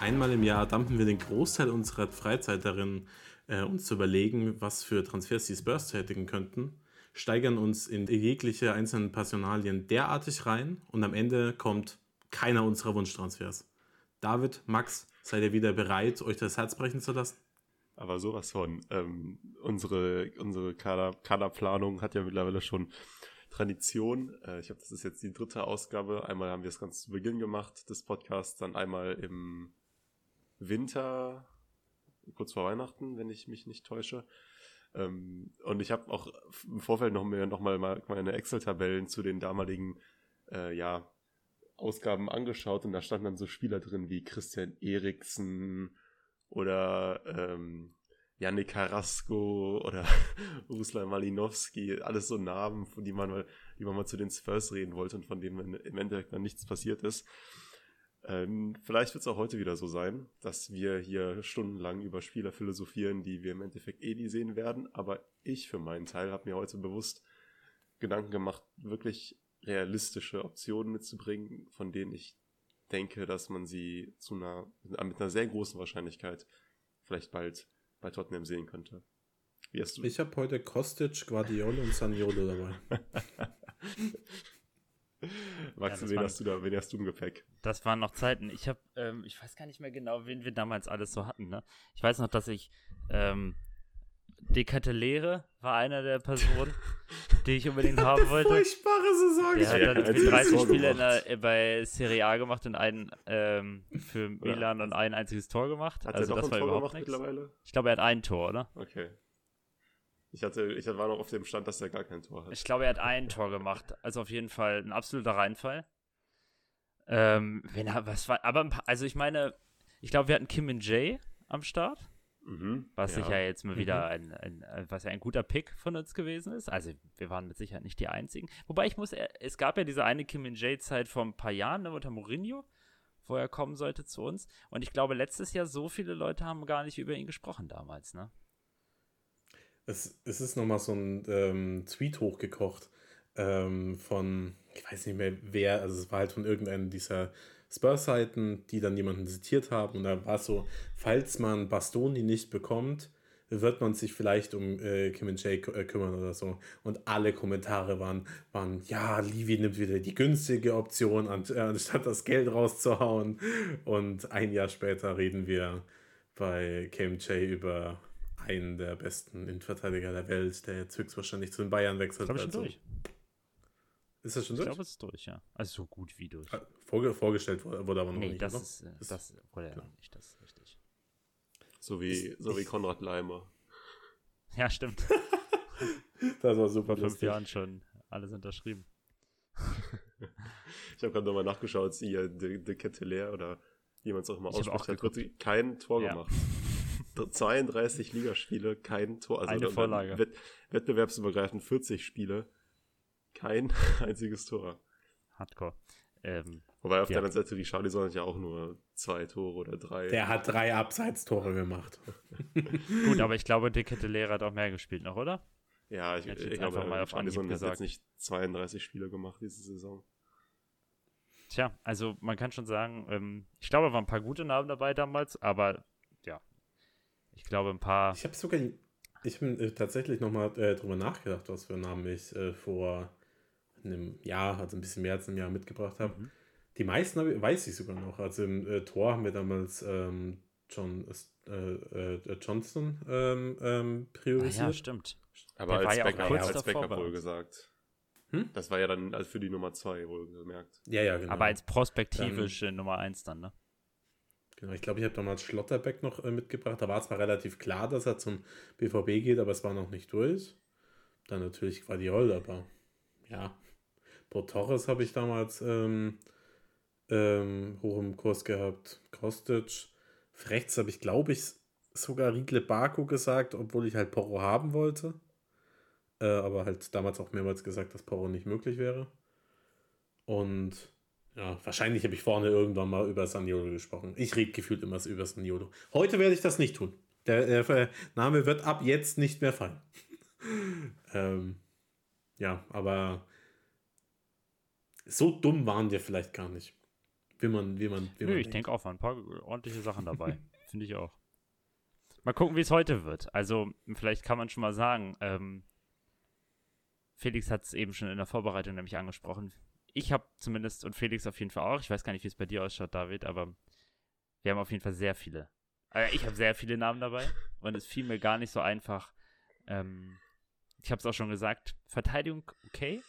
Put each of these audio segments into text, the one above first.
Einmal im Jahr dampfen wir den Großteil unserer Freizeit darin, äh, uns zu überlegen, was für Transfers die Spurs tätigen könnten, steigern uns in jegliche einzelnen Personalien derartig rein und am Ende kommt keiner unserer Wunschtransfers. David, Max, seid ihr wieder bereit, euch das Herz brechen zu lassen? Aber sowas von. Ähm, unsere unsere Kader, Kaderplanung hat ja mittlerweile schon Tradition. Äh, ich glaube, das ist jetzt die dritte Ausgabe. Einmal haben wir es ganz zu Beginn gemacht des Podcasts, dann einmal im Winter, kurz vor Weihnachten, wenn ich mich nicht täusche. Ähm, und ich habe auch im Vorfeld noch, mehr, noch mal meine Excel-Tabellen zu den damaligen äh, ja, Ausgaben angeschaut und da standen dann so Spieler drin wie Christian Eriksen oder ähm, Yannick Carrasco oder Ruslan Malinowski, alles so Namen, von die man mal, die man mal zu den Spurs reden wollte und von denen im Endeffekt dann nichts passiert ist. Ähm, vielleicht wird es auch heute wieder so sein, dass wir hier stundenlang über Spieler philosophieren, die wir im Endeffekt eh nie sehen werden. Aber ich für meinen Teil habe mir heute bewusst Gedanken gemacht, wirklich realistische Optionen mitzubringen, von denen ich denke, dass man sie zu einer, mit einer sehr großen Wahrscheinlichkeit vielleicht bald bei Tottenham sehen könnte. Wie hast du? Ich habe heute Kostic, Guardiola und Saniolo dabei. Max, das wen war- hast du da, wen hast du im Gepäck? Das waren noch Zeiten. Ich habe, ähm, ich weiß gar nicht mehr genau, wen wir damals alles so hatten. Ne? Ich weiß noch, dass ich ähm, Dekatelere war einer der Personen, die ich unbedingt haben wollte. Furchtbare Saison. Der hat Ja, dann irgendwie 30 Tor Spiele der, bei Serie A gemacht und einen ähm, für Milan und ein einziges Tor gemacht. Hat also er doch das war ein Tor überhaupt nichts. mittlerweile? Ich glaube, er hat ein Tor, oder? Okay. Ich hatte, ich war noch auf dem Stand, dass er gar kein Tor hat. Ich glaube, er hat ein Tor gemacht. Also auf jeden Fall ein absoluter Reinfall. Ähm, wen, ha- was war, aber ein paar, also ich meine, ich glaube, wir hatten Kim Min Jae am Start, Mhm. was sicher jetzt mal wieder ein, ein, ein- was ja ein guter Pick von uns gewesen ist. Also wir waren mit Sicherheit nicht die einzigen. Wobei ich muss, äh, es gab ja diese eine Kim Min Jae Zeit vor ein paar Jahren ne, unter Mourinho, wo er kommen sollte zu uns. Und ich glaube, letztes Jahr so viele Leute haben gar nicht über ihn gesprochen damals, ne? Es, es ist nochmal so ein ähm, Tweet hochgekocht ähm, von, ich weiß nicht mehr wer, also es war halt von irgendeinem dieser Spurs-Seiten, die dann jemanden zitiert haben. Und da war es so, falls man Bastoni nicht bekommt, wird man sich vielleicht um äh, Kim und Jay äh, kümmern oder so. Und alle Kommentare waren, waren ja, Livi nimmt wieder die günstige Option, an, äh, anstatt das Geld rauszuhauen. Und ein Jahr später reden wir bei Kim Jay über einen der besten Innenverteidiger der Welt, der jetzt höchstwahrscheinlich zu den Bayern wechselt. Ich glaube, schon Also, durch. Ist das schon Ich durch? glaube, es ist durch, ja. Also so gut wie durch. Ah, Vorge vorgestellt wurde, aber noch Nee, nicht. das oder? ist, äh, das wurde ja noch nicht, das ist richtig. So wie, so wie Konrad Leimer. Ja, stimmt. das war super Vor fünf. Jahren schon alles unterschrieben. Ich habe gerade nochmal nachgeschaut, hier De, De Ketelaere oder wie man es auch immer Ich ausspricht, hat wirklich kein Tor Ja. gemacht. 32 Ligaspiele, kein Tor. Also Eine Vorlage. Wett, wettbewerbsübergreifend 40 Spiele, kein einziges Tor. Hardcore. Ähm, Wobei auf Ja. der anderen Seite Richarlison hat ja auch nur zwei Tore oder drei. Der hat drei Abseitstore gemacht. gut, aber ich glaube, De Ketelaere hat auch mehr gespielt noch, oder? ja, ich, ich jetzt glaube, einfach mal auf Richarlison hat jetzt nicht 32 Spiele gemacht diese Saison. Tja, also man kann schon sagen, ähm, ich glaube, da waren ein paar gute Namen dabei damals, aber ja, ich glaube, ein paar. Ich habe sogar, ich habe äh, tatsächlich nochmal äh, drüber nachgedacht, was für Namen ich äh, vor einem Jahr, also ein bisschen mehr als einem Jahr mitgebracht habe. Mhm. Die meisten hab ich, weiß ich sogar noch. Also im äh, Tor haben wir damals ähm, John äh, äh, Johnson ähm, ähm, Ah, priorisiert. ja, stimmt. Aber Der als war ja auch Backup, kurz als davor Backup wohl gesagt. Hm? Das war ja dann also für die Nummer 2 wohl gemerkt. ja, ja, genau. Aber als prospektivische Nummer 1 dann, ne? Genau, ich glaube, ich habe damals Schlotterbeck noch äh, mitgebracht. Da war zwar relativ klar, dass er zum BVB geht, aber es war noch nicht durch. Dann natürlich Guardiol, aber ja. Pro Torres habe ich damals ähm, ähm, hoch im Kurs gehabt. Kostic. Rechts habe ich, glaube ich, sogar Riedle Baku gesagt, obwohl ich halt Porro haben wollte. äh, aber halt damals auch mehrmals gesagt, dass Porro nicht möglich wäre. Und ja, wahrscheinlich habe ich vorne irgendwann mal über Saniolo gesprochen. Ich rede gefühlt immer über Saniolo. Heute werde ich das nicht tun. Der, der Name wird ab jetzt nicht mehr fallen. ähm, ja, aber so dumm waren wir vielleicht gar nicht. Wie man, wie man, wie Nö, man ich denke auch, waren ein paar ordentliche Sachen dabei. Finde ich auch. Mal gucken, wie es heute wird. Also, vielleicht kann man schon mal sagen, ähm, Felix hat es eben schon in der Vorbereitung nämlich angesprochen. Ich habe zumindest, und Felix auf jeden Fall auch, ich weiß gar nicht, wie es bei dir ausschaut, David, aber wir haben auf jeden Fall sehr viele. Also ich habe sehr viele Namen dabei und es fiel mir gar nicht so einfach. Ähm, ich habe es auch schon gesagt, Verteidigung okay.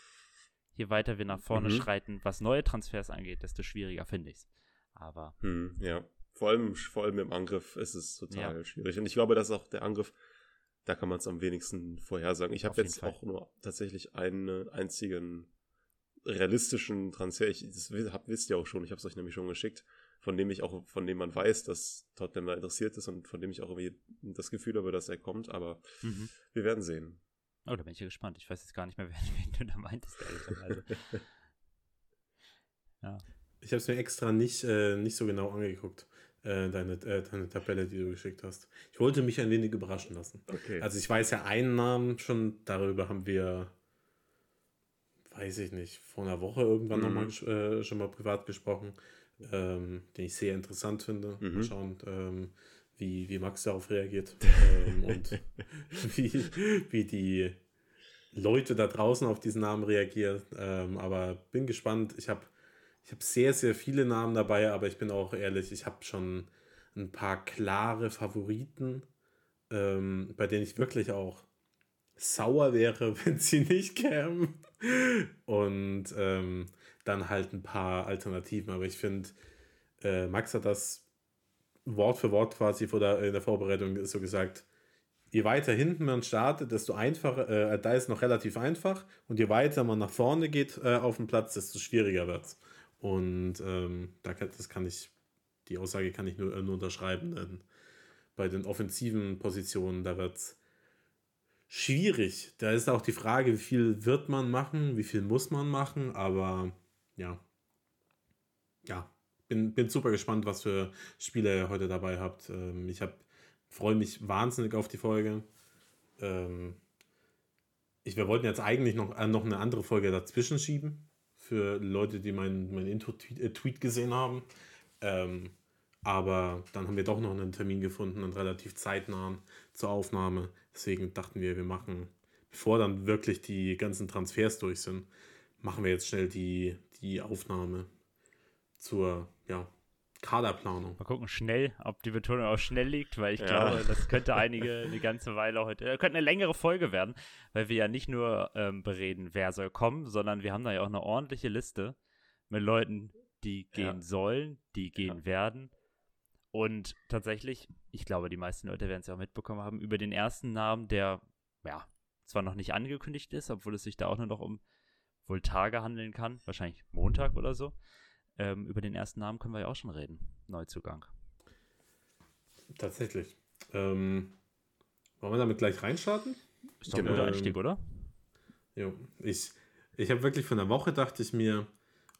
Je weiter wir nach vorne mhm. schreiten, was neue Transfers angeht, desto schwieriger finde ich es. Aber. Hm, ja. Vor allem, vor allem im Angriff ist es total ja. schwierig. Und ich glaube, dass auch der Angriff, da kann man es am wenigsten vorhersagen. Ich habe jetzt Fall. auch nur tatsächlich einen einzigen realistischen Transfer. Ich, das hab, wisst ihr auch schon, ich habe es euch nämlich schon geschickt, von dem ich auch, von dem man weiß, dass Tottenham da interessiert ist und von dem ich auch irgendwie das Gefühl habe, dass er kommt, aber mhm. wir werden sehen. Oh, da bin ich ja gespannt. Ich weiß jetzt gar nicht mehr, wen, du da meintest, ehrlicherweise. ja. Ich habe es mir extra nicht, äh, nicht so genau angeguckt, äh, deine, äh, deine Tabelle, die du geschickt hast. Ich wollte mich ein wenig überraschen lassen. Okay. Also ich weiß ja einen Namen schon, darüber haben wir, weiß ich nicht, vor einer Woche irgendwann mhm. nochmal äh, schon mal privat gesprochen, ähm, den ich sehr interessant finde. Mhm. Mal schauen, ähm, wie, wie Max darauf reagiert ähm, und wie, wie die Leute da draußen auf diesen Namen reagieren. Ähm, aber bin gespannt. Ich habe ich hab sehr, sehr viele Namen dabei, aber ich bin auch ehrlich, ich habe schon ein paar klare Favoriten, ähm, bei denen ich wirklich auch sauer wäre, wenn sie nicht kämen. Und ähm, dann halt ein paar Alternativen. Aber ich finde, äh, Max hat das Wort für Wort quasi vor der, in der Vorbereitung so gesagt, je weiter hinten man startet, desto einfacher, äh, da ist noch relativ einfach und je weiter man nach vorne geht äh, auf dem Platz, desto schwieriger wird es. Und ähm, das kann ich, die Aussage kann ich nur, äh, nur unterschreiben, denn bei den offensiven Positionen, da wird es schwierig. Da ist auch die Frage, wie viel wird man machen, wie viel muss man machen, aber ja, ja, bin, bin super gespannt, was für Spiele ihr heute dabei habt. Ähm, ich freue mich wahnsinnig auf die Folge. Ähm, ich, wir wollten jetzt eigentlich noch, äh, noch eine andere Folge dazwischen schieben, für Leute, die meinen mein Intro-Tweet äh, gesehen haben. Ähm, aber dann haben wir doch noch einen Termin gefunden, einen relativ zeitnahen zur Aufnahme. Deswegen dachten wir, wir machen, bevor dann wirklich die ganzen Transfers durch sind, machen wir jetzt schnell die, die Aufnahme zur ja, Kaderplanung. Mal gucken, schnell, ob die Betonung auch schnell liegt, weil ich ja. glaube, das könnte einige eine ganze Weile heute, äh, könnte eine längere Folge werden, weil wir ja nicht nur ähm, bereden, wer soll kommen, sondern wir haben da ja auch eine ordentliche Liste mit Leuten, die gehen ja. sollen, die gehen ja. werden. Und tatsächlich, ich glaube, die meisten Leute werden es ja auch mitbekommen haben, über den ersten Namen, der, ja, zwar noch nicht angekündigt ist, obwohl es sich da auch nur noch um wohl Tage handeln kann, wahrscheinlich Montag oder so. Ähm, über den ersten Namen können wir ja auch schon reden. Neuzugang. Tatsächlich. Ähm, wollen wir damit gleich reinstarten? Ist doch ein guter Einstieg, oder? Jo, ich, ich habe wirklich von der Woche dachte ich mir,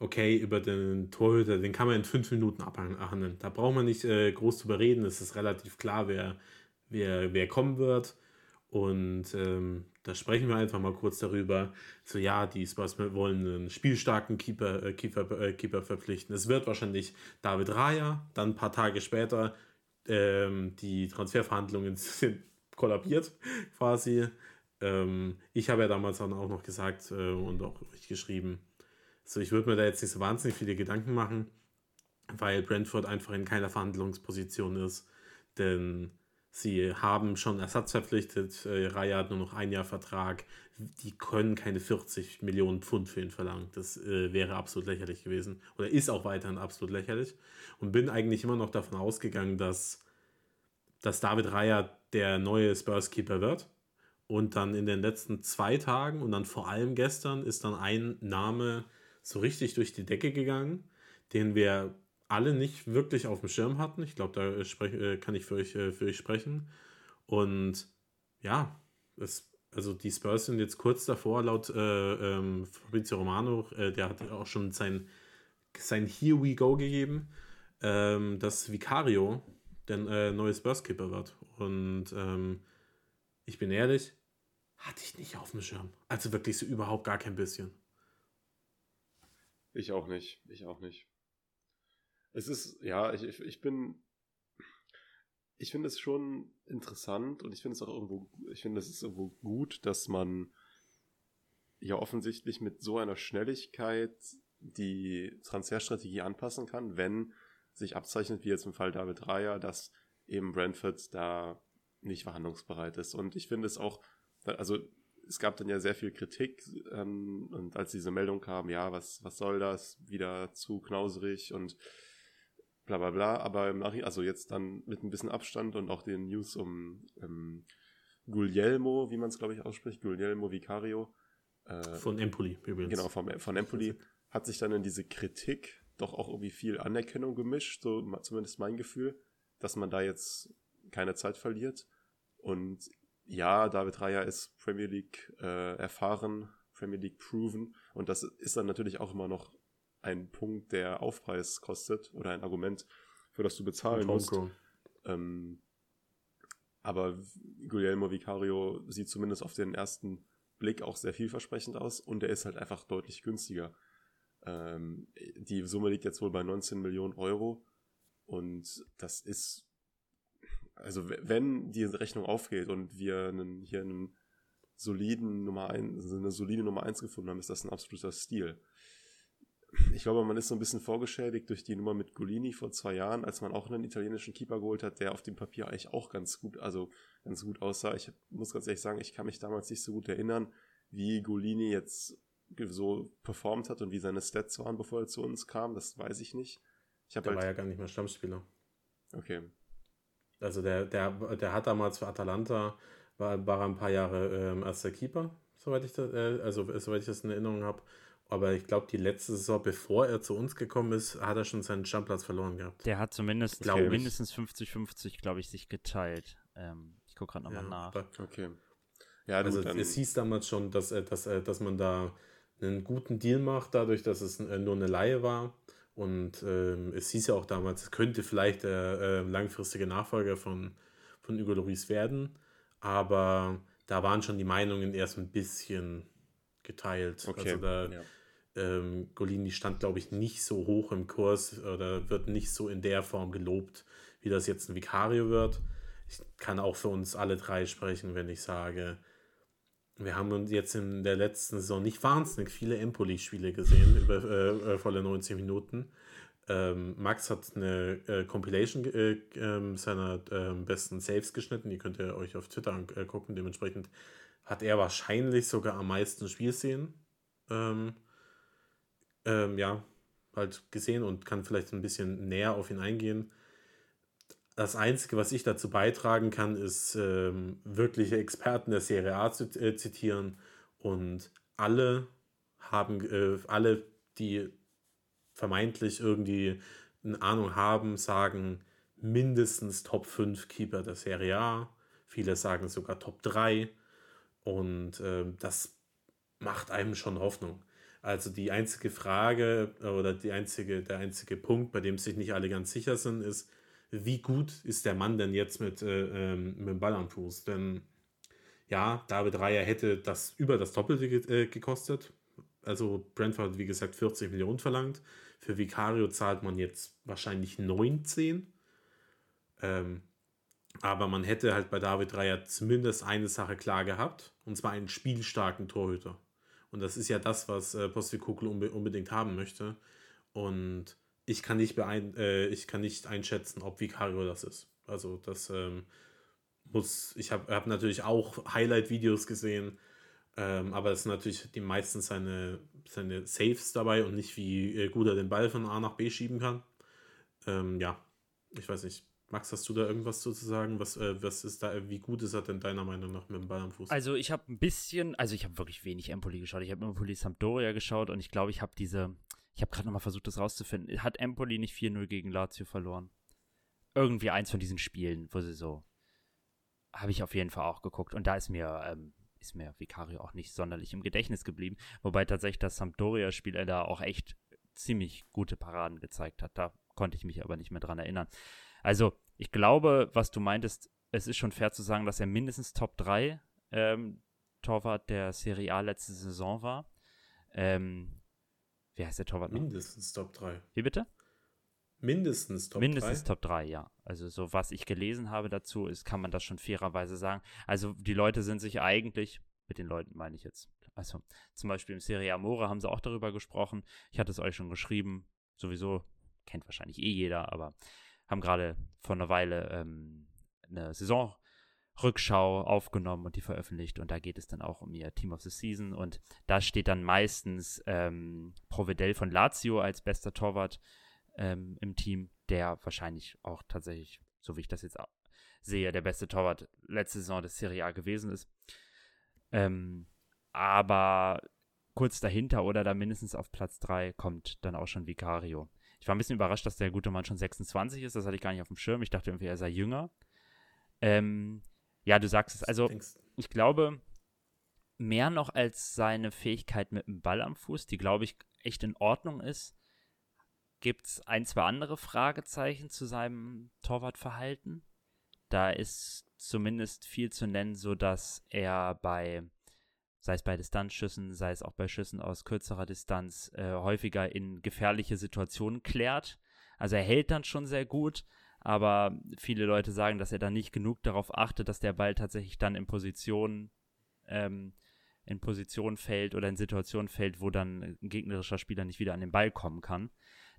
okay, über den Torhüter, den kann man in fünf Minuten abhandeln. Da braucht man nicht äh, groß zu bereden. Es ist relativ klar, wer, wer, wer kommen wird. Und ähm, da sprechen wir einfach mal kurz darüber. So, ja, die Spurs wollen einen spielstarken Keeper, äh, Keeper, äh, Keeper verpflichten. Es wird wahrscheinlich David Raya. Dann ein paar Tage später ähm, die Transferverhandlungen sind kollabiert quasi. Ähm, ich habe ja damals dann auch noch gesagt äh, und auch geschrieben, so ich würde mir da jetzt nicht so wahnsinnig viele Gedanken machen, weil Brentford einfach in keiner Verhandlungsposition ist. Denn Sie haben schon Ersatz verpflichtet. Äh, Raya hat nur noch ein Jahr Vertrag. Die können keine 40 Millionen Pfund für ihn verlangen. Das äh, wäre absolut lächerlich gewesen. Oder ist auch weiterhin absolut lächerlich. Und bin eigentlich immer noch davon ausgegangen, dass, dass David Raya der neue Spurs-Keeper wird. Und dann in den letzten zwei Tagen und dann vor allem gestern ist dann ein Name so richtig durch die Decke gegangen, den wir alle nicht wirklich auf dem Schirm hatten. Ich glaube, da sprech, äh, kann ich für euch, äh, für euch sprechen. Und ja, es, also die Spurs sind jetzt kurz davor, laut äh, ähm, Fabrizio Romano, äh, der hat auch schon sein, sein Here We Go gegeben, ähm, dass Vicario der äh, neue Spurs-Keeper wird. Und ähm, ich bin ehrlich, hatte ich nicht auf dem Schirm. Also wirklich so überhaupt gar kein bisschen. Ich auch nicht. Ich auch nicht. Es ist, ja, ich, ich bin. Ich finde es schon interessant und ich finde es auch irgendwo, ich finde es ist irgendwo gut, dass man ja offensichtlich mit so einer Schnelligkeit die Transferstrategie anpassen kann, wenn sich abzeichnet, wie jetzt im Fall David Raya, dass eben Brentford da nicht verhandlungsbereit ist. Und ich finde es auch, also es gab dann ja sehr viel Kritik ähm, und als diese Meldung kam, ja, was, was soll das, wieder zu knauserig und bla bla bla, aber im Nachhinein, also jetzt dann mit ein bisschen Abstand und auch den News um ähm, Guglielmo, wie man es glaube ich ausspricht, Guglielmo Vicario. Äh, von Empoli übrigens. Genau, von, von Empoli, hat sich dann in diese Kritik doch auch irgendwie viel Anerkennung gemischt, so zumindest mein Gefühl, dass man da jetzt keine Zeit verliert. Und ja, David Raya ist Premier League äh, erfahren, Premier League proven. Und das ist dann natürlich auch immer noch ein Punkt, der Aufpreis kostet oder ein Argument, für das du bezahlen musst. Ähm, aber Guglielmo Vicario sieht zumindest auf den ersten Blick auch sehr vielversprechend aus und er ist halt einfach deutlich günstiger. Ähm, die Summe liegt jetzt wohl bei 19 Millionen Euro und das ist also wenn die Rechnung aufgeht und wir einen, hier einen soliden Nummer 1, also eine solide Nummer 1 gefunden haben, ist das ein absoluter Stil. Ich glaube, man ist so ein bisschen vorgeschädigt durch die Nummer mit Golini vor zwei Jahren, als man auch einen italienischen Keeper geholt hat, der auf dem Papier eigentlich auch ganz gut, also ganz gut aussah. Ich muss ganz ehrlich sagen, ich kann mich damals nicht so gut erinnern, wie Golini jetzt so performt hat und wie seine Stats waren, bevor er zu uns kam. Das weiß ich nicht. Ich der halt war ja gar nicht mehr Stammspieler. Okay, also der, der, der hat damals für Atalanta, war, war ein paar Jahre ähm, erster Keeper, soweit ich das, äh, also soweit ich das in Erinnerung habe. Aber ich glaube, die letzte Saison, bevor er zu uns gekommen ist, hat er schon seinen Stammplatz verloren gehabt. Der hat zumindest okay. mindestens 50-50, glaube ich, sich geteilt. Ähm, ich gucke gerade nochmal ja, nach. Okay. Ja, also es hieß damals schon, dass, äh, dass, äh, dass man da einen guten Deal macht, dadurch, dass es äh, nur eine Laie war. Und ähm, es hieß ja auch damals, es könnte vielleicht der äh, langfristige Nachfolger von, von Hugo Lloris werden. Aber da waren schon die Meinungen erst ein bisschen geteilt. Okay. Also da ja. ähm, Golini stand, glaube ich, nicht so hoch im Kurs oder wird nicht so in der Form gelobt, wie das jetzt ein Vicario wird. Ich kann auch für uns alle drei sprechen, wenn ich sage, wir haben uns jetzt in der letzten Saison nicht wahnsinnig viele Empoli-Spiele gesehen, über äh, äh volle 90 Minuten. Ähm, Max hat eine äh, Compilation äh, äh, seiner ähm, besten Saves geschnitten, die könnt ihr euch auf Twitter angucken. Dementsprechend hat er wahrscheinlich sogar am meisten Spielszenen ähm, ähm, ja, halt gesehen und kann vielleicht ein bisschen näher auf ihn eingehen das Einzige, was ich dazu beitragen kann, ist ähm, wirkliche Experten der Serie A zu äh, zitieren. Und alle haben, äh, alle, die vermeintlich irgendwie eine Ahnung haben, sagen mindestens Top 5 Keeper der Serie A. Viele sagen sogar Top 3. Und äh, das macht einem schon Hoffnung. Also die einzige Frage oder die einzige, der einzige Punkt, bei dem sich nicht alle ganz sicher sind, ist, wie gut ist der Mann denn jetzt mit, äh, ähm, mit dem Ball am Fuß? Denn ja, David Raya hätte das über das Doppelte ge äh, gekostet. Also Brentford hat, wie gesagt, 40 Millionen verlangt. Für Vicario zahlt man jetzt wahrscheinlich 19. Ähm, aber man hätte halt bei David Raya zumindest eine Sache klar gehabt, und zwar einen spielstarken Torhüter. Und das ist ja das, was äh, Postecoglou unbe unbedingt haben möchte. Und ich kann nicht beein äh, ich kann nicht einschätzen, ob Vicario das ist. Also das ähm, muss, ich habe hab natürlich auch Highlight-Videos gesehen, ähm, aber es sind natürlich die meisten seine, seine Saves dabei und nicht wie äh, gut er den Ball von A nach B schieben kann. Ähm, ja, ich weiß nicht. Max, hast du da irgendwas zu sagen? Was, äh, was ist da, wie gut ist er denn deiner Meinung nach mit dem Ball am Fuß? Also ich habe ein bisschen, also ich habe wirklich wenig Empoli geschaut. Ich habe Empoli Sampdoria geschaut und ich glaube, ich habe diese, ich habe gerade nochmal versucht, das rauszufinden. Hat Empoli nicht 4-0 gegen Lazio verloren? Irgendwie eins von diesen Spielen, wo sie so. Habe ich auf jeden Fall auch geguckt. Und da ist mir, ähm, ist mir Vicario auch nicht sonderlich im Gedächtnis geblieben. Wobei tatsächlich das Sampdoria-Spiel da auch echt ziemlich gute Paraden gezeigt hat. Da konnte ich mich aber nicht mehr dran erinnern. Also, ich glaube, was du meintest, es ist schon fair zu sagen, dass er mindestens Top 3 ähm, Torwart der Serie A letzte Saison war. Ähm, wie heißt der Torwart noch? Mindestens Top 3. Wie bitte? Mindestens Top Mindestens 3? Top 3, ja. Also so was ich gelesen habe dazu, ist, kann man das schon fairerweise sagen. Also die Leute sind sich eigentlich, mit den Leuten meine ich jetzt, also zum Beispiel im Serie Amore haben sie auch darüber gesprochen. Ich hatte es euch schon geschrieben, sowieso, kennt wahrscheinlich eh jeder, aber haben gerade vor einer Weile ähm, eine Saisonrückschau aufgenommen und die veröffentlicht und da geht es dann auch um ihr Team of the Season und da steht dann meistens ähm, Provedel von Lazio als bester Torwart ähm, im Team, der wahrscheinlich auch tatsächlich, so wie ich das jetzt sehe, der beste Torwart letzte Saison des Serie A gewesen ist. Ähm, aber kurz dahinter oder da mindestens auf Platz 3 kommt dann auch schon Vicario. Ich war ein bisschen überrascht, dass der gute Mann schon 26 ist. Das hatte ich gar nicht auf dem Schirm. Ich dachte irgendwie, er sei jünger. Ähm, ja, du sagst es. Also, ich glaube, mehr noch als seine Fähigkeit mit dem Ball am Fuß, die, glaube ich, echt in Ordnung ist, gibt es ein, zwei andere Fragezeichen zu seinem Torwartverhalten. Da ist zumindest viel zu nennen, sodass er bei, sei es bei Distanzschüssen, sei es auch bei Schüssen aus kürzerer Distanz, äh, häufiger in gefährliche Situationen klärt. Also er hält dann schon sehr gut, aber viele Leute sagen, dass er dann nicht genug darauf achtet, dass der Ball tatsächlich dann in Position ähm, in Position fällt oder in Situationen fällt, wo dann ein gegnerischer Spieler nicht wieder an den Ball kommen kann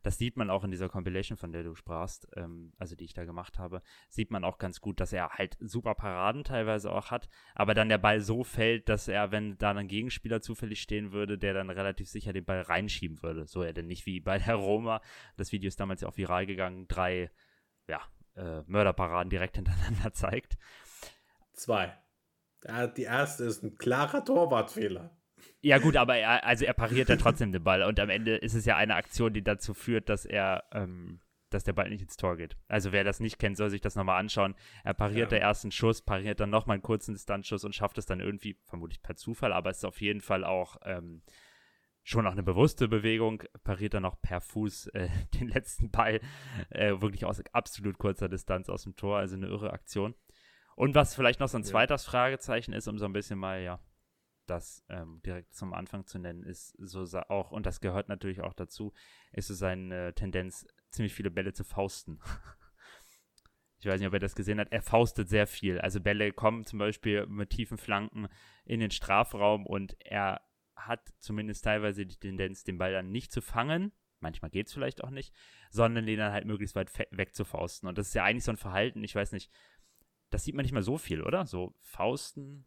das sieht man auch in dieser Compilation, von der du sprachst, ähm, also die ich da gemacht habe, sieht man auch ganz gut, dass er halt super Paraden teilweise auch hat, aber dann der Ball so fällt, dass er, wenn da ein Gegenspieler zufällig stehen würde, der dann relativ sicher den Ball reinschieben würde. So er denn nicht wie bei der Roma. Das Video ist damals ja auch viral gegangen, drei, ja, äh, Mörderparaden direkt hintereinander zeigt. Zwei. Die erste ist ein klarer Torwartfehler. Ja, gut, aber er, also er pariert ja trotzdem den Ball und am Ende ist es ja eine Aktion, die dazu führt, dass er, ähm, dass der Ball nicht ins Tor geht. Also wer das nicht kennt, soll sich das nochmal anschauen. Er pariert ja. der ersten Schuss, pariert dann nochmal einen kurzen Distanzschuss und schafft es dann irgendwie, vermutlich per Zufall, aber es ist auf jeden Fall auch ähm, schon auch eine bewusste Bewegung, pariert dann noch per Fuß äh, den letzten Ball äh, wirklich aus absolut kurzer Distanz aus dem Tor, also eine irre Aktion. Und was vielleicht noch so ein ja. zweites Fragezeichen ist, um so ein bisschen mal, ja, das ähm, direkt zum Anfang zu nennen, ist so auch, und das gehört natürlich auch dazu, ist so seine Tendenz, ziemlich viele Bälle zu fausten. ich weiß nicht, ob er das gesehen hat. Er faustet sehr viel. Also Bälle kommen zum Beispiel mit tiefen Flanken in den Strafraum und er hat zumindest teilweise die Tendenz, den Ball dann nicht zu fangen. Manchmal geht es vielleicht auch nicht, sondern den dann halt möglichst weit weg zu fausten. Und das ist ja eigentlich so ein Verhalten, ich weiß nicht, das sieht man nicht mal so viel, oder? So Fausten,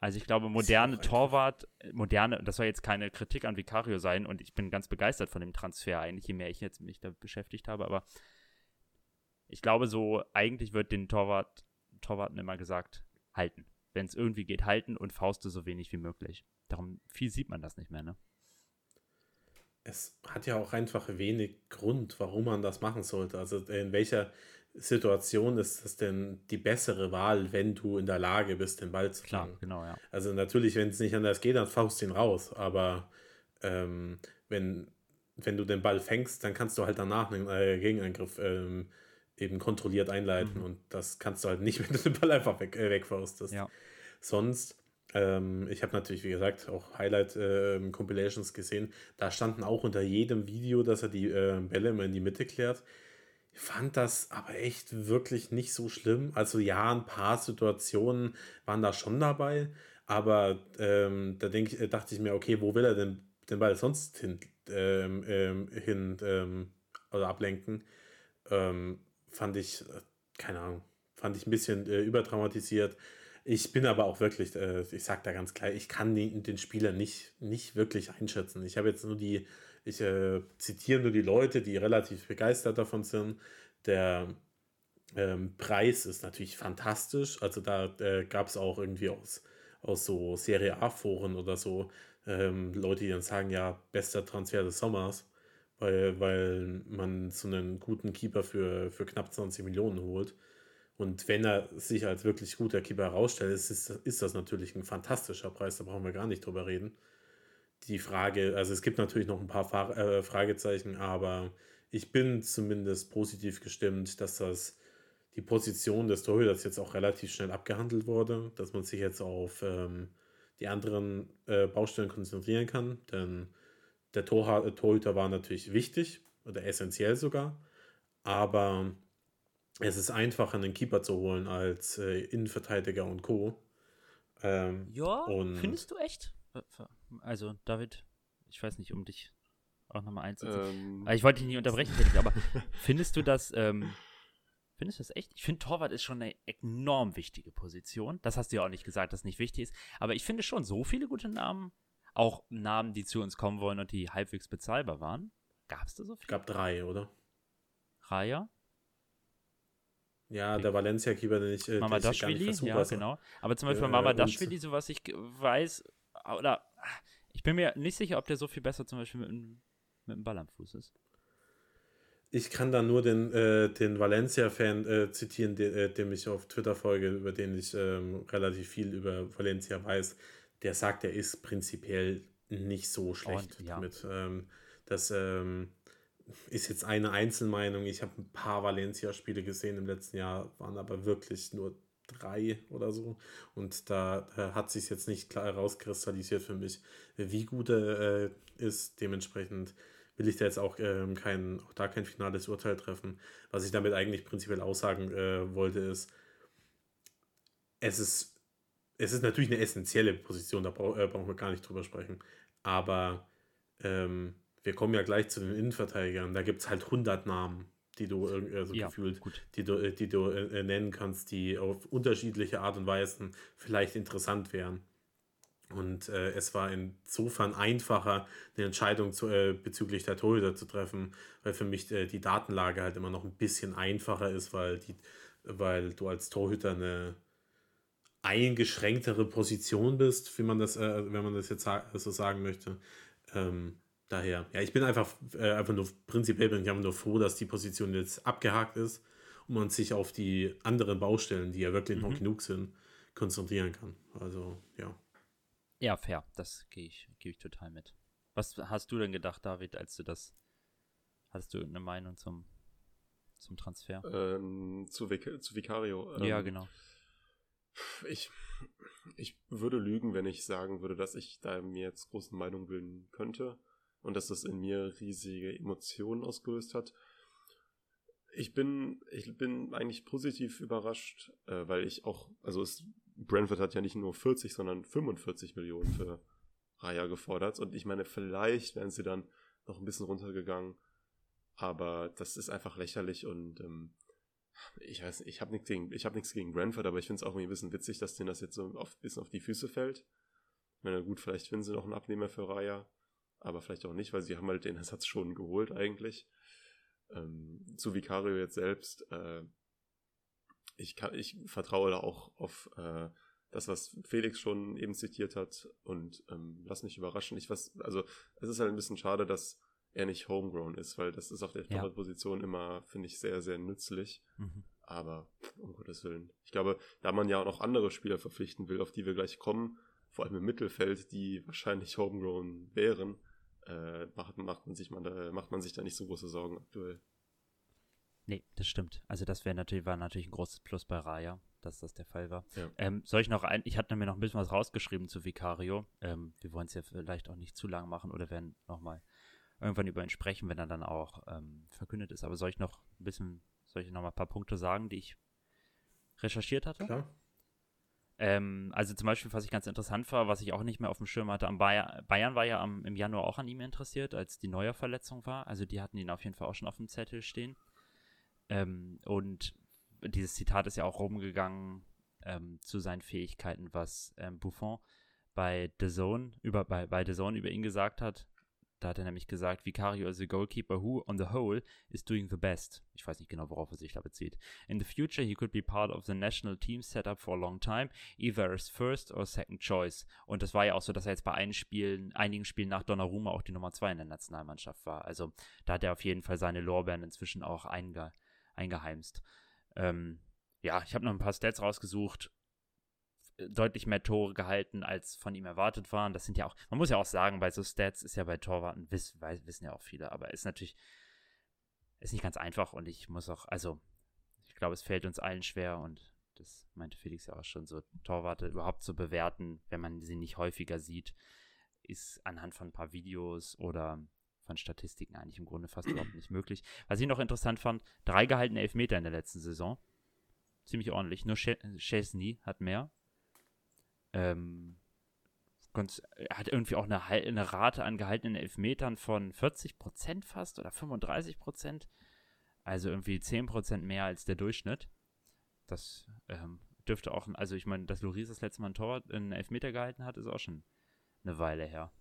also ich glaube, moderne Torwart, moderne, das soll jetzt keine Kritik an Vicario sein und ich bin ganz begeistert von dem Transfer eigentlich, je mehr ich jetzt mich da beschäftigt habe, aber ich glaube so, eigentlich wird den Torwart, Torwarten immer gesagt, halten. Wenn es irgendwie geht, halten und Fauste so wenig wie möglich. Darum, viel sieht man das nicht mehr, ne? Es hat ja auch einfach wenig Grund, warum man das machen sollte. Also in welcher Situation ist das denn die bessere Wahl, wenn du in der Lage bist, den Ball zu Klar, fangen? genau, ja. Also natürlich, wenn es nicht anders geht, dann faust ihn raus. Aber ähm, wenn, wenn du den Ball fängst, dann kannst du halt danach einen äh, Gegenangriff ähm, eben kontrolliert einleiten. Mhm. Und das kannst du halt nicht, wenn du den Ball einfach weg, äh, wegfaustest. Ja. Sonst, ähm, ich habe natürlich, wie gesagt, auch Highlight-Compilations ähm, gesehen. Da standen auch unter jedem Video, dass er die äh, Bälle immer in die Mitte klärt. Ich fand das aber echt wirklich nicht so schlimm. Also ja, ein paar Situationen waren da schon dabei, aber ähm, da denk, äh, dachte ich mir, okay, wo will er denn den Ball sonst hin, ähm, ähm, ähm, oder ablenken? Ähm, fand ich, äh, keine Ahnung, fand ich ein bisschen äh, überdramatisiert. Ich bin aber auch wirklich, äh, ich sag da ganz klar, ich kann den, den Spieler nicht, nicht wirklich einschätzen. Ich habe jetzt nur die ich äh, zitiere nur die Leute, die relativ begeistert davon sind. Der ähm, Preis ist natürlich fantastisch. Also da äh, gab es auch irgendwie aus, aus so Serie A-Foren oder so ähm, Leute, die dann sagen, ja, bester Transfer des Sommers, weil, weil man so einen guten Keeper für, für knapp 20 Millionen holt. Und wenn er sich als wirklich guter Keeper herausstellt, ist, ist, das natürlich ein fantastischer Preis, da brauchen wir gar nicht drüber reden. Die Frage, also es gibt natürlich noch ein paar äh, Fragezeichen, aber ich bin zumindest positiv gestimmt, dass das die Position des Torhüters jetzt auch relativ schnell abgehandelt wurde, dass man sich jetzt auf ähm, die anderen äh, Baustellen konzentrieren kann, denn der Tor Torhüter war natürlich wichtig oder essentiell sogar, aber es ist einfacher, einen Keeper zu holen als äh, Innenverteidiger und Co. Ähm, ja, und findest du echt? Also, David, ich weiß nicht, um dich auch nochmal einzuziehen. Ähm, ich wollte dich nicht unterbrechen, aber findest du das, ähm, findest du das echt? Ich finde, Torwart ist schon eine enorm wichtige Position. Das hast du ja auch nicht gesagt, dass nicht wichtig ist. Aber ich finde schon so viele gute Namen, auch Namen, die zu uns kommen wollen und die halbwegs bezahlbar waren. Gab es da so viele? Es gab drei, oder? Raya? Ja, der Valencia-Keeper, den ich, äh, Mama Dashvili, ja, genau. Aber zum Beispiel äh, Mama Dashvili, so was ich weiß, oder ich bin mir nicht sicher, ob der so viel besser zum Beispiel mit, mit dem Ball am Fuß ist. Ich kann da nur den, äh, den Valencia-Fan äh, zitieren, de, äh, dem ich auf Twitter folge, über den ich ähm, relativ viel über Valencia weiß. Der sagt, er ist prinzipiell nicht so schlecht Und, ja. damit. Ähm, das, ähm, ist jetzt eine Einzelmeinung. Ich habe ein paar Valencia-Spiele gesehen im letzten Jahr, waren aber wirklich nur drei oder so. Und da, da hat sich jetzt nicht klar herauskristallisiert für mich, wie gut er äh, ist. Dementsprechend will ich da jetzt auch, ähm, kein, auch da kein finales Urteil treffen. Was ich damit eigentlich prinzipiell aussagen äh, wollte, ist, es ist, es ist natürlich eine essentielle Position, da brauch, äh, brauchen wir gar nicht drüber sprechen. Aber ähm, wir kommen ja gleich zu den Innenverteidigern, da gibt es halt 100 Namen, die du also ja, gefühlt, gut. die du, äh, die du äh, nennen kannst, die auf unterschiedliche Art und Weisen vielleicht interessant wären. Und äh, es war insofern einfacher, eine Entscheidung zu, äh, bezüglich der Torhüter zu treffen, weil für mich äh, die Datenlage halt immer noch ein bisschen einfacher ist, weil, die, weil du als Torhüter eine eingeschränktere Position bist, wie man das, äh, wenn man das jetzt so sagen möchte. Ähm, daher, ja, ich bin einfach, äh, einfach nur, prinzipiell bin ich einfach nur froh, dass die Position jetzt abgehakt ist und man sich auf die anderen Baustellen, die ja wirklich mhm. noch genug sind, konzentrieren kann. Also, ja. Ja, fair. Das gehe ich, gebe ich total mit. Was hast du denn gedacht, David, als du das, hast du eine Meinung zum, zum Transfer? Ähm, zu, Vic zu Vicario. Ähm, ja, genau. Ich, ich würde lügen, wenn ich sagen würde, dass ich da mir jetzt große Meinung bilden könnte und dass das in mir riesige Emotionen ausgelöst hat. Ich bin, ich bin eigentlich positiv überrascht, äh, weil ich auch, also es, Brentford hat ja nicht nur 40, sondern 45 Millionen für Raya gefordert. Und ich meine, vielleicht wären sie dann noch ein bisschen runtergegangen. Aber das ist einfach lächerlich und ähm, ich weiß ich habe nichts gegen, ich habe nichts gegen Brentford, aber ich finde es auch irgendwie ein bisschen witzig, dass denen das jetzt so auf, ein bisschen auf die Füße fällt. Ich meine, gut, vielleicht finden sie noch einen Abnehmer für Raya aber vielleicht auch nicht, weil sie haben halt den Ersatz schon geholt eigentlich. Ähm, zu Vicario jetzt selbst, äh, ich, kann, ich vertraue da auch auf äh, das, was Felix schon eben zitiert hat und ähm, lass mich überraschen. Ich was, also es ist halt ein bisschen schade, dass er nicht homegrown ist, weil das ist auf der ja. Position immer, finde ich, sehr, sehr nützlich. Mhm. Aber um Gottes Willen. Ich glaube, da man ja auch noch andere Spieler verpflichten will, auf die wir gleich kommen, vor allem im Mittelfeld, die wahrscheinlich homegrown wären, äh, macht, macht, man sich man da, macht man sich da nicht so große Sorgen aktuell. Nee, das stimmt. Also das wäre natürlich, war natürlich ein großes Plus bei Raya, dass das der Fall war. Ja. Ähm, soll ich noch ein, ich hatte mir noch ein bisschen was rausgeschrieben zu Vicario. Ähm, wir wollen es ja vielleicht auch nicht zu lang machen oder werden nochmal irgendwann über ihn sprechen, wenn er dann auch ähm, verkündet ist. Aber soll ich noch ein bisschen, soll ich noch mal ein paar Punkte sagen, die ich recherchiert hatte? Klar. Ähm, also zum Beispiel, was ich ganz interessant war, was ich auch nicht mehr auf dem Schirm hatte, am Bayer, Bayern war ja am, im Januar auch an ihm interessiert, als die neue Verletzung war. Also die hatten ihn auf jeden Fall auch schon auf dem Zettel stehen. Ähm, und dieses Zitat ist ja auch rumgegangen ähm, zu seinen Fähigkeiten, was ähm, Buffon bei The Zone über bei, bei The Zone über ihn gesagt hat. Da hat er nämlich gesagt, Vicario is a goalkeeper who, on the whole, is doing the best. Ich weiß nicht genau, worauf er sich da bezieht. In the future, he could be part of the national team setup for a long time, either as first or second choice. Und das war ja auch so, dass er jetzt bei einigen Spielen, einigen Spielen nach Donnarumma auch die Nummer zwei in der Nationalmannschaft war. Also da hat er auf jeden Fall seine Lorbeeren inzwischen auch einge, eingeheimst. Ähm, ja, ich habe noch ein paar Stats rausgesucht. Deutlich mehr Tore gehalten, als von ihm erwartet waren. Das sind ja auch, man muss ja auch sagen, bei so Stats ist ja bei Torwarten, wiss, wissen ja auch viele, aber ist natürlich, ist nicht ganz einfach und ich muss auch, also, ich glaube, es fällt uns allen schwer und das meinte Felix ja auch schon, so Torwarte überhaupt zu bewerten, wenn man sie nicht häufiger sieht, ist anhand von ein paar Videos oder von Statistiken eigentlich im Grunde fast überhaupt nicht möglich. Was ich noch interessant fand, drei gehaltene Elfmeter in der letzten Saison. Ziemlich ordentlich. Nur Chesney hat mehr. Ähm, er hat irgendwie auch eine, eine, Rate an gehaltenen Elfmetern von 40% fast oder 35%. Also irgendwie 10% mehr als der Durchschnitt. Das ähm, dürfte auch, also ich meine, dass Loris das letzte Mal ein Tor, einen Elfmeter gehalten hat, ist auch schon eine Weile her.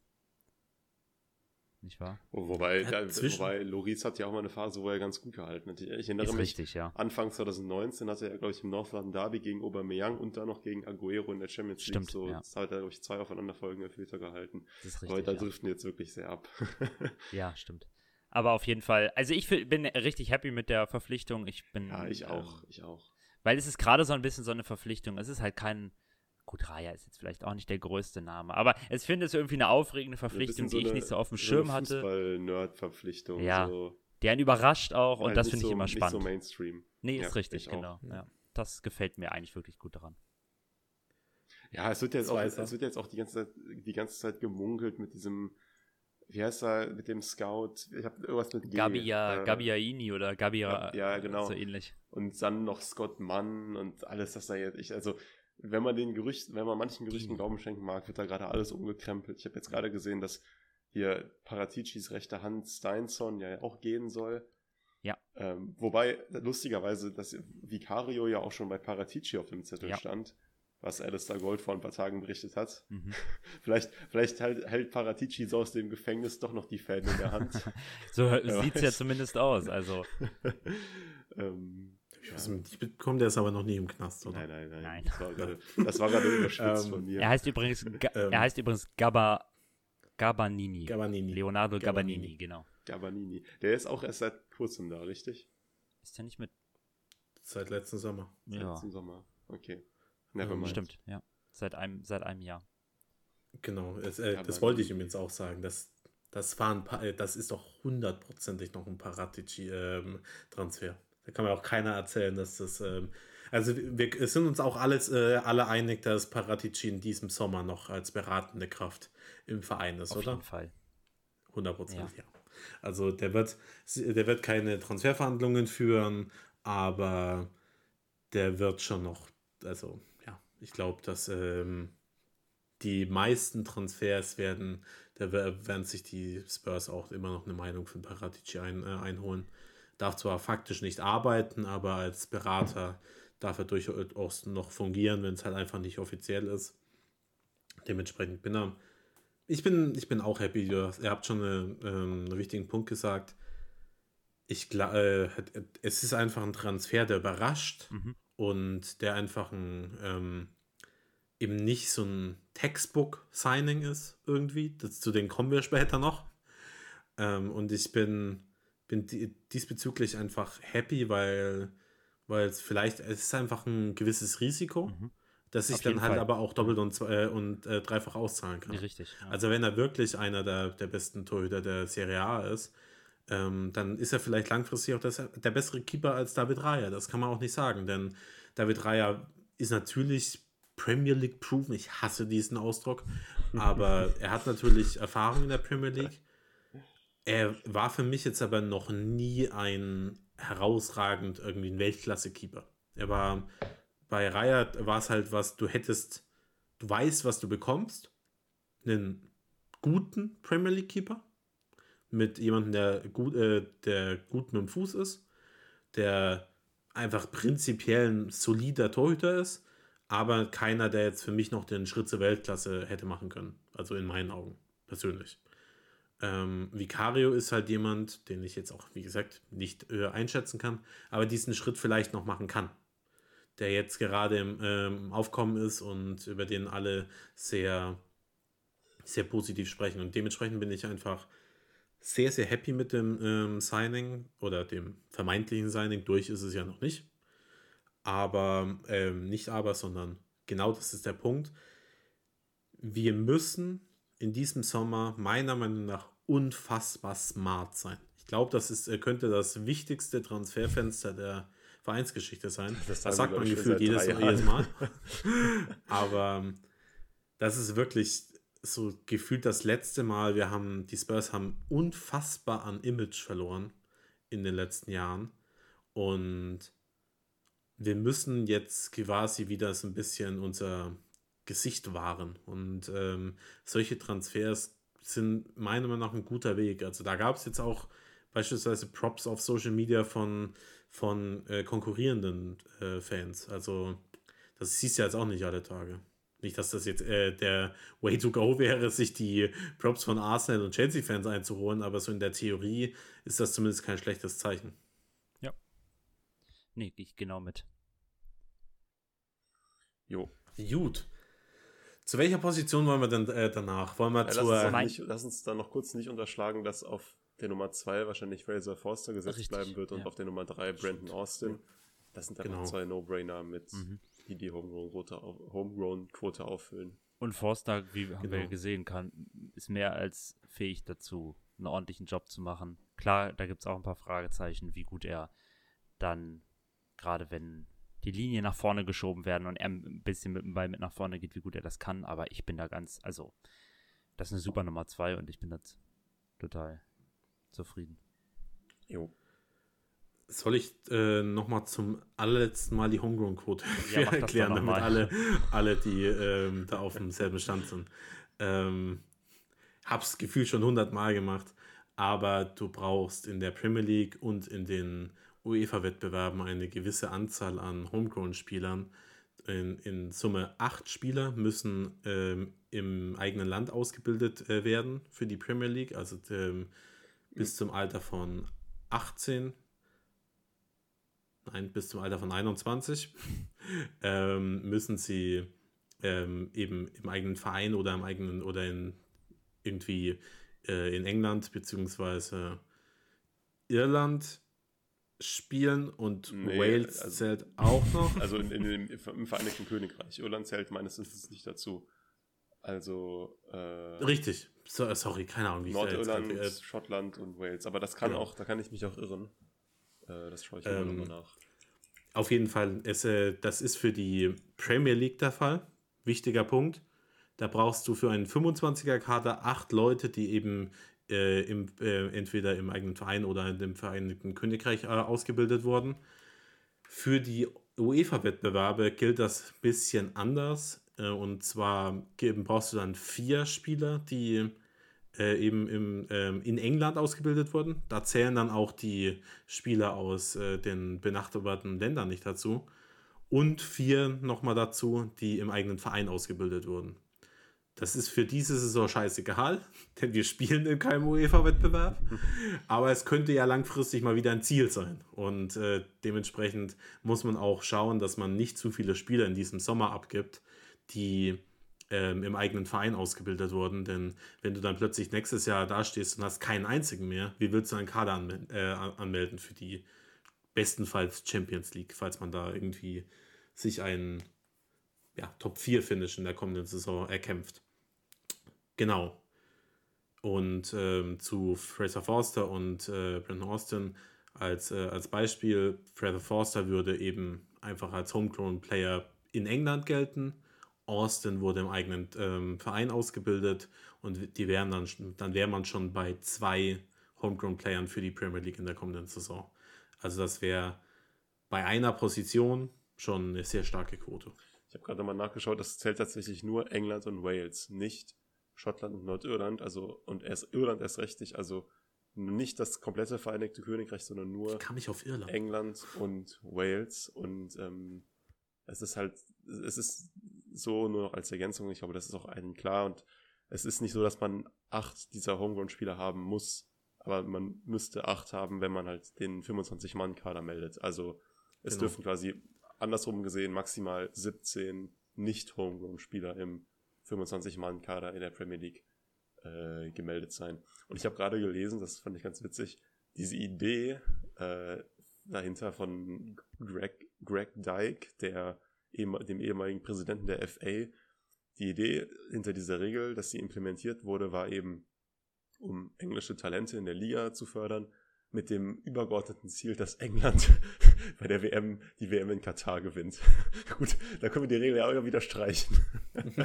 Nicht wahr? Wobei, da, wobei Loris hat ja auch mal eine Phase, wo er ganz gut gehalten hat. Ich erinnere ist mich, richtig, ja. Anfang 2019 hatte er, glaube ich, im Northland Derby gegen Aubameyang und dann noch gegen Aguero in der Champions League. Stimmt, so, ja. Das hat er, glaube ich, zwei aufeinanderfolgende Elfmeter gehalten. Das ist richtig, Aber da ja. driften jetzt wirklich sehr ab. ja, stimmt. Aber auf jeden Fall, also ich bin richtig happy mit der Verpflichtung. Ich bin. Ja, ich auch, ähm, ich auch. Weil es ist gerade so ein bisschen so eine Verpflichtung. Es ist halt kein. Gut, Raya ist jetzt vielleicht auch nicht der größte Name, aber es finde es irgendwie eine aufregende Verpflichtung, so die ich eine, nicht so auf dem so Schirm eine hatte. Fußball-Nerd-Verpflichtung. Ja. So. Der einen überrascht auch und Halt das finde ich so, immer spannend. Nicht so Mainstream. Nee, Ja, ist richtig, ich auch. genau. Ja. Das gefällt mir eigentlich wirklich gut daran. Ja, es wird jetzt auch, es wird jetzt auch die ganze Zeit, die ganze Zeit gemunkelt mit diesem, wie heißt er, mit dem Scout? Ich habe irgendwas mit G. Gabia, äh, Gabiaini oder Gabia, Ja, ja, genau. so ähnlich. Und dann noch Scott Mann und alles, das da jetzt, ich, also, wenn man den Gerüchten, wenn man manchen Gerüchten Die- Glauben schenken mag, wird da gerade alles umgekrempelt. Ich habe jetzt gerade gesehen, dass hier Paraticis rechte Hand Steinson ja auch gehen soll. Ja. Ähm, wobei, lustigerweise, dass Vicario ja auch schon bei Paratici auf dem Zettel Ja. stand, was Alistair Gold vor ein paar Tagen berichtet hat. Mhm. Vielleicht, vielleicht hält, hält Paratici so aus dem Gefängnis doch noch die Fäden in der Hand. So sieht es ja zumindest aus. Also, ähm, Ich weiß nicht, ich bekomme der ist aber noch nie im Knast, oder? nein, nein, nein, Nein. Das war gerade, das war gerade überspitzt Ähm, von mir. er heißt übrigens, Ähm. er heißt übrigens Gabba, Gabanini. Gabanini. Leonardo Gabanini, Gabanini. genau. Gabanini. Der ist auch erst seit kurzem da, richtig? Ist ja nicht mit. Seit letzten Sommer. Seit Ja, Letzten Sommer. Okay. Never Ähm, mind. stimmt, ja. Seit einem, seit einem Jahr. Genau, es, äh, das wollte ich ihm jetzt auch sagen. Das, das, war ein Pa- äh, das ist doch hundertprozentig noch ein Paratici-Transfer. Da kann mir auch keiner erzählen, dass das. Ähm, also wir es sind uns auch alles, äh, alle einig, dass Paratici in diesem Sommer noch als beratende Kraft im Verein ist, Auf oder? jeden Fall. 100 Prozent, ja. Also der wird, der wird keine Transferverhandlungen führen, aber der wird schon noch, also ja, ich glaube, dass ähm, die meisten Transfers werden, da wer- werden sich die Spurs auch immer noch eine Meinung von Paratici ein, äh, einholen. Darf zwar faktisch nicht arbeiten, aber als Berater darf er durchaus noch fungieren, wenn es halt einfach nicht offiziell ist. Dementsprechend bin er ich bin, ich bin auch happy. Ihr, habt schon eine, ähm, einen wichtigen Punkt gesagt. Ich gla- äh, es ist einfach ein Transfer, der überrascht Mhm. und der einfach ein, ähm, eben nicht so ein Textbook-Signing ist irgendwie. Das, zu denen kommen wir später noch. Ähm, und ich bin, bin di- diesbezüglich einfach happy, weil, weil es vielleicht, es ist einfach ein gewisses Risiko, Mhm. das sich Auf dann halt Fall. aber auch doppelt und, zwei- äh, und äh, dreifach auszahlen kann. Richtig. Ja. Also wenn er wirklich einer der, der besten Torhüter der Serie A ist, ähm, dann ist er vielleicht langfristig auch das, der bessere Keeper als David Raya. Das kann man auch nicht sagen, denn David Raya ist natürlich Premier League proven. Ich hasse diesen Ausdruck, aber er hat natürlich Erfahrung in der Premier League. Er war für mich jetzt aber noch nie ein herausragend irgendwie ein Weltklasse-Keeper. Er war bei Raya war es halt was, du hättest, du weißt, was du bekommst. Einen guten Premier League Keeper mit jemandem, der gut, äh, der gut mit dem Fuß ist, der einfach prinzipiell ein solider Torhüter ist, aber keiner, der jetzt für mich noch den Schritt zur Weltklasse hätte machen können. Also in meinen Augen, persönlich. Ähm, Vicario ist halt jemand, den ich jetzt auch, wie gesagt, nicht äh, einschätzen kann, aber diesen Schritt vielleicht noch machen kann. Der jetzt gerade im ähm, Aufkommen ist und über den alle sehr, sehr positiv sprechen. Und dementsprechend bin ich einfach sehr, sehr happy mit dem ähm, Signing oder dem vermeintlichen Signing. Durch ist es ja noch nicht. Aber, ähm, nicht aber, sondern genau das ist der Punkt. Wir müssen in diesem Sommer meiner Meinung nach unfassbar smart sein. Ich glaube, das ist, äh, könnte das wichtigste Transferfenster der Vereinsgeschichte sein. Das Das, sagt man gefühlt jedes, jedes. Mal. Aber ähm, das ist wirklich so gefühlt das letzte Mal. Wir haben, die Spurs haben unfassbar an Image verloren in den letzten Jahren. Und wir müssen jetzt quasi wieder so ein bisschen unser Gesicht wahren. Und ähm, solche Transfers sind meiner Meinung nach ein guter Weg. Also da gab es jetzt auch beispielsweise Props auf Social Media von, von äh, konkurrierenden äh, Fans. Also das siehst du jetzt auch nicht alle Tage. Nicht, dass das jetzt äh, der Way to go wäre, sich die Props von Arsenal und Chelsea-Fans einzuholen, aber so in der Theorie ist das zumindest kein schlechtes Zeichen. Nee, gehe ich genau mit. Jo. Gut. Zu welcher Position wollen wir denn äh, danach? Wollen wir Ja, lass, uns zur. Mein- nicht, lass uns dann noch kurz nicht unterschlagen, dass auf der Nummer 2 wahrscheinlich Fraser Forster gesetzt Richtig, bleiben wird und ja. auf der Nummer 3 Brandon Austin. Das sind einfach Genau. zwei No-Brainer mit, Mhm. die die Homegrown-Quote auf, Homegrown auffüllen. Und Forster, wie haben wir Genau. gesehen, kann, ist mehr als fähig dazu, einen ordentlichen Job zu machen. Klar, da gibt es auch ein paar Fragezeichen, wie gut er dann, gerade wenn die Linien nach vorne geschoben werden und er ein bisschen mit dem Ball mit nach vorne geht, wie gut er das kann. Aber ich bin da ganz, also, das ist eine super Nummer zwei und ich bin da total zufrieden. Jo. Soll ich äh, nochmal zum allerletzten Mal die Homegrown-Quote Ja, erklären, damit alle, alle, die ähm, da auf demselben Stand sind? Ähm, hab's gefühlt schon hundertmal gemacht, aber du brauchst in der Premier League und in den UEFA-Wettbewerben eine gewisse Anzahl an Homegrown-Spielern. In, in Summe acht Spieler müssen ähm, im eigenen Land ausgebildet äh, werden für die Premier League, also ähm, bis zum Alter von 18 nein, bis zum Alter von 21, ähm, müssen sie ähm, eben im eigenen Verein oder im eigenen oder in irgendwie äh, in England beziehungsweise Irland spielen und Nee, Wales also- zählt auch noch. Also in, in, dem- im Vereinigten Königreich. Irland zählt meines Wissens nicht dazu. Also äh, Richtig. So, sorry, keine Ahnung, wie ich Nordirland, grad, äh, Schottland und Wales. Aber das kann Genau. auch, da kann ich mich auch irren. Äh, das schaue ich immer Ähm, nochmal nach. Auf jeden Fall, es, äh, das ist für die Premier League der Fall. Wichtiger Punkt. Da brauchst du für einen 25er-Kader acht Leute, die eben äh, im, äh, entweder im eigenen Verein oder dem Vereinigten Königreich äh, ausgebildet wurden. Für die UEFA-Wettbewerbe gilt das ein bisschen anders. Äh, und zwar brauchst du dann vier Spieler, die äh, eben im, ähm, in England ausgebildet wurden. Da zählen dann auch die Spieler aus äh, den benachbarten Ländern nicht dazu. Und vier nochmal dazu, die im eigenen Verein ausgebildet wurden. Das ist für diese Saison scheißegal, denn wir spielen in keinem UEFA-Wettbewerb. Aber es könnte ja langfristig mal wieder ein Ziel sein. Und äh, dementsprechend muss man auch schauen, dass man nicht zu viele Spieler in diesem Sommer abgibt, die ähm, im eigenen Verein ausgebildet wurden. Denn wenn du dann plötzlich nächstes Jahr dastehst und hast keinen einzigen mehr, wie willst du einen Kader anmel äh, anmelden für die bestenfalls Champions League, falls man da irgendwie sich einen ja, Top 4 Finish in der kommenden Saison erkämpft. Genau. Und ähm, zu Fraser Forster und äh, Brandon Austin als, äh, als Beispiel, Fraser Forster würde eben einfach als Homegrown Player in England gelten. Austin wurde im eigenen ähm, Verein ausgebildet und die wären dann, dann wäre man schon bei zwei Homegrown Playern für die Premier League in der kommenden Saison. Also das wäre bei einer Position schon eine sehr starke Quote. Ich habe gerade mal nachgeschaut, das zählt tatsächlich nur England und Wales, nicht Schottland und Nordirland, also und erst Irland erst recht nicht, also nicht das komplette Vereinigte Königreich, sondern nur? England und Wales und ähm, es ist halt, es ist so nur noch als Ergänzung, ich glaube, das ist auch allen klar und es ist nicht so, dass man acht dieser Homegrown-Spieler haben muss, aber man müsste acht haben, wenn man halt den 25-Mann-Kader meldet. Also es Genau. dürfen quasi andersrum gesehen maximal 17 nicht-Homegrown-Spieler im 25-Mann-Kader in der Premier League äh, gemeldet sein. Und ich habe gerade gelesen, das fand ich ganz witzig, diese Idee, äh, dahinter von Greg, Greg Dyke, der, dem ehemaligen Präsidenten der FA. Die Idee hinter dieser Regel, dass sie implementiert wurde, war eben, um englische Talente in der Liga zu fördern, mit dem übergeordneten Ziel, dass England bei der WM die WM in Katar gewinnt. Gut, da können wir die Regel ja auch wieder streichen.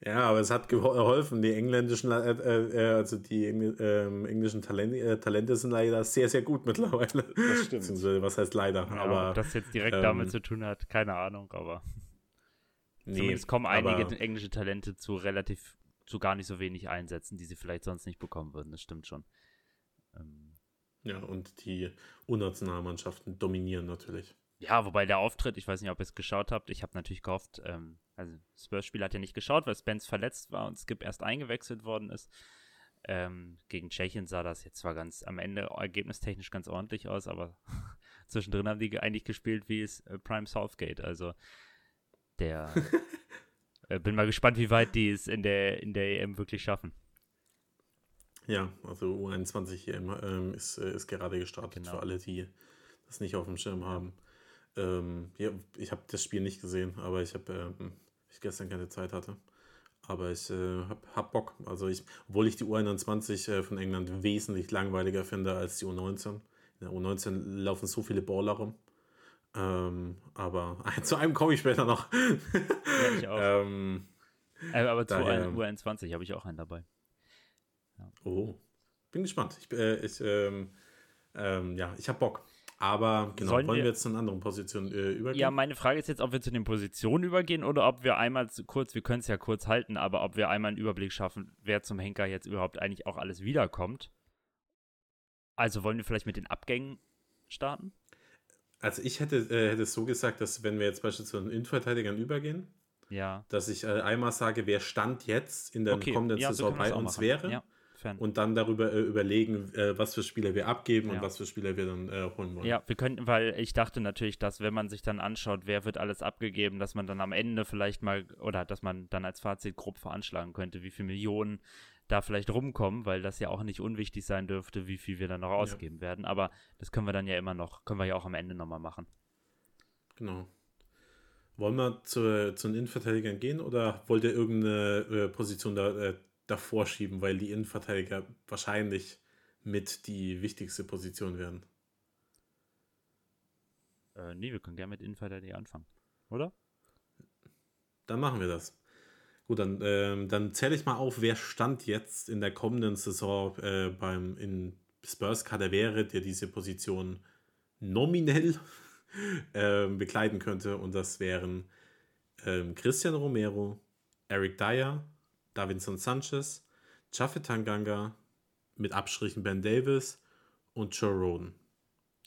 ja, aber es hat geholfen. Die engländischen, äh, äh, also die äh, englischen Talente, äh, Talente sind leider sehr, sehr gut mittlerweile. Das stimmt. Was heißt leider? Ja, aber ob das jetzt direkt ähm, damit zu tun hat, keine Ahnung, aber nee, zumindest kommen einige aber- englische Talente zu relativ, zu gar nicht so wenig Einsätzen, die sie vielleicht sonst nicht bekommen würden. Das stimmt schon. Ähm, Ja, und die Unnationalmannschaften dominieren natürlich. Ja, wobei der Auftritt, ich weiß nicht, ob ihr es geschaut habt, ich habe natürlich gehofft, ähm, also das Spurs-Spiel hat ja nicht geschaut, weil Spence verletzt war und Skip erst eingewechselt worden ist. Ähm, gegen Tschechien sah das jetzt zwar ganz am Ende ergebnistechnisch ganz ordentlich aus, aber zwischendrin haben die ge- eigentlich gespielt wie es äh, Prime Southgate. Also der bin mal gespannt, wie weit die es in der in der EM wirklich schaffen. Ja, also U21 EM ähm, ist, äh, ist gerade gestartet Genau. für alle, die das nicht auf dem Schirm haben. Ähm, ja, ich habe das Spiel nicht gesehen, aber ich habe ähm, ich gestern keine Zeit hatte. Aber ich äh, hab, hab Bock. Also ich, obwohl ich die U21 äh, von England wesentlich langweiliger finde als die U19. In der U19 laufen so viele Baller rum. Ähm, aber zu einem komme ich später noch. Ja, ich auch. ähm, Äh, aber zu daher- U21 habe ich auch einen dabei. Oh, bin gespannt. Ich, äh, ich, ähm, ähm, ja, ich habe Bock. Aber genau, Sollen wollen wir wir- jetzt zu einer anderen Position äh, übergehen? Ja, meine Frage ist jetzt, ob wir zu den Positionen übergehen oder ob wir einmal zu kurz, wir können es ja kurz halten, aber ob wir einmal einen Überblick schaffen, wer zum Henker jetzt überhaupt eigentlich auch alles wiederkommt. Also wollen wir vielleicht mit den Abgängen starten? Also ich hätte, äh, hätte es so gesagt, dass wenn wir jetzt beispielsweise zu den Innenverteidigern übergehen, Ja. dass ich äh, einmal sage, wer Stand jetzt in der Okay, kommenden ja, so Saison bei uns machen. wäre Ja, und dann darüber äh, überlegen, äh, was für Spieler wir abgeben und was für Spieler wir dann äh, holen wollen. Ja, wir könnten, weil ich dachte natürlich, dass wenn man sich dann anschaut, wer wird alles abgegeben, dass man dann am Ende vielleicht mal, oder dass man dann als Fazit grob veranschlagen könnte, wie viele Millionen da vielleicht rumkommen, weil das ja auch nicht unwichtig sein dürfte, wie viel wir dann noch ausgeben werden. Aber das können wir dann ja immer noch, können wir ja auch am Ende nochmal machen. Genau. Wollen wir zu, zu den Innenverteidigern gehen oder wollt ihr irgendeine äh, Position da, äh, davor schieben, weil die Innenverteidiger wahrscheinlich mit die wichtigste Position werden? Äh, nee, wir können gerne mit Innenverteidiger anfangen. Oder? Dann machen wir das. Gut, dann, ähm, dann zähle ich mal auf, wer Stand jetzt in der kommenden Saison äh, beim in Spurs Kader wäre, der diese Position nominell ähm, bekleiden könnte. Und das wären ähm, Christian Romero, Eric Dyer, Davinson Sanchez, Chafe Tanganga, mit Abstrichen Ben Davis und Joe Roden.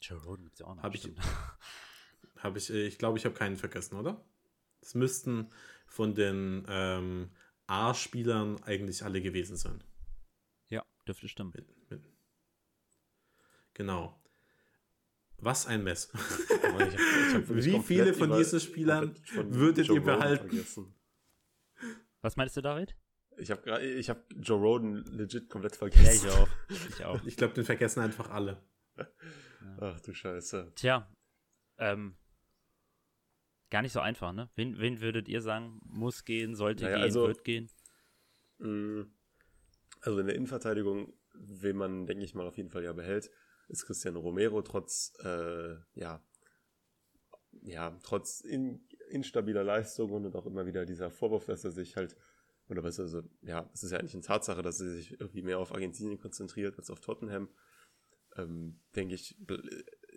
Joe Roden gibt es ja auch noch. Hab ich-. Habe ich, äh, ich glaube, ich habe keinen vergessen, oder? Es müssten von den ähm, A-Spielern eigentlich alle gewesen sein. ja, dürfte stimmen. Mit, mit. Genau. Was ein Mess. Hab- hab Wie viele von diesen Spielern würdet Joe ihr behalten? vergessen. Was meinst du, David? Ich habe ich habe Joe Roden legit komplett Ja, vergessen. ich auch. Ich auch. Ich glaube, den vergessen einfach alle. Ach du Scheiße. Tja, ähm, gar nicht so einfach, ne? Wen, wen würdet ihr sagen, muss gehen, sollte Naja, gehen, also- wird gehen? Mm, Also in der Innenverteidigung, wen man, denke ich mal, auf jeden Fall ja behält, ist Cristiano Romero trotz, äh, ja, ja, trotz in, instabiler Leistung und auch immer wieder dieser Vorwurf, dass er sich halt, oder besser so, ja, es ist ja eigentlich eine Tatsache, dass er sich irgendwie mehr auf Argentinien konzentriert als auf Tottenham. Ähm, denke ich,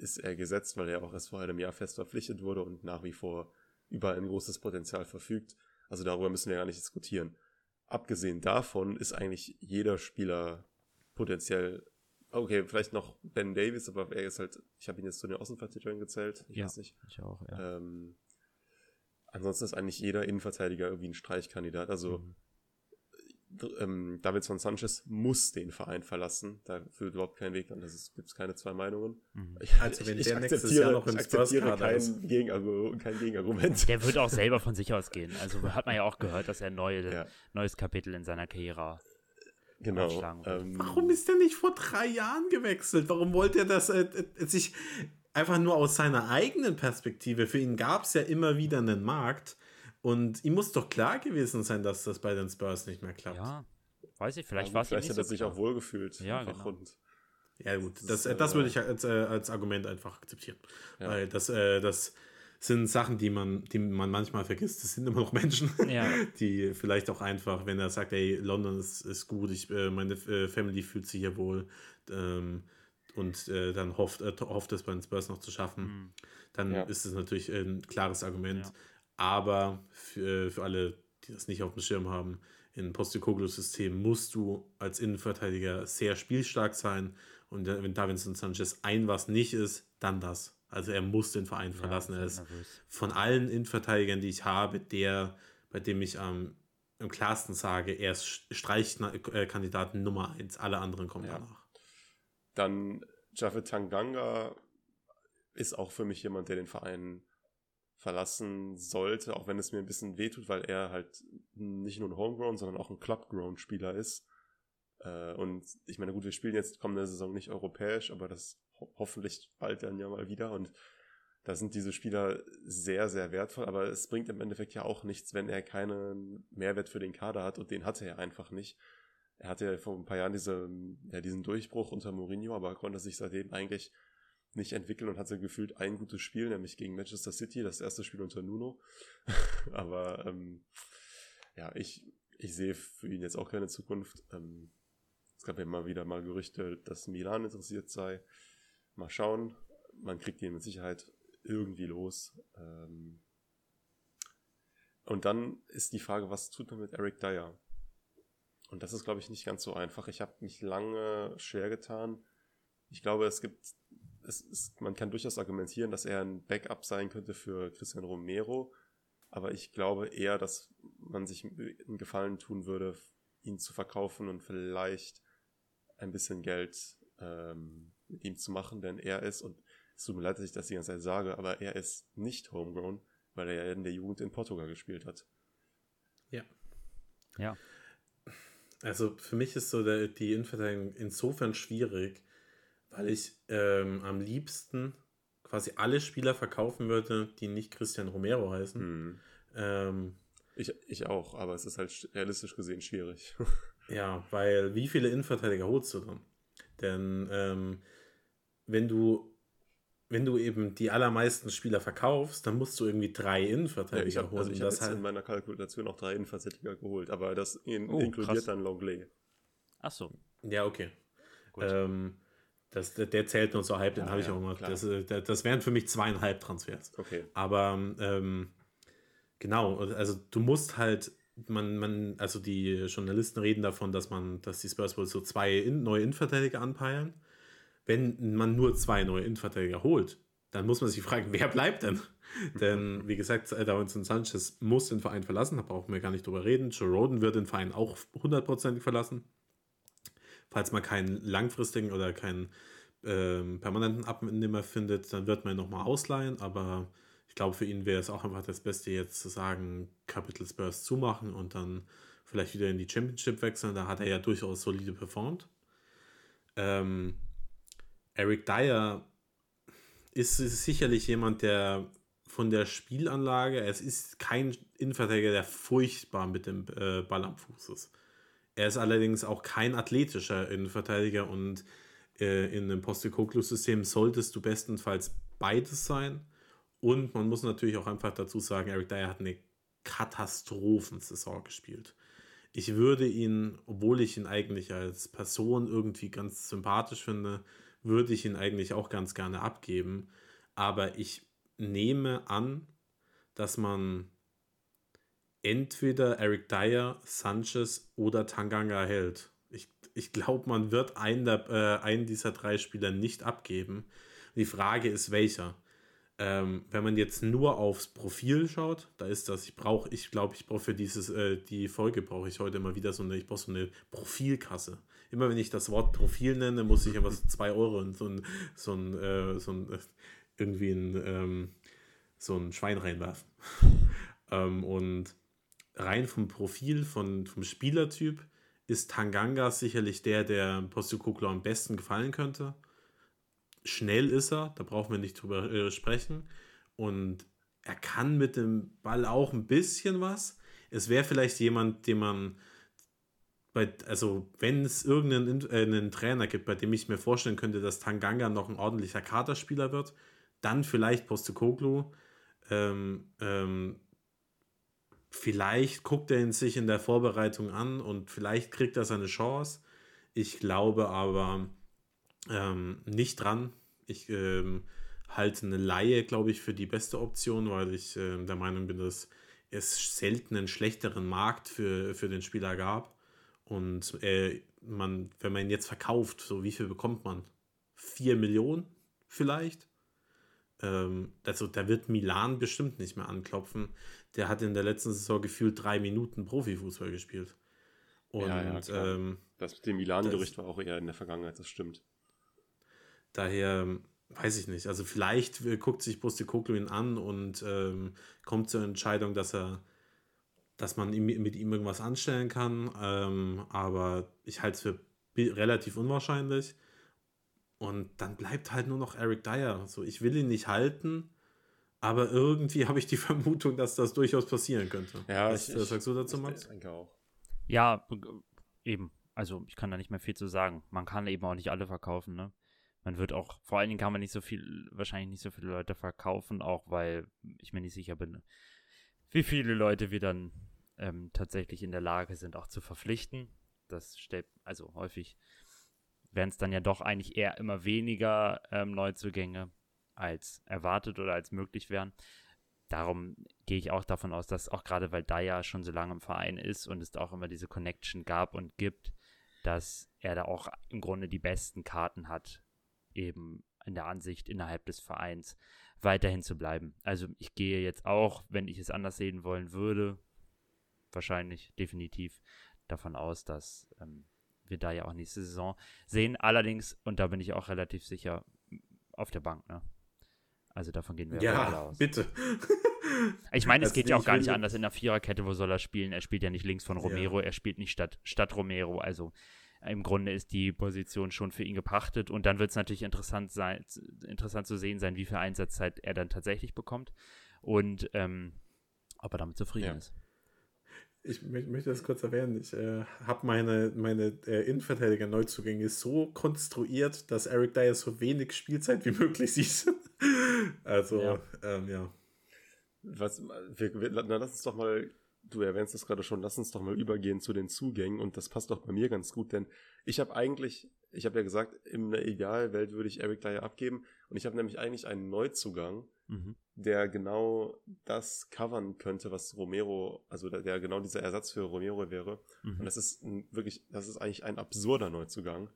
ist er gesetzt, weil er auch erst vor einem Jahr fest verpflichtet wurde und nach wie vor über ein großes Potenzial verfügt. Also darüber müssen wir gar nicht diskutieren abgesehen davon ist eigentlich jeder Spieler potenziell, okay, vielleicht noch Ben Davis, aber er ist halt, ich habe ihn jetzt zu den Außenverteidigern gezählt, ich Ja. weiß nicht. Ich auch, ja. Ähm, ansonsten ist eigentlich jeder Innenverteidiger irgendwie ein Streichkandidat. Also Mhm. Ähm, Davidson Sanchez muss den Verein verlassen. Da führt überhaupt kein Weg an. Das gibt es keine zwei Meinungen. Mhm. Ich, Also wenn ich, der nächstes akzeptiere- Jahr noch ich akzeptiere kein, Gegenargu kein Gegenargument. Der wird auch selber von sich aus gehen. Also hat man ja auch gehört, dass er ein neue, Ja. neues Kapitel in seiner Karriere Genau. Ähm, Warum ist der nicht vor drei Jahren gewechselt? Warum wollte er das äh, äh, sich einfach nur aus seiner eigenen Perspektive? Für ihn gab es ja immer wieder einen Markt und ihm muss doch klar gewesen sein, dass das bei den Spurs nicht mehr klappt. Ja, weiß ich, vielleicht ja, war es vielleicht nicht hat so er sich klar. auch wohlgefühlt. Ja, genau. Und Ja, gut, Das das, äh, das äh, würde ich als, äh, als Argument einfach akzeptieren. Ja. Weil das, äh, das sind Sachen, die man, die man manchmal vergisst. Das sind immer noch Menschen, Ja. die vielleicht auch einfach, wenn er sagt, ey, London ist, ist gut, ich, äh, meine äh, Family fühlt sich hier wohl ähm, und äh, dann hofft, äh, hofft es bei den Spurs noch zu schaffen, Hm. dann Ja. ist es natürlich ein klares Argument. Ja. Aber für, für alle, die das nicht auf dem Schirm haben, im Postecoglou-System musst du als Innenverteidiger sehr spielstark sein. Und äh, wenn Davinson Sanchez ein was nicht ist, dann das. Also er muss den Verein verlassen. Er ist nervös. von allen Innenverteidigern, die ich habe, der, bei dem ich am am klarsten sage, er ist Streichkandidat Nummer eins. Alle anderen kommen Ja. danach. Dann Jafet Tanganga ist auch für mich jemand, der den Verein verlassen sollte, auch wenn es mir ein bisschen wehtut, weil er halt nicht nur ein Homegrown, sondern auch ein Clubgrown-Spieler ist. Äh, und ich meine, gut, wir spielen jetzt kommende Saison nicht europäisch, aber das ho hoffentlich bald dann ja mal wieder. Und da sind diese Spieler sehr, sehr wertvoll, aber es bringt im Endeffekt ja auch nichts, wenn er keinen Mehrwert für den Kader hat und den hatte er einfach nicht. Er hatte ja vor ein paar Jahren diese, ja, diesen Durchbruch unter Mourinho, aber konnte sich seitdem eigentlich nicht entwickeln und hatte gefühlt ein gutes Spiel, nämlich gegen Manchester City, das erste Spiel unter Nuno. aber ähm, ja, ich, ich sehe für ihn jetzt auch keine Zukunft. Ähm, es gab ja immer wieder mal Gerüchte, dass Milan interessiert sei. Mal schauen. Man kriegt ihn mit Sicherheit irgendwie los. Ähm, und dann ist die Frage, was tut man mit Eric Dyer? Und das ist, glaube ich, nicht ganz so einfach. Ich habe mich lange schwer getan. Ich glaube, es gibt, es ist, man kann durchaus argumentieren, dass er ein Backup sein könnte für Christian Romero. Aber ich glaube eher, dass man sich einen Gefallen tun würde, ihn zu verkaufen und vielleicht ein bisschen Geld ähm, mit ihm zu machen, denn er ist, und es tut mir leid, dass ich das die ganze Zeit sage, aber er ist nicht homegrown, weil er ja in der Jugend in Portugal gespielt hat. Ja. Ja. Also für mich ist so der, die Innenverteidigung insofern schwierig, weil ich ähm, am liebsten quasi alle Spieler verkaufen würde, die nicht Christian Romero heißen. Hm. Ähm, Ich, ich auch, aber es ist halt realistisch gesehen schwierig. ja, weil wie viele Innenverteidiger holst du dann? Denn ähm, wenn du wenn du eben die allermeisten Spieler verkaufst, dann musst du irgendwie drei Ja, Innenverteidiger ich habe holen. also ich hab das jetzt in halt, meiner Kalkulation auch drei Innenverteidiger geholt, aber das in, Oh, inkludiert krass. dann Longley. Ach so. ja, okay. Gut. Ähm, das, der, zählt nur so halb, den Ja, habe ich ja, auch gemacht. klar. Das, äh, das, das wären für mich zweieinhalb Transfers. Okay. Aber ähm, genau, also du musst halt, man, man, also die Journalisten reden davon, dass man, dass die Spurs wohl so zwei in, neue Innenverteidiger anpeilen. Wenn man nur zwei neue Innenverteidiger holt, dann muss man sich fragen, wer bleibt denn? Denn, wie gesagt, Davinson Sanchez muss den Verein verlassen, da brauchen wir gar nicht drüber reden. Joe Roden wird den Verein auch hundertprozentig verlassen. Falls man keinen langfristigen oder keinen ähm, permanenten Abnehmer findet, dann wird man ihn nochmal ausleihen, aber ich glaube, für ihn wäre es auch einfach das Beste, jetzt zu sagen, Capital Spurs zumachen und dann vielleicht wieder in die Championship wechseln. Da hat er ja durchaus solide performt. Ähm, Eric Dyer ist, ist sicherlich jemand, der von der Spielanlage, es ist kein Innenverteidiger, der furchtbar mit dem äh, Ball am Fuß ist. Er ist allerdings auch kein athletischer Innenverteidiger und äh, in einem Postecoglou-System solltest du bestenfalls beides sein. Und man muss natürlich auch einfach dazu sagen, Eric Dyer hat eine Katastrophensaison gespielt. Ich würde ihn, obwohl ich ihn eigentlich als Person irgendwie ganz sympathisch finde, würde ich ihn eigentlich auch ganz gerne abgeben. Aber ich nehme an, dass man entweder Eric Dyer, Sanchez oder Tanganga hält. Ich, ich glaube, man wird einen, der, äh, einen dieser drei Spieler nicht abgeben. Die Frage ist, welcher. Ähm, wenn man jetzt nur aufs Profil schaut, da ist das, ich brauche, ich glaube, ich brauche für dieses, äh, die Folge brauche ich heute immer wieder so eine, ich brauche so eine Profilkasse. Immer wenn ich das Wort Profil nenne, muss ich immer so zwei Euro in so ein, so ein, äh, so ein irgendwie ein, ähm, so ein Schwein reinwerfen. ähm, und rein vom Profil, von, vom Spielertyp, ist Tanganga sicherlich der, der Postecoglou am besten gefallen könnte. Schnell ist er, da brauchen wir nicht drüber äh, sprechen. Und er kann mit dem Ball auch ein bisschen was. Es wäre vielleicht jemand, den man bei, also wenn es irgendeinen äh, einen Trainer gibt, bei dem ich mir vorstellen könnte, dass Tanganga noch ein ordentlicher Kaderspieler wird, dann vielleicht Postecoglou. Ähm, ähm, vielleicht guckt er ihn sich in der Vorbereitung an und vielleicht kriegt er seine Chance. Ich glaube aber ähm, nicht dran. Ich ähm, halte eine Laie, glaube ich, für die beste Option, weil ich äh, der Meinung bin, dass es selten einen schlechteren Markt für, für den Spieler gab. Und äh, man, wenn man ihn jetzt verkauft, so wie viel bekommt man? Vier Millionen vielleicht? Ähm, also da wird Milan bestimmt nicht mehr anklopfen. Der hat in der letzten Saison gefühlt drei Minuten Profifußball gespielt. Und ja, ja, ähm, das mit dem Milan-Gerücht war auch eher in der Vergangenheit, das stimmt. Daher weiß ich nicht. Also vielleicht guckt sich Postecoglou ihn an und ähm, kommt zur Entscheidung, dass er, dass man mit ihm irgendwas anstellen kann. Ähm, aber ich halte es für relativ unwahrscheinlich. Und dann bleibt halt nur noch Eric Dyer. So, ich will ihn nicht halten, aber irgendwie habe ich die Vermutung, dass das durchaus passieren könnte. Ja, was, ich, was sagst du dazu, Max? Ich denke auch. Ja, eben. Also ich kann da nicht mehr viel zu sagen. Man kann eben auch nicht alle verkaufen, ne? Man wird auch, vor allen Dingen kann man nicht so viel, wahrscheinlich nicht so viele Leute verkaufen, auch weil ich mir nicht sicher bin, wie viele Leute wir dann ähm, tatsächlich in der Lage sind, auch zu verpflichten. Das stellt, also häufig werden es dann ja doch eigentlich eher immer weniger ähm, Neuzugänge als erwartet oder als möglich wären. Darum gehe ich auch davon aus, dass auch gerade weil Daya schon so lange im Verein ist und es da auch immer diese Connection gab und gibt, dass er da auch im Grunde die besten Karten hat, eben in der Ansicht innerhalb des Vereins weiterhin zu bleiben. Also ich gehe jetzt auch, wenn ich es anders sehen wollen würde, wahrscheinlich definitiv davon aus, dass ähm, wir da ja auch nächste Saison sehen. Allerdings, und da bin ich auch relativ sicher, auf der Bank, ne? Also davon gehen wir ja alle aus. Bitte. ich meine, es geht ja auch gar nicht anders in der Viererkette, wo soll er spielen? Er spielt ja nicht links von Romero, ja. er spielt nicht statt, statt Romero. Also im Grunde ist die Position schon für ihn gepachtet und dann wird es natürlich interessant sein, interessant zu sehen sein, wie viel Einsatzzeit er dann tatsächlich bekommt und ähm, ob er damit zufrieden ja. ist ich möchte das kurz erwähnen, ich äh, habe meine, meine äh, Innenverteidiger-Neuzugänge so konstruiert, dass Eric Dyer so wenig Spielzeit wie möglich sieht. also, ja. Ähm, ja. Was, wir, wir, na, lass uns doch mal, du erwähnst es gerade schon, lass uns doch mal übergehen zu den Zugängen und das passt doch bei mir ganz gut, denn ich habe eigentlich, ich habe ja gesagt, in der Idealwelt würde ich Eric Dyer abgeben und ich habe nämlich eigentlich einen Neuzugang, mhm. der genau das covern könnte, was Romero, also der, der genau dieser Ersatz für Romero wäre. Mhm. Und das ist ein, wirklich, das ist eigentlich ein absurder Neuzugang.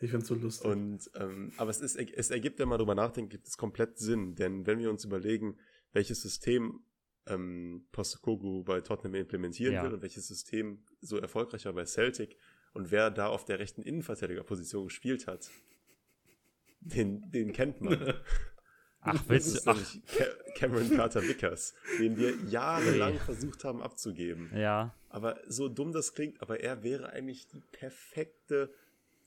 Ich finde es so lustig. Und, ähm, aber es ist, es ergibt, wenn man darüber nachdenkt, gibt es komplett Sinn. Denn wenn wir uns überlegen, welches System ähm, Postecoglou bei Tottenham implementieren ja. will und welches System so erfolgreich war bei Celtic und wer da auf der rechten Innenverteidigerposition gespielt hat, den, den kennt man. Ach, willst du? Ach. Cameron Carter Vickers, den wir jahrelang versucht haben abzugeben. Ja. Aber so dumm das klingt, aber er wäre eigentlich die perfekte,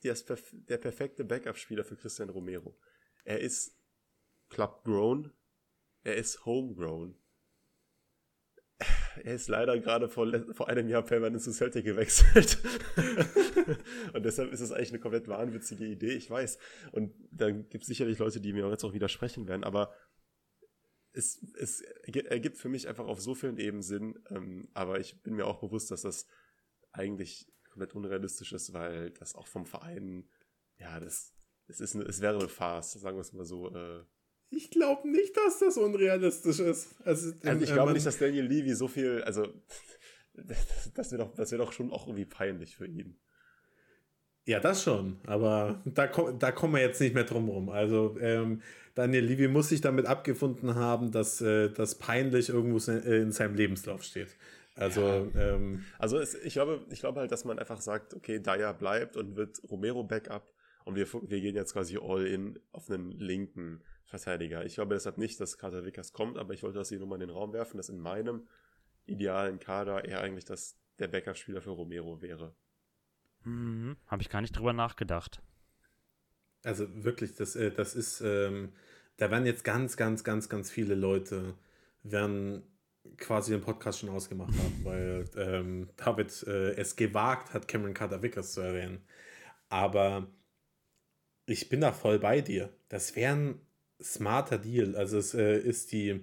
der perfekte Backup-Spieler für Christian Romero. Er ist club grown, er ist homegrown er ist leider gerade vor, vor einem Jahr permanent zu Celtic gewechselt. und deshalb ist es eigentlich eine komplett wahnwitzige Idee, ich weiß. Und da gibt es sicherlich Leute, die mir jetzt auch widersprechen werden, aber es, es ergibt für mich einfach auf so vielen Ebenen Sinn. Ähm, aber ich bin mir auch bewusst, dass das eigentlich komplett unrealistisch ist, weil das auch vom Verein, ja, das, es, ist eine, es wäre eine Farce, sagen wir es mal so, äh, ich glaube nicht, dass das unrealistisch ist. Also, also ich äh, glaube nicht, dass Daniel Levy so viel, also das wäre doch, wär doch schon auch irgendwie peinlich für ihn. Ja, das schon, aber da, da kommen wir jetzt nicht mehr drum rum. Also ähm, Daniel Levy muss sich damit abgefunden haben, dass äh, das peinlich irgendwo in seinem Lebenslauf steht. Also, ja. ähm, also es, ich, glaube, ich glaube halt, dass man einfach sagt, okay, Daya bleibt und wird Romero Backup und wir, wir gehen jetzt quasi all in auf einen linken Verteidiger. Ich glaube deshalb nicht, dass Carter Vickers kommt, aber ich wollte das hier nur mal in den Raum werfen, dass in meinem idealen Kader er eigentlich das, der Backup-Spieler für Romero wäre. Mhm. Habe ich gar nicht drüber nachgedacht. Also wirklich, das, äh, das ist, ähm, da werden jetzt ganz, ganz, ganz, ganz viele Leute werden quasi den Podcast schon ausgemacht haben, weil ähm, David äh, es gewagt hat, Cameron Carter Vickers zu erwähnen. Aber ich bin da voll bei dir. Das wäre ein smarter Deal. Also es äh, ist die,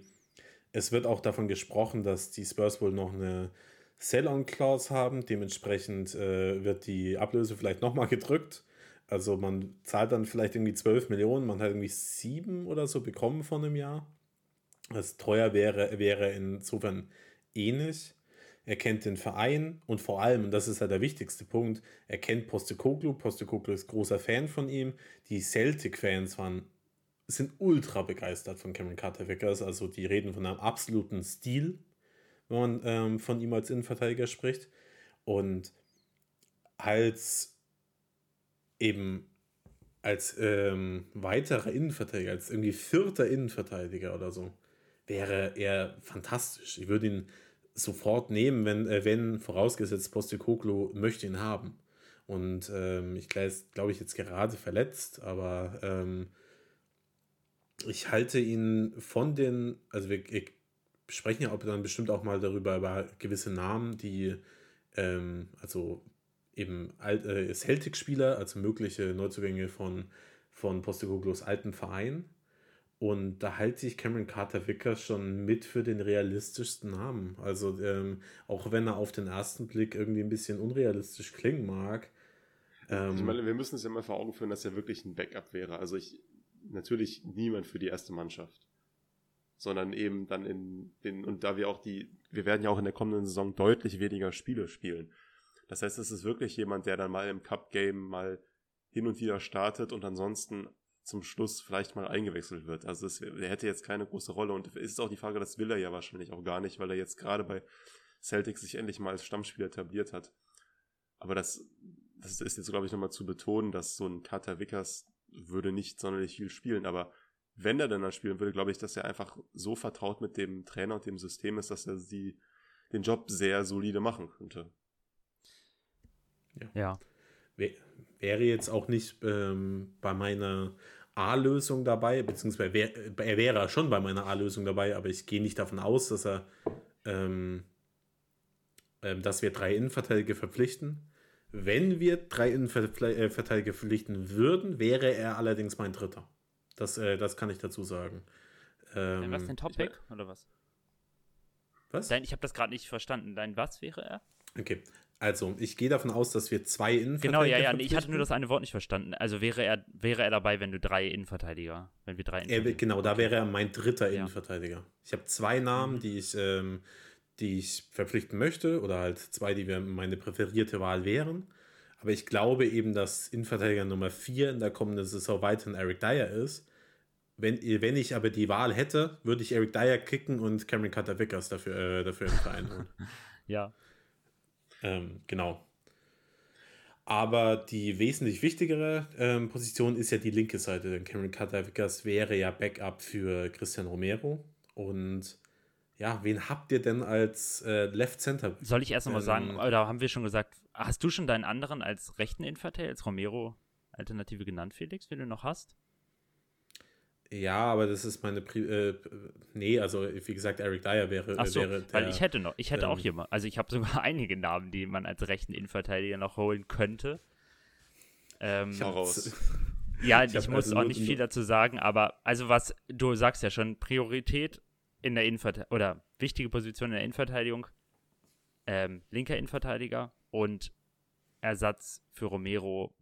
es wird auch davon gesprochen, dass die Spurs wohl noch eine Sell-on-Clause haben. Dementsprechend äh, wird die Ablöse vielleicht nochmal gedrückt. Also man zahlt dann vielleicht irgendwie 12 Millionen, man hat irgendwie sieben oder so bekommen von einem Jahr. Was teuer wäre, wäre insofern ähnlich. Er kennt den Verein und vor allem, und das ist halt der wichtigste Punkt, er kennt Postecoglou. Postecoglou ist großer Fan von ihm. Die Celtic-Fans waren, sind ultra begeistert von Cameron Carter Vickers. Also die reden von einem absoluten Stil, wenn man ähm, von ihm als Innenverteidiger spricht. Und als eben als ähm, weiterer Innenverteidiger, als irgendwie vierter Innenverteidiger oder so, wäre er fantastisch. Ich würde ihn sofort nehmen, wenn, äh, wenn vorausgesetzt Postecoglou möchte ihn haben. Und ähm, ich glaube ich, jetzt gerade verletzt, aber ähm, ich halte ihn von den, also wir, sprechen ja auch dann bestimmt auch mal darüber, über gewisse Namen, die, ähm, also eben äh, Celtic-Spieler, also mögliche Neuzugänge von, von Postecoglos alten Verein. Und da halte ich Cameron Carter Vickers schon mit für den realistischsten Namen. Also ähm, auch wenn er auf den ersten Blick irgendwie ein bisschen unrealistisch klingen mag. Ähm, ich meine, wir müssen es ja mal vor Augen führen, dass er wirklich ein Backup wäre. Also ich natürlich niemand für die erste Mannschaft. Sondern eben dann in den, und da wir auch die, wir werden ja auch in der kommenden Saison deutlich weniger Spiele spielen. Das heißt, es ist wirklich jemand, der dann mal im Cup-Game mal hin und wieder startet und ansonsten zum Schluss vielleicht mal eingewechselt wird. Also es, er hätte jetzt keine große Rolle und es ist auch die Frage, das will er ja wahrscheinlich auch gar nicht, weil er jetzt gerade bei Celtic sich endlich mal als Stammspieler etabliert hat. Aber das, das ist jetzt, glaube ich, nochmal zu betonen, dass so ein Carter Vickers würde nicht sonderlich viel spielen, aber wenn er dann, dann spielen würde, glaube ich, dass er einfach so vertraut mit dem Trainer und dem System ist, dass er sie den Job sehr solide machen könnte. Ja. Wäre jetzt auch nicht ähm, bei meiner A-Lösung dabei, beziehungsweise wär, er wäre schon bei meiner A-Lösung dabei, aber ich gehe nicht davon aus, dass er, ähm, ähm, dass wir drei Innenverteidiger verpflichten. Wenn wir drei Innenverteidiger verpflichten würden, wäre er allerdings mein Dritter. Das, äh, das kann ich dazu sagen. Ähm, was, dein Top-Pick oder was? Was? Dein, ich habe das gerade nicht verstanden. Dein was wäre er? Okay, also, ich gehe davon aus, dass wir zwei Innenverteidiger Genau, ja, ja, nee, ich hatte nur das eine Wort nicht verstanden. Also wäre er, wäre er dabei, wenn du drei Innenverteidiger, wenn wir drei Innenverteidiger. Er, genau, da wäre er mein dritter ja. Innenverteidiger. Ich habe zwei Namen, mhm. die ich, ähm, die ich verpflichten möchte, oder halt zwei, die meine präferierte Wahl wären. Aber ich glaube eben, dass Innenverteidiger Nummer vier in der kommenden Saison weiterhin Eric Dyer ist. Wenn, wenn ich aber die Wahl hätte, würde ich Eric Dyer kicken und Cameron Cutter Vickers dafür, äh, dafür im Verein holen. ja. Ähm, genau. Aber die wesentlich wichtigere ähm, Position ist ja die linke Seite, denn Cameron Carter-Vickers wäre ja Backup für Christian Romero. Und ja, wen habt ihr denn als äh, Left Center? Soll ich erst nochmal ähm, sagen, oder haben wir schon gesagt, hast du schon deinen anderen als rechten Invertel, als Romero Alternative genannt, Felix, wen du noch hast? Ja, aber das ist meine. Pri äh, nee, also wie gesagt, Eric Dyer wäre. Ach so, wäre der, weil ich hätte noch, ich hätte ähm, auch jemand. Also ich habe sogar einige Namen, die man als rechten Innenverteidiger noch holen könnte. Ähm, raus. Ja, ich, ich muss also auch nicht viel dazu sagen, aber also was, du sagst ja schon, Priorität in der Innenverteidigung oder wichtige Position in der Innenverteidigung, ähm, linker Innenverteidiger und Ersatz für Romero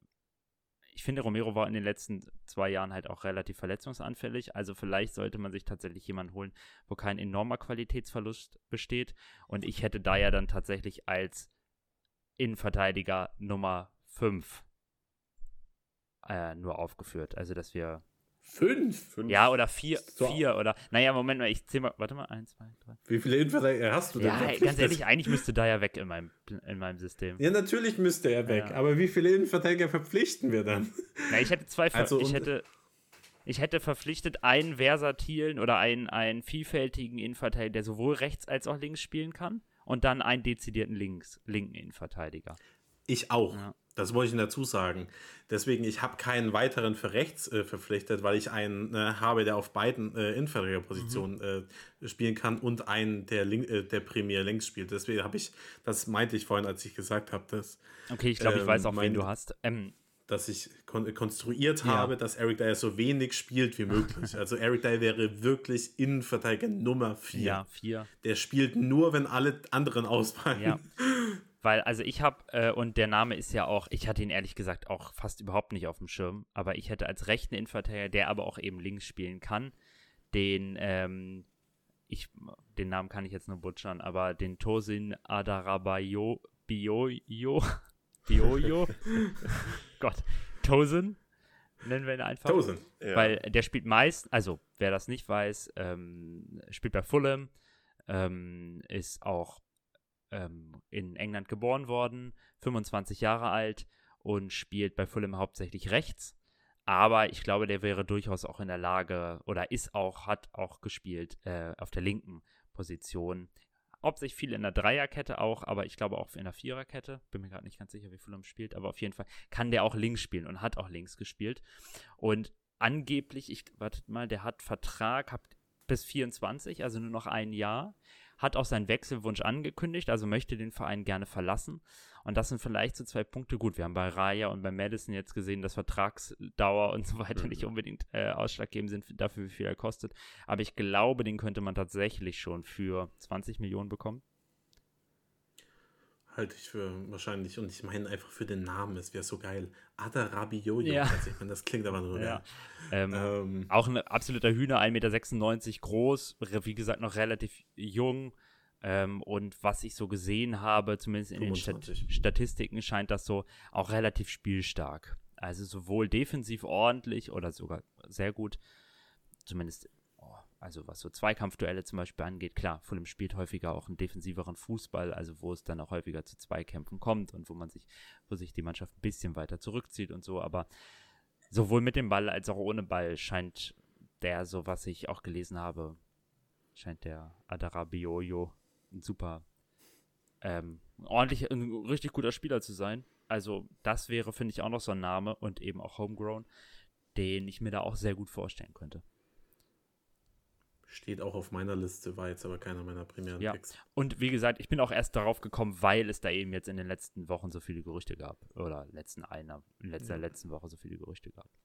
ich finde, Romero war in den letzten zwei Jahren halt auch relativ verletzungsanfällig. Also vielleicht sollte man sich tatsächlich jemanden holen, wo kein enormer Qualitätsverlust besteht. Und ich hätte da ja dann tatsächlich als Innenverteidiger Nummer 5 äh, nur aufgeführt. Also dass wir Fünf? Fünf? Ja, oder vier, so. vier oder. Naja, Moment mal, ich zähl mal. Warte mal, eins, zwei, drei. Wie viele Innenverteidiger hast du denn? Ja, ganz ehrlich, eigentlich müsste da ja weg in meinem, in meinem System. Ja, natürlich müsste er weg. Ja. Aber wie viele Innenverteidiger verpflichten wir dann? Na, ich hätte zwei. Also, ich hätte. Ich hätte verpflichtet einen versatilen oder einen, einen vielfältigen Innenverteidiger, der sowohl rechts als auch links spielen kann. Und dann einen dezidierten links, linken Innenverteidiger. Ich auch. Ja. Das wollte ich dazu sagen. Deswegen, ich habe keinen weiteren für rechts äh, verpflichtet, weil ich einen äh, habe, der auf beiden äh, Innenverteidigerpositionen mhm. Äh, spielen kann und einen, der, Link, äh, der primär links spielt. Deswegen habe ich, das meinte ich vorhin, als ich gesagt habe, dass. Okay, ich glaube, ich ähm, weiß auch, mein, wen du hast. Ähm, dass ich kon konstruiert ja. habe, dass Eric Dyer so wenig spielt wie möglich. Also Eric Dyer wäre wirklich Innenverteidiger Nummer 4. Ja, 4. Der spielt nur, wenn alle anderen ausfallen. Ja. Weil, also ich habe, äh, und der Name ist ja auch, ich hatte ihn ehrlich gesagt auch fast überhaupt nicht auf dem Schirm, aber ich hätte als rechten Innenverteidiger, der aber auch eben links spielen kann, den, ähm, ich, den Namen kann ich jetzt nur butchern, aber den Tosin Adarabayo, Bioyo, Bioyo, Gott, Tosin, nennen wir ihn einfach. Tosin, ja. Weil der spielt meist, also wer das nicht weiß, ähm, spielt bei Fulham, ähm, ist auch ähm, in England geboren worden, 25 Jahre alt und spielt bei Fulham hauptsächlich rechts. Aber ich glaube, der wäre durchaus auch in der Lage oder ist auch, hat auch gespielt äh, auf der linken Position. Hauptsächlich viel in der Dreierkette auch, aber ich glaube auch in der Viererkette. Bin mir gerade nicht ganz sicher, wie Fulham spielt, aber auf jeden Fall kann der auch links spielen und hat auch links gespielt. Und angeblich, ich wartet mal, der hat Vertrag, hat bis 24, also nur noch ein Jahr hat auch seinen Wechselwunsch angekündigt, also möchte den Verein gerne verlassen. Und das sind vielleicht so zwei Punkte. Gut, wir haben bei Raya und bei Madison jetzt gesehen, dass Vertragsdauer und so weiter mhm. nicht unbedingt äh, ausschlaggebend sind dafür, wie viel er kostet. Aber ich glaube, den könnte man tatsächlich schon für 20 Millionen bekommen halte ich für wahrscheinlich. Und ich meine einfach für den Namen, es wäre so geil. Adarabioyo. Ja. Also ich meine, das klingt aber nur. Ja. Ähm, ähm, auch ein absoluter Hühner, 1,96 Meter groß, wie gesagt, noch relativ jung. Ähm, und was ich so gesehen habe, zumindest in 25. den Stat Statistiken, scheint das so auch relativ spielstark. Also sowohl defensiv ordentlich oder sogar sehr gut, zumindest also was so Zweikampfduelle zum Beispiel angeht, klar, Fulham spielt häufiger auch einen defensiveren Fußball, also wo es dann auch häufiger zu Zweikämpfen kommt und wo man sich, wo sich die Mannschaft ein bisschen weiter zurückzieht und so, aber sowohl mit dem Ball als auch ohne Ball scheint der, so was ich auch gelesen habe, scheint der Adarabioyo ein super, ähm, ordentlich, ein richtig guter Spieler zu sein. Also das wäre, finde ich, auch noch so ein Name und eben auch Homegrown, den ich mir da auch sehr gut vorstellen könnte. Steht auch auf meiner Liste, war jetzt aber keiner meiner primären ja. Picks. Und wie gesagt, ich bin auch erst darauf gekommen, weil es da eben jetzt in den letzten Wochen so viele Gerüchte gab. Oder letzten einer, in letzter ja. letzten Woche so viele Gerüchte gab.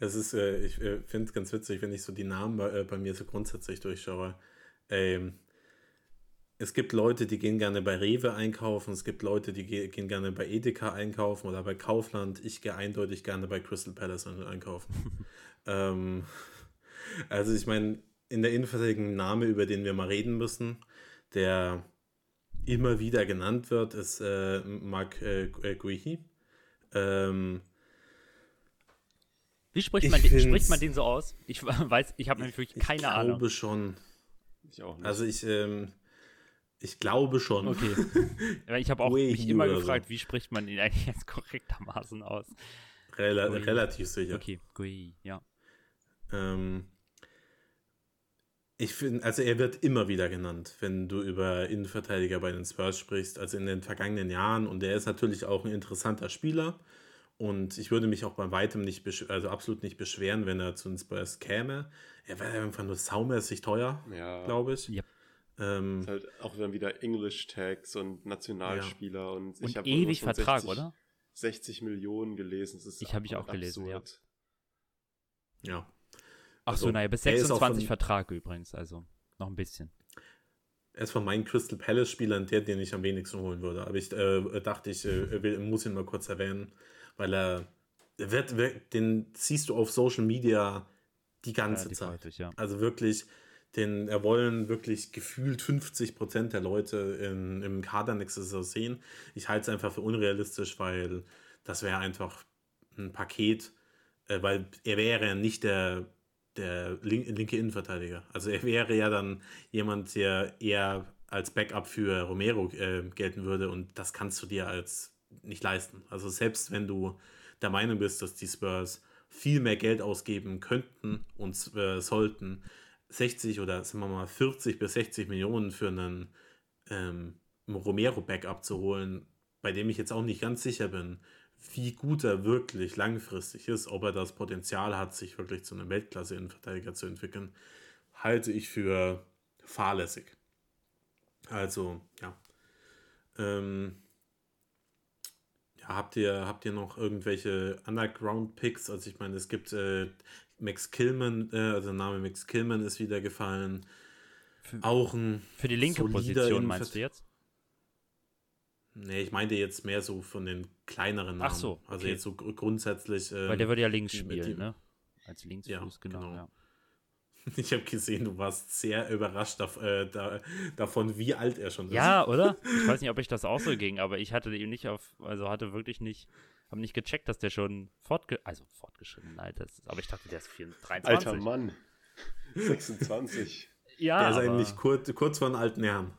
Es ist, äh, ich äh, finde es ganz witzig, wenn ich so die Namen bei, äh, bei mir so grundsätzlich durchschaue. Ähm, es gibt Leute, die gehen gerne bei Rewe einkaufen, es gibt Leute, die gehen gerne bei Edeka einkaufen oder bei Kaufland. Ich gehe eindeutig gerne bei Crystal Palace einkaufen. ähm, also ich meine, in der Innenverteidigung Name, über den wir mal reden müssen, der immer wieder genannt wird, ist äh, Mark äh, äh Guihi. Ähm, Wie spricht man, den, spricht man den so aus? Ich weiß, ich habe nämlich wirklich keine Ahnung. Ich glaube schon. Ich auch nicht. Also ich, ähm, ich glaube schon. Okay. ich habe auch mich immer gefragt, so. wie spricht man ihn eigentlich jetzt korrektermaßen aus? Rel Gui. Relativ sicher. Okay, Gui, ja. Ähm, ich finde, also er wird immer wieder genannt, wenn du über Innenverteidiger bei den Spurs sprichst, also in den vergangenen Jahren. Und er ist natürlich auch ein interessanter Spieler. Und ich würde mich auch bei weitem nicht, also absolut nicht beschweren, wenn er zu den Spurs käme. Er wäre einfach nur saumäßig teuer, ja. glaube ich. Yep. Ähm, ist halt auch dann wieder English-Tags und Nationalspieler ja. und, ich habe ewig Vertrag, 60, oder? 60 Millionen gelesen. Das ist ich habe ich auch gelesen, ja. Ja. Ach also, so, naja, bis 26 Vertrag übrigens, also noch ein bisschen. Er ist von meinen Crystal Palace-Spielern der, den ich am wenigsten holen würde. Aber ich äh, dachte, ich äh, will, muss ihn mal kurz erwähnen, weil er wird, wird, den siehst du auf Social Media die ganze ja, Zeit. Häufig, ja. Also wirklich, den er wollen wirklich gefühlt 50 Prozent der Leute in, im Kader nächstes Jahr sehen. Ich halte es einfach für unrealistisch, weil das wäre einfach ein Paket, äh, weil er wäre nicht der, der link, linke Innenverteidiger. Also er wäre ja dann jemand, der eher als Backup für Romero äh, gelten würde und das kannst du dir als nicht leisten. Also selbst wenn du der Meinung bist, dass die Spurs viel mehr Geld ausgeben könnten und äh, sollten, 60 oder sagen wir mal 40 bis 60 Millionen für einen ähm, Romero-Backup zu holen, bei dem ich jetzt auch nicht ganz sicher bin, wie gut er wirklich langfristig ist, ob er das Potenzial hat, sich wirklich zu einem Weltklasse-Innenverteidiger zu entwickeln, halte ich für fahrlässig. Also, ja. Ähm, ja, habt ihr, habt ihr noch irgendwelche Underground-Picks? Also ich meine, es gibt äh, Max Killman, äh, also der Name Max Killman ist wieder gefallen. Für, auch ein für die linke Position meinst du jetzt? Nee, ich meinte jetzt mehr so von den kleineren Namen. Ach so. Okay. Also jetzt so grundsätzlich. Ähm, Weil der würde ja links spielen, die, ne? Als Linksfuß, ja, genau. genau. Ja. Ich habe gesehen, du warst sehr überrascht da, äh, da, davon, wie alt er schon ist. Ja, oder? Ich weiß nicht, ob ich das auch so ging, aber ich hatte ihn nicht auf, also hatte wirklich nicht, habe nicht gecheckt, dass der schon fortge also fortgeschritten alt ist. Aber ich dachte, der ist 23. Alter Mann. 26. ja. Der ist eigentlich kurz, kurz vor den alten Herrn.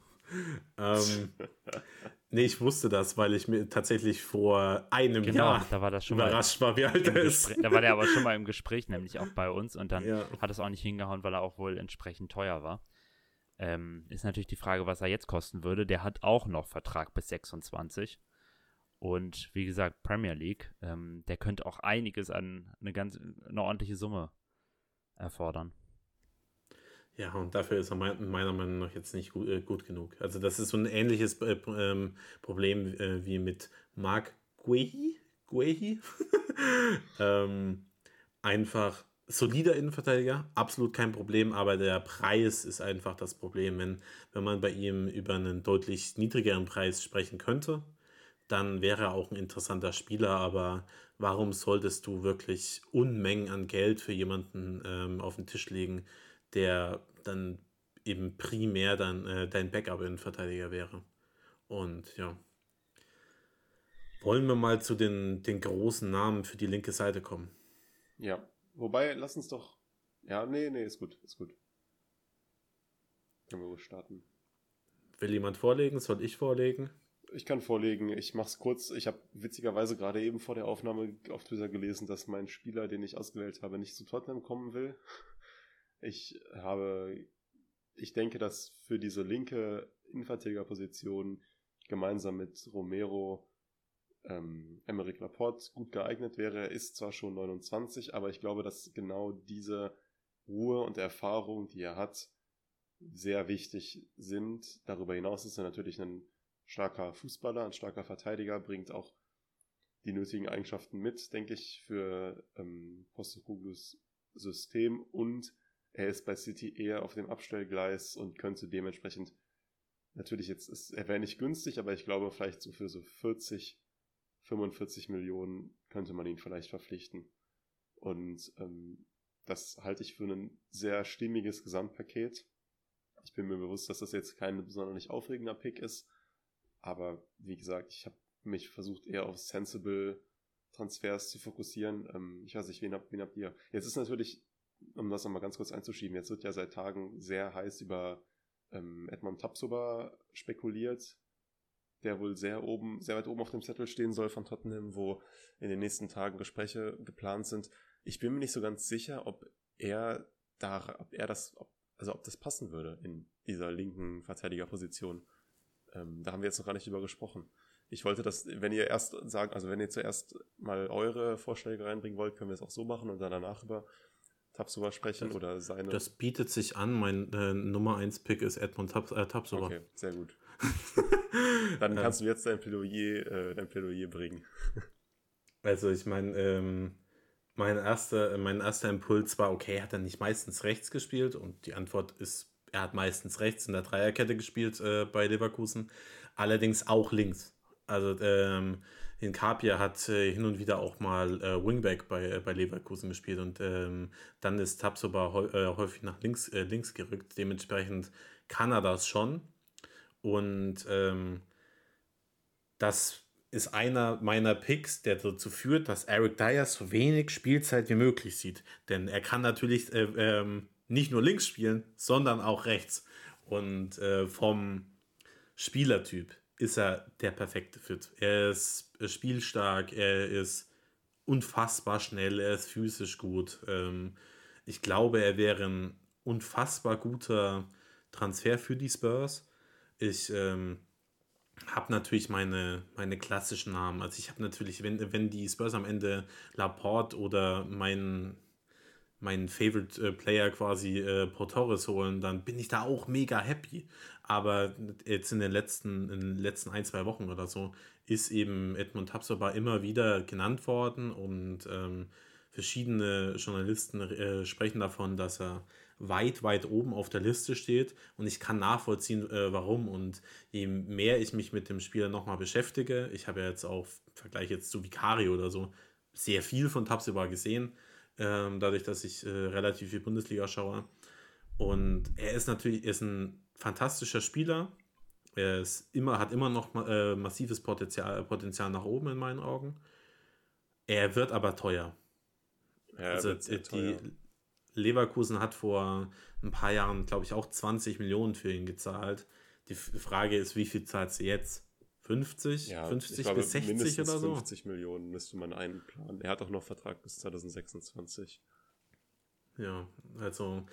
ähm, nee, ich wusste das, weil ich mir tatsächlich vor einem genau, Jahr da war das schon überrascht war, wie alt er ist. Da war der aber schon mal im Gespräch, nämlich auch bei uns. Und dann ja. hat es auch nicht hingehauen, weil er auch wohl entsprechend teuer war. Ähm, ist natürlich die Frage, was er jetzt kosten würde. Der hat auch noch Vertrag bis 26. Und wie gesagt, Premier League, ähm, der könnte auch einiges an eine ganz eine ordentliche Summe erfordern. Ja, und dafür ist er meiner Meinung nach jetzt nicht gut, äh, gut genug. Also das ist so ein ähnliches äh, ähm, Problem äh, wie mit Mark Guehi. Guehi? ähm, einfach solider Innenverteidiger, absolut kein Problem, aber der Preis ist einfach das Problem. Wenn, wenn man bei ihm über einen deutlich niedrigeren Preis sprechen könnte, dann wäre er auch ein interessanter Spieler, aber warum solltest du wirklich Unmengen an Geld für jemanden ähm, auf den Tisch legen, der dann eben primär dann äh, dein Backup-Innenverteidiger wäre. Und ja. Wollen wir mal zu den, den großen Namen für die linke Seite kommen? Ja, wobei, lass uns doch. Ja, nee, nee, ist gut, ist gut. Können wir ruhig starten. Will jemand vorlegen? Soll ich vorlegen? Ich kann vorlegen. Ich mach's kurz. Ich habe witzigerweise gerade eben vor der Aufnahme auf Twitter gelesen, dass mein Spieler, den ich ausgewählt habe, nicht zu Tottenham kommen will. Ich habe, ich denke, dass für diese linke Innenverteidigerposition gemeinsam mit Romero ähm, Emeric Laporte gut geeignet wäre. Er ist zwar schon 29, aber ich glaube, dass genau diese Ruhe und Erfahrung, die er hat, sehr wichtig sind. Darüber hinaus ist er natürlich ein starker Fußballer, ein starker Verteidiger, bringt auch die nötigen Eigenschaften mit, denke ich, für ähm, Postecoglous System und er ist bei City eher auf dem Abstellgleis und könnte dementsprechend natürlich jetzt ist, er wäre nicht günstig, aber ich glaube vielleicht so für so 40, 45 Millionen könnte man ihn vielleicht verpflichten. Und ähm, das halte ich für ein sehr stimmiges Gesamtpaket. Ich bin mir bewusst, dass das jetzt kein besonders aufregender Pick ist, aber wie gesagt, ich habe mich versucht eher auf sensible Transfers zu fokussieren. Ähm, ich weiß nicht, wen habt, wen habt ihr? Jetzt ist natürlich um das nochmal ganz kurz einzuschieben, jetzt wird ja seit Tagen sehr heiß über ähm, Edmond Tapsoba spekuliert, der wohl sehr oben, sehr weit oben auf dem Zettel stehen soll von Tottenham, wo in den nächsten Tagen Gespräche geplant sind. Ich bin mir nicht so ganz sicher, ob er da, ob er das, ob, also ob das passen würde in dieser linken Verteidigerposition. Ähm, da haben wir jetzt noch gar nicht drüber gesprochen. Ich wollte das, wenn ihr erst sagen, also wenn ihr zuerst mal eure Vorschläge reinbringen wollt, können wir es auch so machen und dann danach über Tapsoba sprechen das, oder seine. Das bietet sich an. Mein äh, Nummer 1 Pick ist Edmund Taps, äh, Tapsoba. Okay, sehr gut. Dann kannst du jetzt dein Plädoyer, äh, dein Plädoyer bringen. also ich meine, ähm, mein, erster, mein erster Impuls war, okay, hat er nicht meistens rechts gespielt? Und die Antwort ist, er hat meistens rechts in der Dreierkette gespielt äh, bei Leverkusen, allerdings auch links. Also ähm, in Kapia hat äh, hin und wieder auch mal äh, Wingback bei, äh, bei Leverkusen gespielt und ähm, dann ist Tapsoba äh, häufig nach links, äh, links gerückt. Dementsprechend kann er das schon. Und ähm, das ist einer meiner Picks, der dazu führt, dass Eric Dyer so wenig Spielzeit wie möglich sieht. Denn er kann natürlich äh, ähm, nicht nur links spielen, sondern auch rechts. Und vom Spielertyp ist er der perfekte Fit. Er ist spielstark, er ist unfassbar schnell, er ist physisch gut. Ähm, ich glaube, er wäre ein unfassbar guter Transfer für die Spurs. Ich ähm, habe natürlich meine, meine klassischen Namen. Also ich habe natürlich, wenn, wenn die Spurs am Ende Laporte oder mein, mein Favorite äh, Player quasi äh, Portores holen, dann bin ich da auch mega happy. Aber jetzt in den letzten, in den letzten ein, zwei Wochen oder so ist eben Edmund Tapsoba immer wieder genannt worden und ähm, verschiedene Journalisten äh, sprechen davon, dass er weit, weit oben auf der Liste steht und ich kann nachvollziehen, äh, warum. Und je mehr ich mich mit dem Spieler nochmal beschäftige, ich habe ja jetzt auch im Vergleich jetzt zu Vicario oder so sehr viel von Tapsoba gesehen, ähm, dadurch, dass ich äh, relativ viel Bundesliga schaue. Und er ist natürlich er ist ein fantastischer Spieler. Er ist immer, hat immer noch äh, massives Potenzial, Potenzial nach oben in meinen Augen. Er wird aber teuer. Ja, also die teuer. Leverkusen hat vor ein paar Jahren, glaube ich, auch 20 Millionen für ihn gezahlt. Die Frage ist, wie viel zahlt sie jetzt? 50, ja, 50 glaube, bis 60 oder so? 50 Millionen müsste man einplanen. Er hat auch noch Vertrag bis 2026. Ja, also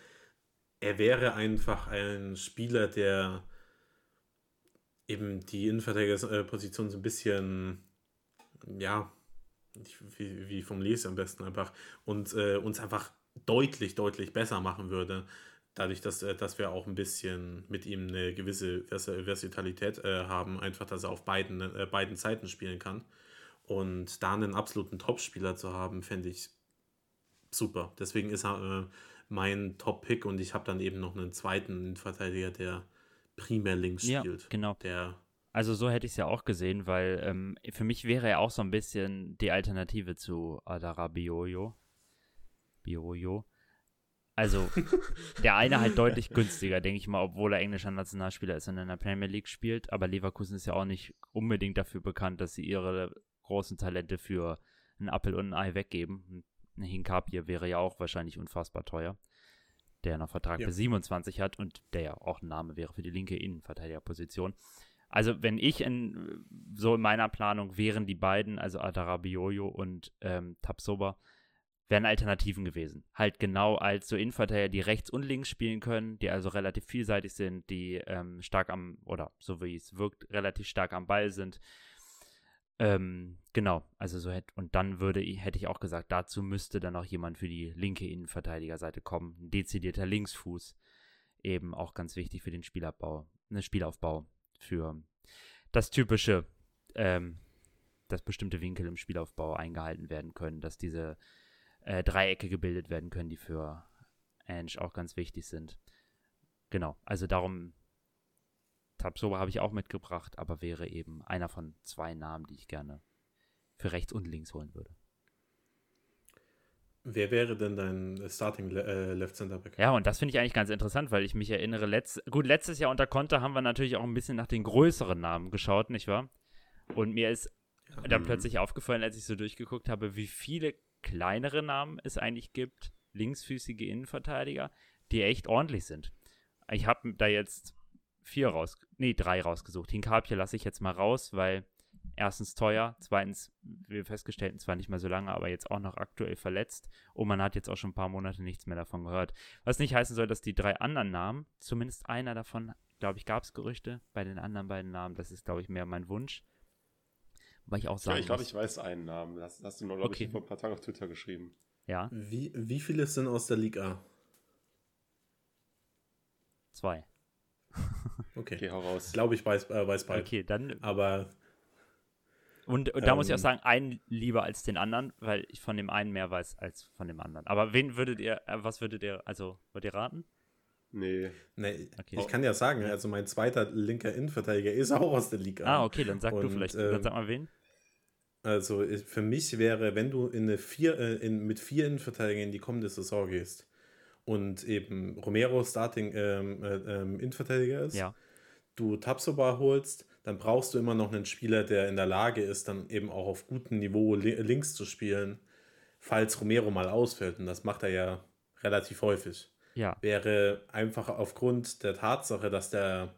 er wäre einfach ein Spieler, der eben die Innenverteidigerposition so ein bisschen, ja, wie, wie vom Lesen am besten einfach, und äh, uns einfach deutlich, deutlich besser machen würde. Dadurch, dass, äh, dass wir auch ein bisschen mit ihm eine gewisse Versatalität äh, haben, einfach, dass er auf beiden, äh, beiden Seiten spielen kann. Und da einen absoluten Top-Spieler zu haben, fände ich super. Deswegen ist er äh, mein Top-Pick und ich habe dann eben noch einen zweiten Verteidiger, der primär links spielt. Ja, genau. Der also so hätte ich es ja auch gesehen, weil ähm, für mich wäre er auch so ein bisschen die Alternative zu Adara Bioyo. Bioyo. Also der eine halt deutlich günstiger, denke ich mal, obwohl er englischer Nationalspieler ist und in der Premier League spielt. Aber Leverkusen ist ja auch nicht unbedingt dafür bekannt, dass sie ihre großen Talente für einen Appel und ein Ei weggeben. Ein Hinkapie wäre ja auch wahrscheinlich unfassbar teuer, der noch Vertrag ja. bis 27 hat und der ja auch ein Name wäre für die linke Innenverteidigerposition. Also wenn ich in, so in meiner Planung wären die beiden, also Adarabioyo und ähm, Tapsoba, wären Alternativen gewesen. Halt genau als so Innenverteidiger, die rechts und links spielen können, die also relativ vielseitig sind, die ähm, stark am, oder so wie es wirkt, relativ stark am Ball sind. Ähm, genau, also so hätte, und dann würde, hätte ich auch gesagt, dazu müsste dann auch jemand für die linke Innenverteidigerseite kommen. Ein dezidierter Linksfuß. Eben auch ganz wichtig für den Spielabbau, ne, Spielaufbau für das typische, ähm, dass bestimmte Winkel im Spielaufbau eingehalten werden können, dass diese äh, Dreiecke gebildet werden können, die für Ange auch ganz wichtig sind. Genau, also darum, Tabsoba habe ich auch mitgebracht, aber wäre eben einer von zwei Namen, die ich gerne für rechts und links holen würde. Wer wäre denn dein Starting äh, Left Center Back? Ja, und das finde ich eigentlich ganz interessant, weil ich mich erinnere, letzt, gut, letztes Jahr unter Konter haben wir natürlich auch ein bisschen nach den größeren Namen geschaut, nicht wahr? Und mir ist ja. dann plötzlich aufgefallen, als ich so durchgeguckt habe, wie viele kleinere Namen es eigentlich gibt, linksfüßige Innenverteidiger, die echt ordentlich sind. Ich habe da jetzt vier raus, nee, drei rausgesucht. Hinkapje lasse ich jetzt mal raus, weil erstens teuer, zweitens, wir festgestellten zwar nicht mehr so lange, aber jetzt auch noch aktuell verletzt und man hat jetzt auch schon ein paar Monate nichts mehr davon gehört. Was nicht heißen soll, dass die drei anderen Namen, zumindest einer davon, glaube ich, gab es Gerüchte, bei den anderen beiden Namen, das ist, glaube ich, mehr mein Wunsch. Weil ich auch sagen ja, ich glaube, ich weiß einen Namen. Das hast du noch, glaube okay. ich, vor ein paar Tagen auf Twitter geschrieben. Ja. Wie, wie viele sind aus der Liga? Zwei. Okay. okay, hau raus. Glaube, ich weiß, äh, weiß bald. Okay, dann. Aber und, und da muss ich auch ähm. sagen, einen lieber als den anderen, weil ich von dem einen mehr weiß als von dem anderen. Aber wen würdet ihr, äh, was würdet ihr, also, würdet ihr raten? Nee. nee okay. Ich kann ja sagen, also mein zweiter linker Innenverteidiger ist auch aus der Liga. Ah, okay, dann sag und, du vielleicht, ähm, dann sag mal wen. Also für mich wäre, wenn du in eine vier, äh, in, mit vier Innenverteidigern in die kommende Saison gehst und eben Romero Starting ähm, äh, ähm, Innenverteidiger ist, ja. du Tapsoba holst, dann brauchst du immer noch einen Spieler, der in der Lage ist, dann eben auch auf gutem Niveau li links zu spielen, falls Romero mal ausfällt. Und das macht er ja relativ häufig. Ja. Wäre einfach aufgrund der Tatsache, dass der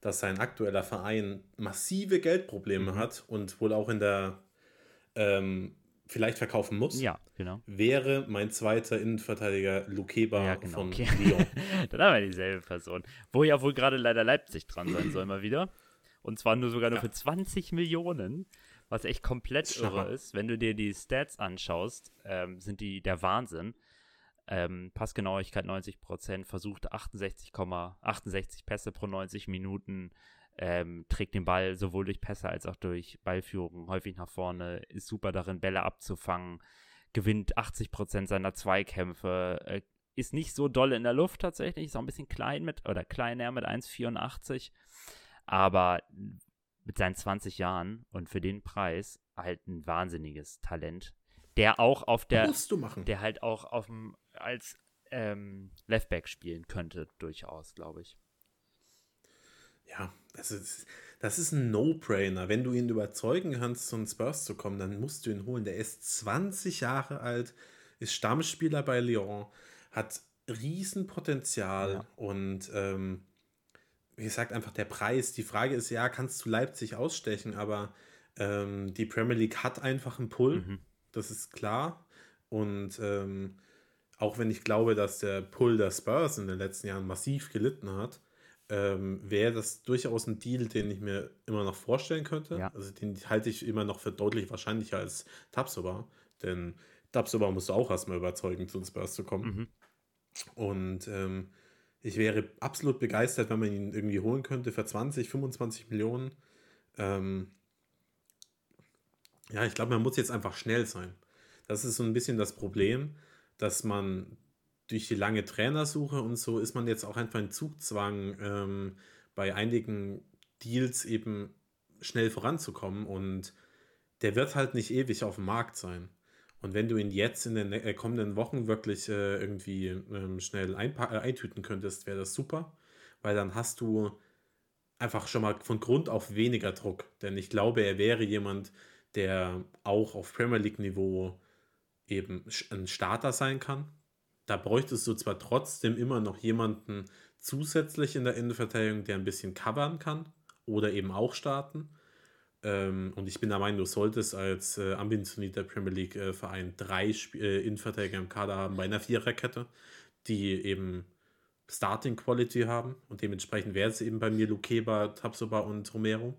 dass sein aktueller Verein massive Geldprobleme mhm. hat und wohl auch in der ähm, vielleicht verkaufen muss, ja, genau. wäre mein zweiter Innenverteidiger Lukeba ja, genau, von okay. Lyon. Dann haben wir dieselbe Person. Wo ja wohl gerade leider Leipzig dran sein soll, mal wieder. Und zwar nur sogar nur ja. für 20 Millionen, was echt komplett irre ist. Wenn du dir die Stats anschaust, ähm, sind die der Wahnsinn. Ähm, Passgenauigkeit 90%, versucht 68,68 Pässe pro 90 Minuten, ähm, trägt den Ball sowohl durch Pässe als auch durch Ballführung häufig nach vorne, ist super darin, Bälle abzufangen, gewinnt 80% seiner Zweikämpfe, äh, ist nicht so doll in der Luft tatsächlich, ist auch ein bisschen klein mit, oder kleiner mit 1,84, aber mit seinen 20 Jahren und für den Preis halt ein wahnsinniges Talent der auch auf der, der halt auch auf dem, als ähm, Leftback spielen könnte, durchaus, glaube ich. Ja, das ist, das ist ein No-Brainer. Wenn du ihn überzeugen kannst, zu den Spurs zu kommen, dann musst du ihn holen. Der ist 20 Jahre alt, ist Stammspieler bei Lyon, hat Riesenpotenzial ja. und ähm, wie gesagt, einfach der Preis. Die Frage ist, ja, kannst du Leipzig ausstechen, aber ähm, die Premier League hat einfach einen Pull. Mhm das ist klar. Und ähm, auch wenn ich glaube, dass der Pull der Spurs in den letzten Jahren massiv gelitten hat, ähm, wäre das durchaus ein Deal, den ich mir immer noch vorstellen könnte. Ja. Also den halte ich immer noch für deutlich wahrscheinlicher als Tabsoba. Denn Tabsoba musste auch erstmal überzeugen, zu den Spurs zu kommen. Mhm. Und ähm, ich wäre absolut begeistert, wenn man ihn irgendwie holen könnte für 20, 25 Millionen. Ähm, ja, ich glaube, man muss jetzt einfach schnell sein. Das ist so ein bisschen das Problem, dass man durch die lange Trainersuche und so ist man jetzt auch einfach in Zugzwang, ähm, bei einigen Deals eben schnell voranzukommen und der wird halt nicht ewig auf dem Markt sein. Und wenn du ihn jetzt in den äh, kommenden Wochen wirklich äh, irgendwie ähm, schnell äh, eintüten könntest, wäre das super, weil dann hast du einfach schon mal von Grund auf weniger Druck. Denn ich glaube, er wäre jemand, der auch auf Premier League-Niveau eben ein Starter sein kann. Da bräuchtest du zwar trotzdem immer noch jemanden zusätzlich in der Innenverteidigung, der ein bisschen covern kann oder eben auch starten. Ähm, und ich bin der Meinung, du solltest als äh, ambitionierter Premier League-Verein äh, drei Sp äh, Innenverteidiger im Kader haben bei einer Viererkette, die eben Starting Quality haben. Und dementsprechend wäre es eben bei mir Lukeba, Tabsoba und Romero.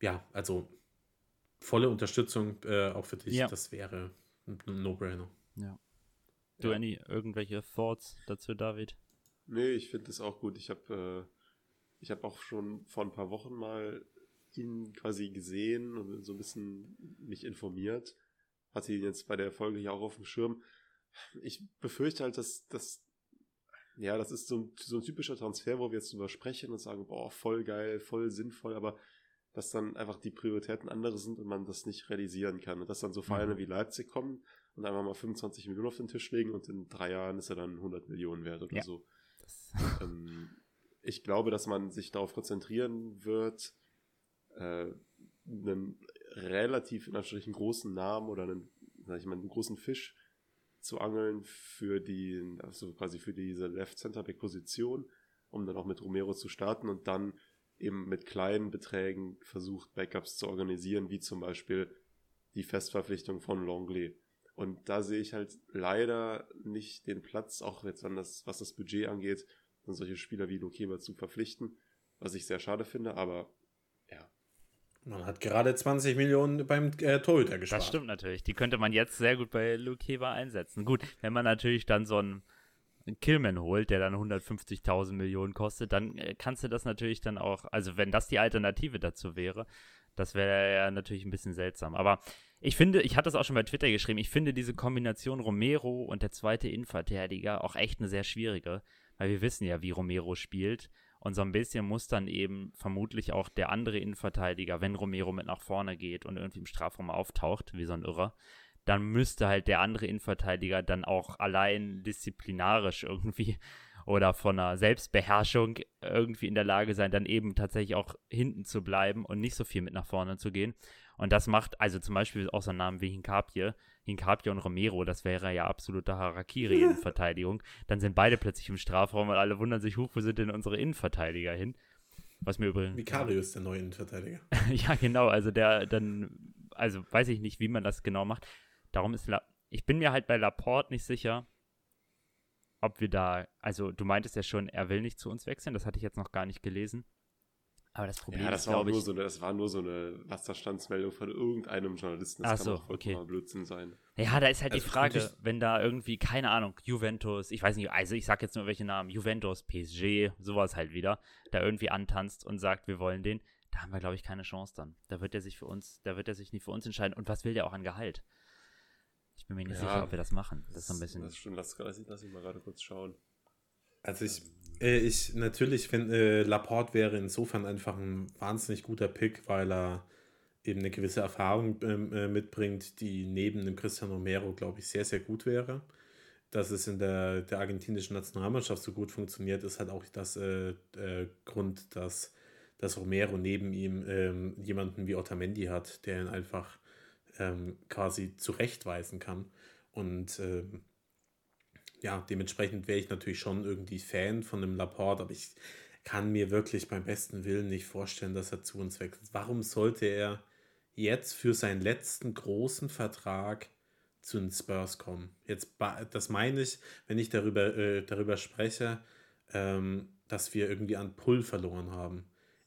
Ja, also volle Unterstützung äh, auch für dich. Ja. Das wäre ein No-Brainer. Ja. Du, ja. Annie, irgendwelche Thoughts dazu, David? Nee, ich finde das auch gut. Ich habe äh, ich habe auch schon vor ein paar Wochen mal ihn quasi gesehen und so ein bisschen mich informiert. Hatte ihn jetzt bei der Folge hier auch auf dem Schirm. Ich befürchte halt, dass das ja, das ist so ein, so ein typischer Transfer, wo wir jetzt drüber sprechen und sagen, boah, voll geil, voll sinnvoll, aber dass dann einfach die Prioritäten andere sind und man das nicht realisieren kann. Und dass dann so Vereine mhm. wie Leipzig kommen und einfach mal 25 Millionen auf den Tisch legen und in drei Jahren ist er dann 100 Millionen wert oder ja. so. Ähm, ich glaube, dass man sich darauf konzentrieren wird, äh, einen relativ in Anführungsstrichen großen Namen oder einen, sag ich mal, einen großen Fisch zu angeln für die, also quasi für diese Left Center Back Position, um dann auch mit Romero zu starten und dann eben mit kleinen Beträgen versucht, Backups zu organisieren, wie zum Beispiel die Festverpflichtung von Longley. Und da sehe ich halt leider nicht den Platz, auch jetzt an das, was das Budget angeht, dann solche Spieler wie Lukeba zu verpflichten, was ich sehr schade finde, aber ja. Man hat gerade 20 Millionen beim äh, Torhüter gespart. Das stimmt natürlich. Die könnte man jetzt sehr gut bei Lukeba einsetzen. Gut, wenn man natürlich dann so ein einen Killman holt, der dann 150.000 Millionen kostet, dann äh, kannst du das natürlich dann auch, also wenn das die Alternative dazu wäre, das wäre ja natürlich ein bisschen seltsam. Aber ich finde, ich hatte das auch schon bei Twitter geschrieben, ich finde diese Kombination Romero und der zweite Innenverteidiger auch echt eine sehr schwierige, weil wir wissen ja, wie Romero spielt. Und so ein bisschen muss dann eben vermutlich auch der andere Innenverteidiger, wenn Romero mit nach vorne geht und irgendwie im Strafraum auftaucht, wie so ein Irrer, dann müsste halt der andere Innenverteidiger dann auch allein disziplinarisch irgendwie oder von einer Selbstbeherrschung irgendwie in der Lage sein, dann eben tatsächlich auch hinten zu bleiben und nicht so viel mit nach vorne zu gehen. Und das macht, also zum Beispiel auch so einen Namen wie Hinkapie, Hinkapie und Romero, das wäre ja absolute Harakiri in Verteidigung. Dann sind beide plötzlich im Strafraum und alle wundern sich, hoch, wo sind denn unsere Innenverteidiger hin? Was mir übrigens. Vicarius, der neue Innenverteidiger. ja, genau, also der dann, also weiß ich nicht, wie man das genau macht. Darum ist La ich bin mir halt bei Laporte nicht sicher, ob wir da, also du meintest ja schon, er will nicht zu uns wechseln, das hatte ich jetzt noch gar nicht gelesen. Aber das Problem Ja, das ist, war, nur so eine, das war nur so eine Wasserstandsmeldung von irgendeinem Journalisten. Das Ach kann so, auch okay. Blödsinn sein. ja, da ist halt die Also Frage, könnte wenn da irgendwie, keine Ahnung, Juventus, ich weiß nicht, also ich sag jetzt nur welche Namen, Juventus, PSG, sowas halt wieder, da irgendwie antanzt und sagt, wir wollen den, da haben wir, glaube ich, keine Chance dann. Da wird er sich für uns, da wird er sich nicht für uns entscheiden. Und was will der auch an Gehalt? Ich bin mir nicht Ja, sicher, ob wir das machen. Das ist so ein bisschen. Das ist schon, lass, lass, lass ich mal gerade kurz schauen. Also ich, äh, ich natürlich finde, äh, Laporte wäre insofern einfach ein wahnsinnig guter Pick, weil er eben eine gewisse Erfahrung ähm, äh, mitbringt, die neben dem Cristiano Romero, glaube ich, sehr, sehr gut wäre. Dass es in der, der argentinischen Nationalmannschaft so gut funktioniert, ist halt auch das äh, äh, Grund, dass, dass Romero neben ihm ähm, jemanden wie Otamendi hat, der ihn einfach ähm, quasi zurechtweisen kann. Und ähm, ja, dementsprechend wäre ich natürlich schon irgendwie Fan von dem Laporte, aber ich kann mir wirklich beim besten Willen nicht vorstellen, dass er zu uns wechselt. Warum sollte er jetzt für seinen letzten großen Vertrag zu den Spurs kommen? Jetzt, das meine ich, wenn ich darüber, äh, darüber spreche, ähm, dass wir irgendwie an Pull verloren haben.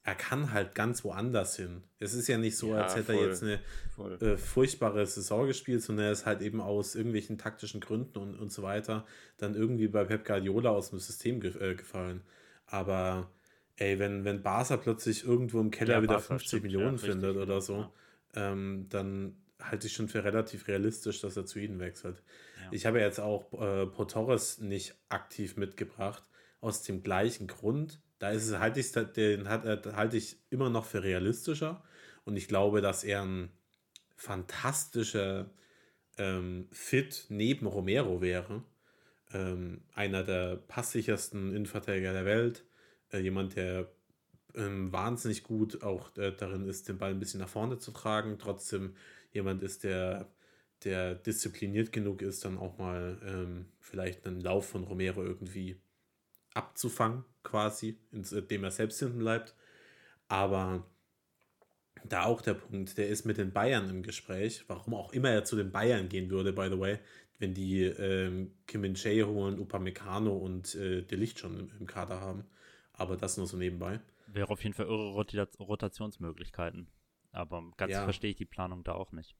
Er kann halt ganz woanders hin. Es ist ja nicht so, Ja, als hätte er voll. jetzt eine äh, furchtbare Saison gespielt, sondern er ist halt eben aus irgendwelchen taktischen Gründen und, und so weiter dann irgendwie bei Pep Guardiola aus dem System ge äh, gefallen. Aber ey, wenn, wenn Barca plötzlich irgendwo im Keller Ja, wieder Barca, 50 stimmt, Millionen ja, richtig, findet oder so, ähm, dann halte ich schon für relativ realistisch, dass er zu ihnen wechselt. Ich habe jetzt auch äh, Portores nicht aktiv mitgebracht, aus dem gleichen Grund. Da ist es, halte ich, den äh, halte ich immer noch für realistischer. Und ich glaube, dass er ein fantastischer ähm, Fit neben Romero wäre. Ähm, einer der passsichersten Innenverteidiger der Welt. Äh, jemand, der ähm, wahnsinnig gut auch äh, darin ist, den Ball ein bisschen nach vorne zu tragen. Trotzdem jemand ist, der, der diszipliniert genug ist, dann auch mal ähm, vielleicht einen Lauf von Romero irgendwie abzufangen, quasi, indem er selbst hinten bleibt. Aber da auch der Punkt, der ist mit den Bayern im Gespräch, warum auch immer er zu den Bayern gehen würde, by the way, wenn die ähm, Kim Min Jae holen, Upamecano und äh, De Licht schon im, im Kader haben. Aber das nur so nebenbei. Wäre auf jeden Fall irre Rota Rotationsmöglichkeiten. Aber ganz Ja. verstehe ich die Planung da auch nicht.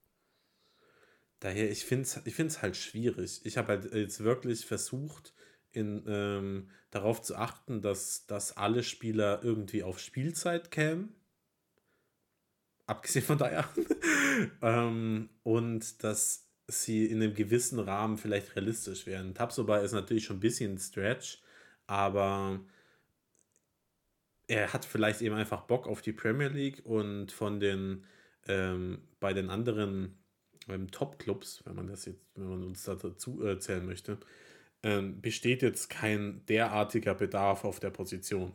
Daher, ich finde es ich find's halt schwierig. Ich habe halt jetzt wirklich versucht, in, ähm, darauf zu achten, dass, dass alle Spieler irgendwie auf Spielzeit kämen. Abgesehen von daher. ähm, und dass sie in einem gewissen Rahmen vielleicht realistisch wären. Tabsoba ist natürlich schon ein bisschen Stretch, aber er hat vielleicht eben einfach Bock auf die Premier League und von den ähm, bei den anderen ähm, Top-Clubs, wenn man das jetzt, wenn man uns dazu äh, zählen möchte, ähm, besteht jetzt kein derartiger Bedarf auf der Position.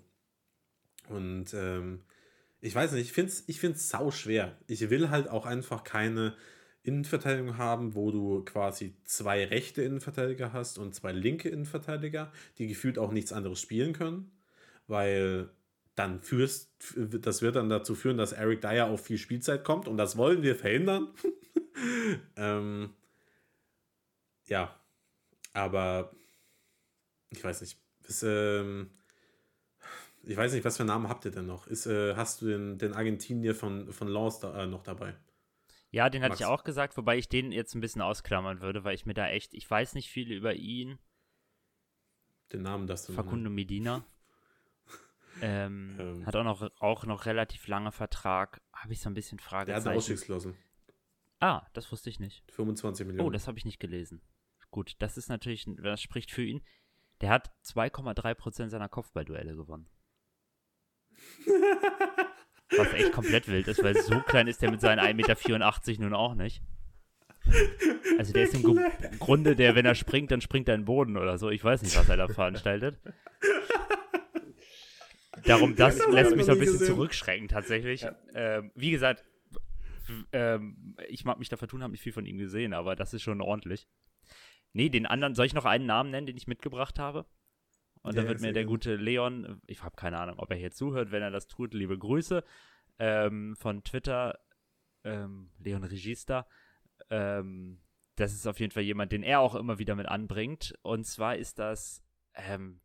Und ähm, ich weiß nicht, ich finde es ich find's sau schwer. Ich will halt auch einfach keine Innenverteidigung haben, wo du quasi zwei rechte Innenverteidiger hast und zwei linke Innenverteidiger, die gefühlt auch nichts anderes spielen können, weil dann führst, das wird dann dazu führen, dass Eric Dyer auf viel Spielzeit kommt und das wollen wir verhindern. ähm, ja, aber ich weiß nicht. Ist, ähm, ich weiß nicht, was für Namen habt ihr denn noch? Ist, äh, hast du den, den Argentinier von, von Lens da, äh, noch dabei? Ja, den hatte Max. ich auch gesagt, wobei ich den jetzt ein bisschen ausklammern würde, weil ich mir da echt, ich weiß nicht viel über ihn. Den Namen, das du noch Facundo Medina. Ähm, Ähm. hat auch noch, auch noch relativ lange Vertrag. Habe ich so ein bisschen Der hat eine Fragezeichen. Ausstiegsklausel. Ah, das wusste ich nicht. 25 Millionen. Oh, das habe ich nicht gelesen. Gut, das ist natürlich, das spricht für ihn. Der hat 2,3% seiner Kopfballduelle gewonnen. Was echt komplett wild ist, weil so klein ist der mit seinen 1,84 Meter nun auch nicht. Also der ist im Ge Grunde der, wenn er springt, dann springt er in den Boden oder so. Ich weiß nicht, was er da veranstaltet. Darum, das Ja, lässt mich ich so ein bisschen gesehen. zurückschrecken tatsächlich. Ähm, wie gesagt, ähm, ich mag mich da vertun, habe nicht viel von ihm gesehen, aber das ist schon ordentlich. Nee, den anderen, soll ich noch einen Namen nennen, den ich mitgebracht habe? Und Ja, dann wird mir der gute Leon, ich habe keine Ahnung, ob er hier zuhört, wenn er das tut, liebe Grüße ähm, von Twitter, ähm, Leon Regista. Ähm, das ist auf jeden Fall jemand, den er auch immer wieder mit anbringt. Und zwar ist das, ähm,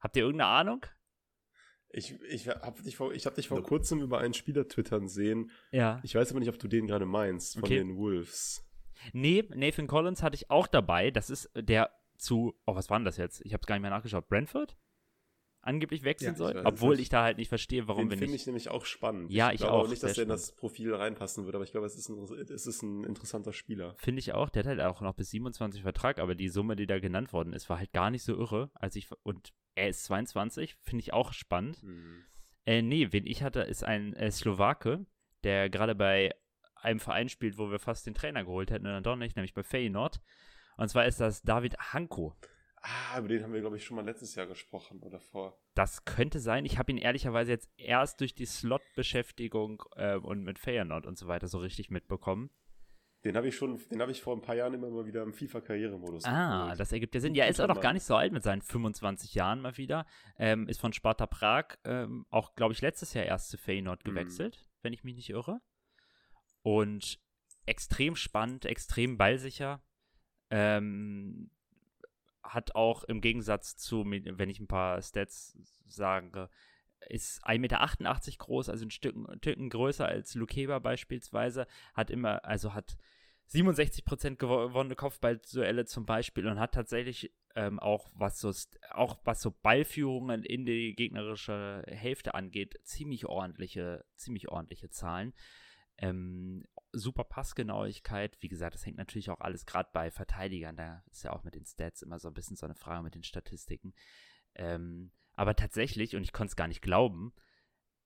habt ihr irgendeine Ahnung? Ich, ich habe dich vor, ich hab dich vor kurzem über einen Spieler twittern sehen. Ja. Ich weiß aber nicht, ob du den gerade meinst, von Okay. den Wolves. Nee, Nathan Collins hatte ich auch dabei. Das ist der zu, oh, was war denn das jetzt? Ich habe es gar nicht mehr nachgeschaut. Brentford? Angeblich wechseln Ja, ich soll? Obwohl ich da halt nicht verstehe, warum wir finde nicht. ich nämlich auch spannend. Ja, ich glaube auch, nicht, dass der in das Profil reinpassen würde, aber ich glaube, es ist ein, es ist ein interessanter Spieler. Finde ich auch. Der hat halt auch noch bis 27 Vertrag, aber die Summe, die da genannt worden ist, war halt gar nicht so irre. Als ich, und er ist 22, finde ich auch spannend. Hm. Äh, nee, wen ich hatte, ist ein äh, Slowake, der gerade bei einem Verein spielt, wo wir fast den Trainer geholt hätten und dann doch nicht, nämlich bei Feyenoord. Und zwar ist das David Hanko. Ah, über den haben wir, glaube ich, schon mal letztes Jahr gesprochen oder vor. Das könnte sein. Ich habe ihn ehrlicherweise jetzt erst durch die Slot-Beschäftigung äh, und mit Feyenoord und so weiter so richtig mitbekommen. Den habe ich schon, den habe ich vor ein paar Jahren immer mal wieder im FIFA-Karrieremodus Ah, geholt. das ergibt ja Sinn. Ja, ist auch noch gar nicht so alt mit seinen 25 Jahren mal wieder. Ähm, ist von Sparta Prag ähm, auch, glaube ich, letztes Jahr erst zu Feyenoord Mhm. gewechselt, wenn ich mich nicht irre. Und extrem spannend, extrem ballsicher. Ähm, hat auch im Gegensatz zu, wenn ich ein paar Stats sage, ist 1,88 Meter groß, also ein Stück, ein Stücken größer als Lukeba beispielsweise, hat immer, also hat 67% gewo- gewonnene Kopfballduelle zum Beispiel und hat tatsächlich ähm, auch was so auch was so Ballführungen in die gegnerische Hälfte angeht, ziemlich ordentliche, ziemlich ordentliche Zahlen. Ähm, super Passgenauigkeit, wie gesagt, das hängt natürlich auch alles gerade bei Verteidigern, da ist ja auch mit den Stats immer so ein bisschen so eine Frage mit den Statistiken. Ähm, aber tatsächlich, und ich konnte es gar nicht glauben,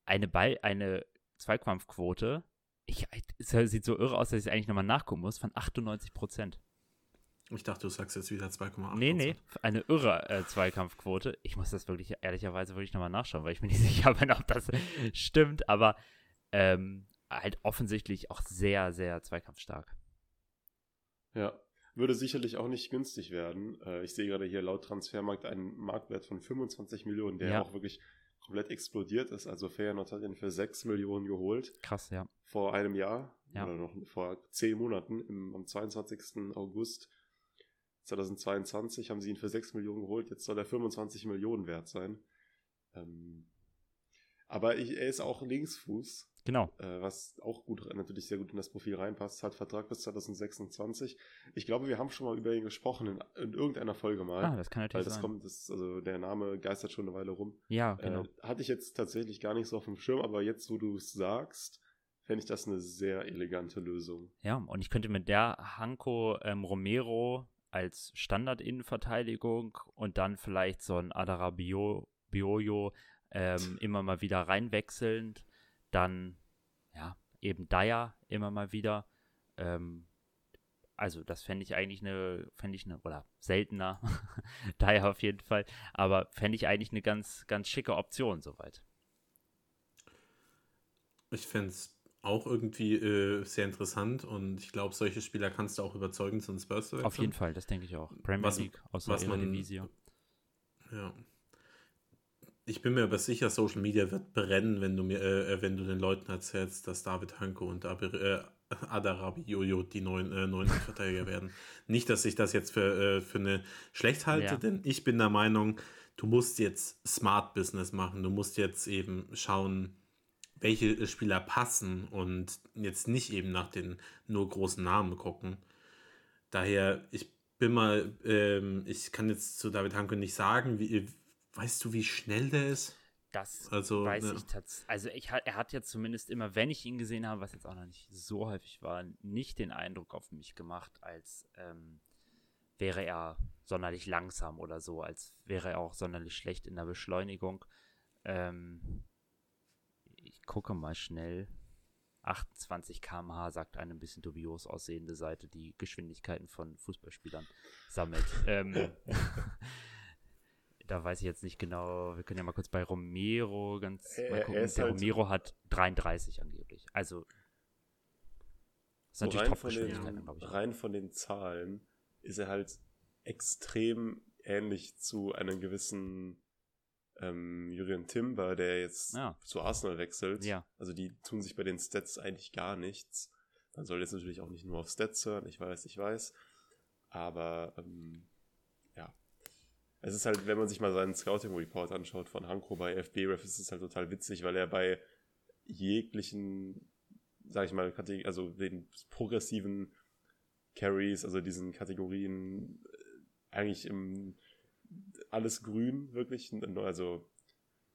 eine Ball, eine Zweikampfquote, ich, es sieht so irre aus, dass ich eigentlich nochmal nachgucken muss, von 98 Prozent. Ich dachte, du sagst jetzt wieder 2,8. Nee, nee, eine irre äh, Zweikampfquote. Ich muss das wirklich, ehrlicherweise wirklich nochmal nachschauen, weil ich mir nicht sicher bin, ob das stimmt, aber ähm, halt offensichtlich auch sehr, sehr zweikampfstark. Ja, würde sicherlich auch nicht günstig werden. Äh, ich sehe gerade hier laut Transfermarkt einen Marktwert von 25 Millionen, der Ja. auch wirklich komplett explodiert ist. Also Feyenoord hat ihn für 6 Millionen geholt Krass, ja. vor einem Jahr Ja. oder noch vor 10 Monaten. Im, am 22. August 2022 haben sie ihn für 6 Millionen geholt. Jetzt soll er 25 Millionen wert sein. Ähm, aber ich, er ist auch Linksfuß, Genau. äh, was auch gut natürlich sehr gut in das Profil reinpasst, hat Vertrag bis 2026. Ich glaube, wir haben schon mal über ihn gesprochen in, in irgendeiner Folge mal. Ah, das kann weil natürlich das sein. kommt, das, also der Name geistert schon eine Weile rum. ja, genau. Äh, hatte ich jetzt tatsächlich gar nicht so auf dem Schirm, aber jetzt, wo du es sagst, fände ich das eine sehr elegante Lösung. Ja, und ich könnte mit der Hanko ähm, Romero als Standard-Innenverteidigung und dann vielleicht so ein Adara Bio, Biojo ähm, immer mal wieder reinwechselnd. Dann, ja, eben Dyer immer mal wieder. Ähm, also, das fände ich eigentlich eine, fände ich eine, oder seltener, Dyer auf jeden Fall, aber fände ich eigentlich eine ganz, ganz schicke Option soweit. Ich fände es auch irgendwie äh, sehr interessant und ich glaube, solche Spieler kannst du auch überzeugen, zu den Spurs zu Auf jeden Fall, das denke ich auch. Premier Was- League aus was der man- Eredivisie. Ja. Ich bin mir aber sicher, Social Media wird brennen, wenn du mir, äh, wenn du den Leuten erzählst, dass David Hanko und Aber, äh, Adarabi Jojo die neuen, äh, neuen Verteidiger werden. Nicht, dass ich das jetzt für, äh, für eine schlecht halte, Ja. denn ich bin der Meinung, du musst jetzt Smart Business machen. Du musst jetzt eben schauen, welche Spieler passen und jetzt nicht eben nach den nur großen Namen gucken. Daher, ich bin mal, ähm, ich kann jetzt zu David Hanke nicht sagen, wie, weißt du, wie schnell der ist? Das Also, weiß ne. ich tatsächlich. Also ich, er hat jetzt zumindest immer, wenn ich ihn gesehen habe, was jetzt auch noch nicht so häufig war, nicht den Eindruck auf mich gemacht, als ähm, wäre er sonderlich langsam oder so, als wäre er auch sonderlich schlecht in der Beschleunigung. Ähm, ich gucke mal schnell. 28 km/h sagt eine ein bisschen dubios aussehende Seite, die Geschwindigkeiten von Fußballspielern sammelt. ähm, da weiß ich jetzt nicht genau. Wir können ja mal kurz bei Romero ganz Er- mal gucken. Der halt- Romero hat 33 angeblich. Also ist So natürlich rein, von den, rein von den Zahlen ist er halt extrem ähnlich zu einem gewissen ähm, Jürgen Timber, der jetzt Ja. zu Arsenal wechselt. Ja. Also die tun sich bei den Stats eigentlich gar nichts. Man soll jetzt natürlich auch nicht nur auf Stats hören, ich weiß, ich weiß. Aber ähm, ja. Es ist halt, wenn man sich mal seinen Scouting Report anschaut von Hanko bei FB-Ref, ist es halt total witzig, weil er bei jeglichen, sag ich mal, also den progressiven Carries, also diesen Kategorien, äh, eigentlich im alles grün, wirklich, also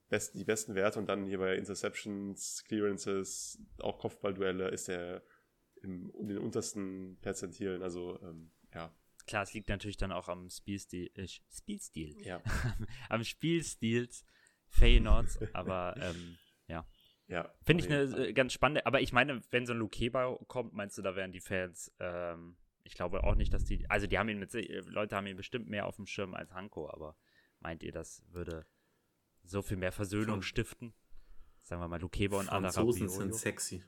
best, die besten Werte und dann hier bei Interceptions, Clearances, auch Kopfballduelle ist er in den untersten Perzentilen, also ähm, ja. Klar, es liegt natürlich dann auch am Spielstil, äh, Spielstil, ja. am Spielstil Feyenoords, aber ähm, ja. Ja. Finde ich eine äh, ganz spannende, aber ich meine, wenn so ein Lukeba kommt, meinst du, da wären die Fans, ähm, ich glaube auch nicht, dass die, also die haben ihn mit, Leute haben ihn bestimmt mehr auf dem Schirm als Hanko, aber meint ihr, das würde so viel mehr Versöhnung Von, stiften? Sagen wir mal, Lukeba und Franzosen sind sexy.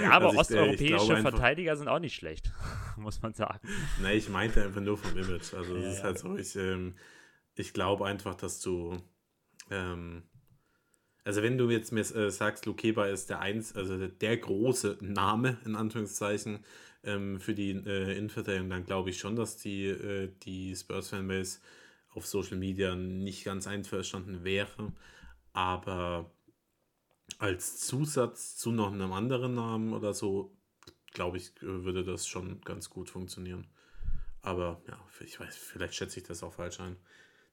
Ja, aber also ich, äh, osteuropäische ich Verteidiger sind auch nicht schlecht, muss man sagen. Nee, ich meinte einfach nur vom Image. Also es ja, ist halt so, ich, ähm, ich glaube einfach, dass du ähm, also wenn du jetzt mir äh, sagst, Lukeba ist der eins, also der, der, große Name in Anführungszeichen ähm, für die äh, Innenverteidigung, dann glaube ich schon, dass die, äh, die Spurs-Fanbase auf Social Media nicht ganz einverstanden wäre. Aber als Zusatz zu noch einem anderen Namen oder so, glaube ich, würde das schon ganz gut funktionieren. Aber ja, ich weiß, vielleicht schätze ich das auch falsch ein.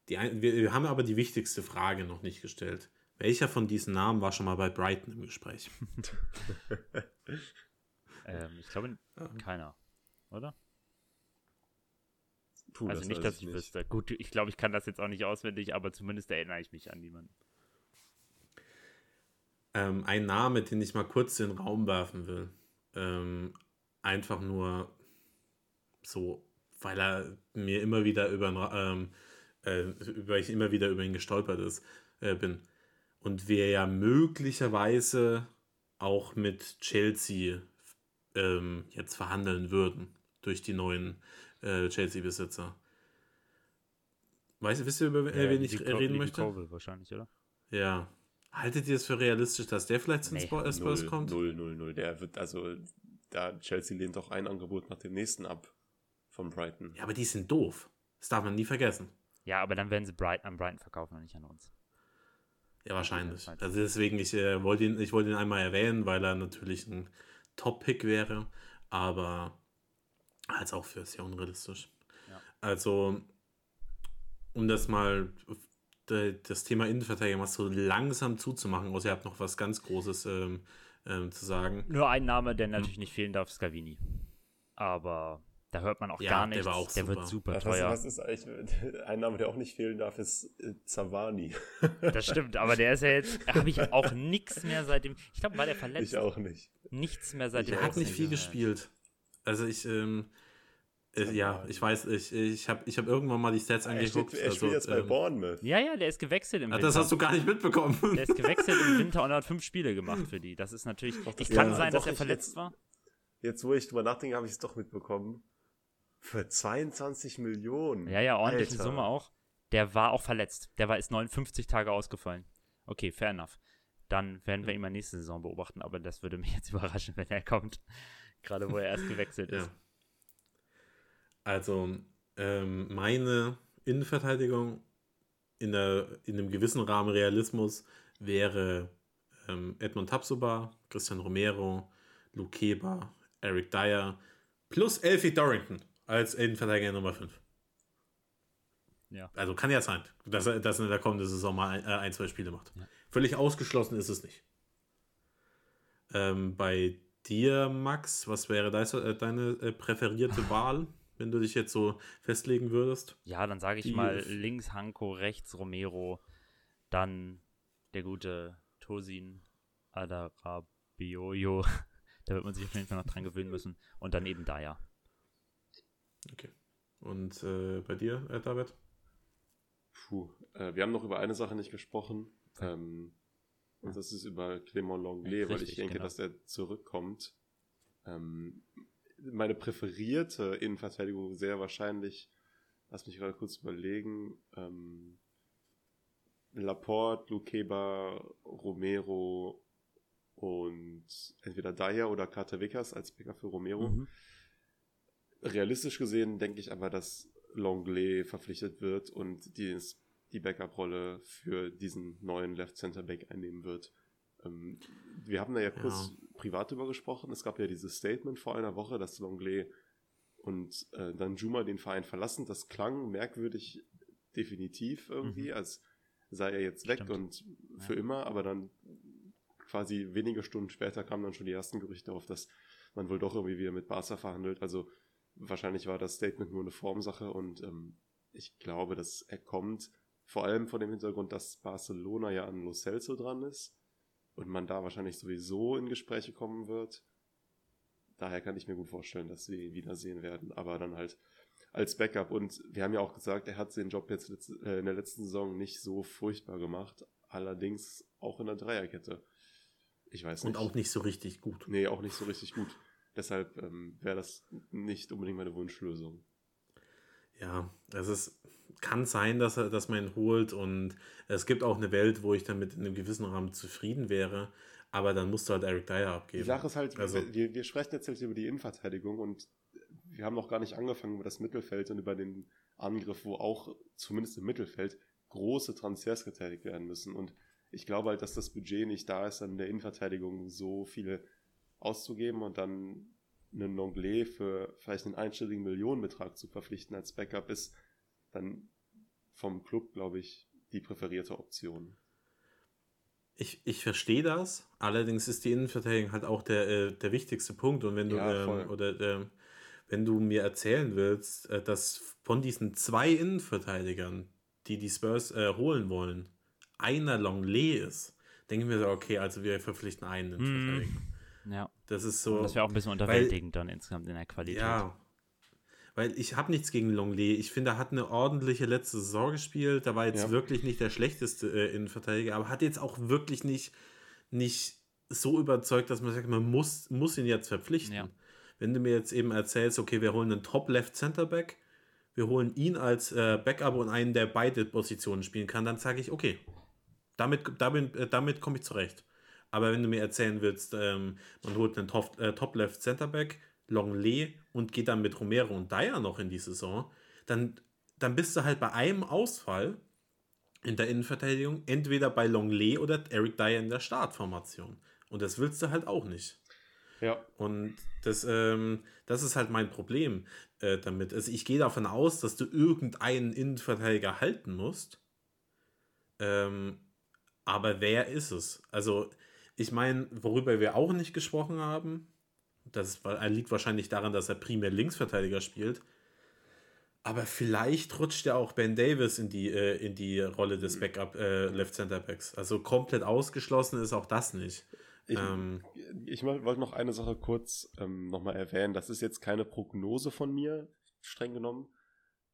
Die ein wir, wir haben aber die wichtigste Frage noch nicht gestellt. Welcher von diesen Namen war schon mal bei Brighton im Gespräch? ähm, ich glaube, keiner, oder? Puh, also das nicht, dass ich, ich wüsste. Gut, ich glaube, ich kann das jetzt auch nicht auswendig, aber zumindest erinnere ich mich an niemanden. Ähm, ein Name, den ich mal kurz in den Raum werfen will. Ähm, einfach nur so, weil er mir immer wieder über, ähm, äh, weil ich immer wieder über ihn gestolpert ist, äh, bin und wir ja möglicherweise auch mit Chelsea ähm, jetzt verhandeln würden durch die neuen äh, Chelsea-Besitzer. Weißt du, wisst ihr, über ja, wen ich reden Liebe möchte? Covell wahrscheinlich, oder? Ja. Haltet ihr es für realistisch, dass der vielleicht zu nee. Spurs kommt? Null, null, null. Der wird, also, da Chelsea lehnt doch ein Angebot nach dem nächsten ab von Brighton. Ja, aber die sind doof. Das darf man nie vergessen. Ja, aber dann werden sie Brighton an Brighton verkaufen und nicht an uns. Ja, wahrscheinlich. Also deswegen, ich äh, wollte ihn, ich wollte ihn einmal erwähnen, weil er natürlich ein Top-Pick wäre, aber als auch für sehr unrealistisch. Ja. Also, um das mal das Thema Innenverteidigung mal so langsam zuzumachen, außer ihr habt noch was ganz Großes ähm, ähm, zu sagen. Nur ein Name, der natürlich hm. nicht fehlen darf, Scavini. Aber da hört man auch ja, gar nichts. Der, war auch der super. wird super teuer. Was, ist eigentlich, ein Name, der auch nicht fehlen darf, ist äh, Zavani. Das stimmt, aber der ist ja jetzt, habe ich auch nichts mehr seitdem. Ich glaube, war der verletzt? Ich auch nicht. Nichts mehr seitdem. Der hat nicht viel gespielt. Also ich, ähm, äh, ja, ich weiß, ich, ich habe ich hab irgendwann mal die Stats angeguckt. Er, steht, er spielt also, jetzt bei ähm, Bournemouth. Ja, ja, der ist gewechselt im Winter. Das hast du gar nicht mitbekommen. Der ist gewechselt im Winter und hat fünf Spiele gemacht für die. Das ist natürlich. Es kann ja, sein, dass er verletzt jetzt, war. Jetzt, wo ich drüber nachdenke, habe ich es doch mitbekommen. Für 22 Millionen. Ja, ja, ordentliche Alter. Summe auch. Der war auch verletzt. Der war ist 59 Tage ausgefallen. Okay, fair enough. Dann werden wir ihn mal nächste Saison beobachten, aber das würde mich jetzt überraschen, wenn er kommt. Gerade wo er erst gewechselt ist. Ja. Also, ähm, meine Innenverteidigung in, der, in einem gewissen Rahmen Realismus wäre ähm, Edmund Tapsoba, Christian Romero, Luke Keber, Eric Dyer plus Elfie Dorrington als Innenverteidiger Nummer 5. Ja. Also kann ja sein, dass er, dass er in der kommenden Saison mal ein, äh, ein zwei Spiele macht. Ja. Völlig ausgeschlossen ist es nicht. Ähm, bei dir, Max, was wäre deine, äh, deine äh, präferierte Wahl, wenn du dich jetzt so festlegen würdest? Ja, dann sage ich Die, mal links Hanko, rechts Romero, dann der gute Tosin Adarabioyo. da wird man sich auf jeden Fall noch dran gewöhnen müssen. Und dann eben Daya. Okay. Und äh, bei dir, äh, David? Puh, äh, wir haben noch über eine Sache nicht gesprochen. Ähm, und das ist über Clément Longley, weil ich denke, genau. dass er zurückkommt. Ähm, meine präferierte Innenverteidigung sehr wahrscheinlich, lass mich gerade kurz überlegen, ähm, Laporte, Lukeba, Romero und entweder Dyer oder Carter Vickers als Picker für Romero. Mhm. Realistisch gesehen denke ich aber, dass Longley verpflichtet wird und die, die Backup-Rolle für diesen neuen Left Center Back einnehmen wird. Ähm, wir haben da ja kurz. Privat drüber gesprochen. Es gab ja dieses Statement vor einer Woche, dass Longley und äh, dann Juma den Verein verlassen. Das klang merkwürdig definitiv irgendwie, mhm. als sei er jetzt weg Stimmt. und für ja. immer, aber dann quasi wenige Stunden später kamen dann schon die ersten Gerüchte auf, dass man wohl doch irgendwie wieder mit Barca verhandelt. Also wahrscheinlich war das Statement nur eine Formsache und ähm, ich glaube, dass er kommt, vor allem vor dem Hintergrund, dass Barcelona ja an Lo Celso dran ist und man da wahrscheinlich sowieso in Gespräche kommen wird. Daher kann ich mir gut vorstellen, dass wir ihn wiedersehen werden, aber dann halt als Backup. Und wir haben ja auch gesagt, er hat den Job jetzt äh, in der letzten Saison nicht so furchtbar gemacht, allerdings auch in der Dreierkette. Ich weiß nicht. Und auch nicht so richtig gut. Nee, auch nicht so richtig gut. Deshalb ähm, wäre das nicht unbedingt meine Wunschlösung. Ja, es ist, kann sein, dass, er, dass man ihn holt und es gibt auch eine Welt, wo ich damit in einem gewissen Rahmen zufrieden wäre, aber dann musst du halt Eric Dyer abgeben. Die Sache ist halt, also, wir, wir sprechen jetzt halt über die Innenverteidigung und wir haben noch gar nicht angefangen über das Mittelfeld und über den Angriff, wo auch zumindest im Mittelfeld große Transfers getätigt werden müssen und ich glaube halt, dass das Budget nicht da ist, an der Innenverteidigung so viele auszugeben und dann einen Longley für vielleicht einen einstelligen Millionenbetrag zu verpflichten als Backup ist dann vom Club, glaube ich, die präferierte Option. Ich, ich verstehe das, allerdings ist die Innenverteidigung halt auch der, äh, der wichtigste Punkt. Und wenn du ja, ähm, oder äh, wenn du mir erzählen willst, äh, dass von diesen zwei Innenverteidigern, die die Spurs äh, holen wollen, einer Longley ist, denke ich mir so, okay, also wir verpflichten einen Innenverteidiger. Mm, ja. Das ist so. Das wäre auch ein bisschen unterwältigend weil, dann insgesamt in der Qualität. Ja, weil ich habe nichts gegen Longley. Ich finde, er hat eine ordentliche letzte Saison gespielt. Da war jetzt ja. wirklich nicht der schlechteste äh, Innenverteidiger, aber hat jetzt auch wirklich nicht, nicht so überzeugt, dass man sagt, man muss, muss ihn jetzt verpflichten. Ja. Wenn du mir jetzt eben erzählst, okay, wir holen einen Top-Left-Center-Back, wir holen ihn als äh, Backup und einen, der beide Positionen spielen kann, dann sage ich, okay, damit, damit, äh, damit komme ich zurecht. Aber wenn du mir erzählen willst, ähm, man holt einen äh, Top-Left-Center-Back, Longley und geht dann mit Romero und Dyer noch in die Saison, dann, dann bist du halt bei einem Ausfall in der Innenverteidigung entweder bei Longley oder Eric Dyer in der Startformation. Und das willst du halt auch nicht. Ja. Und das, ähm, das ist halt mein Problem äh, damit. Also ich gehe davon aus, dass du irgendeinen Innenverteidiger halten musst. Ähm, aber wer ist es? Also, ich meine, worüber wir auch nicht gesprochen haben, das liegt wahrscheinlich daran, dass er primär Linksverteidiger spielt. Aber vielleicht rutscht ja auch Ben Davis in die, äh, in die Rolle des Backup äh, Left Center Backs. Also komplett ausgeschlossen ist auch das nicht. Ich, ähm, ich wollte noch eine Sache kurz ähm, nochmal erwähnen. Das ist jetzt keine Prognose von mir, streng genommen.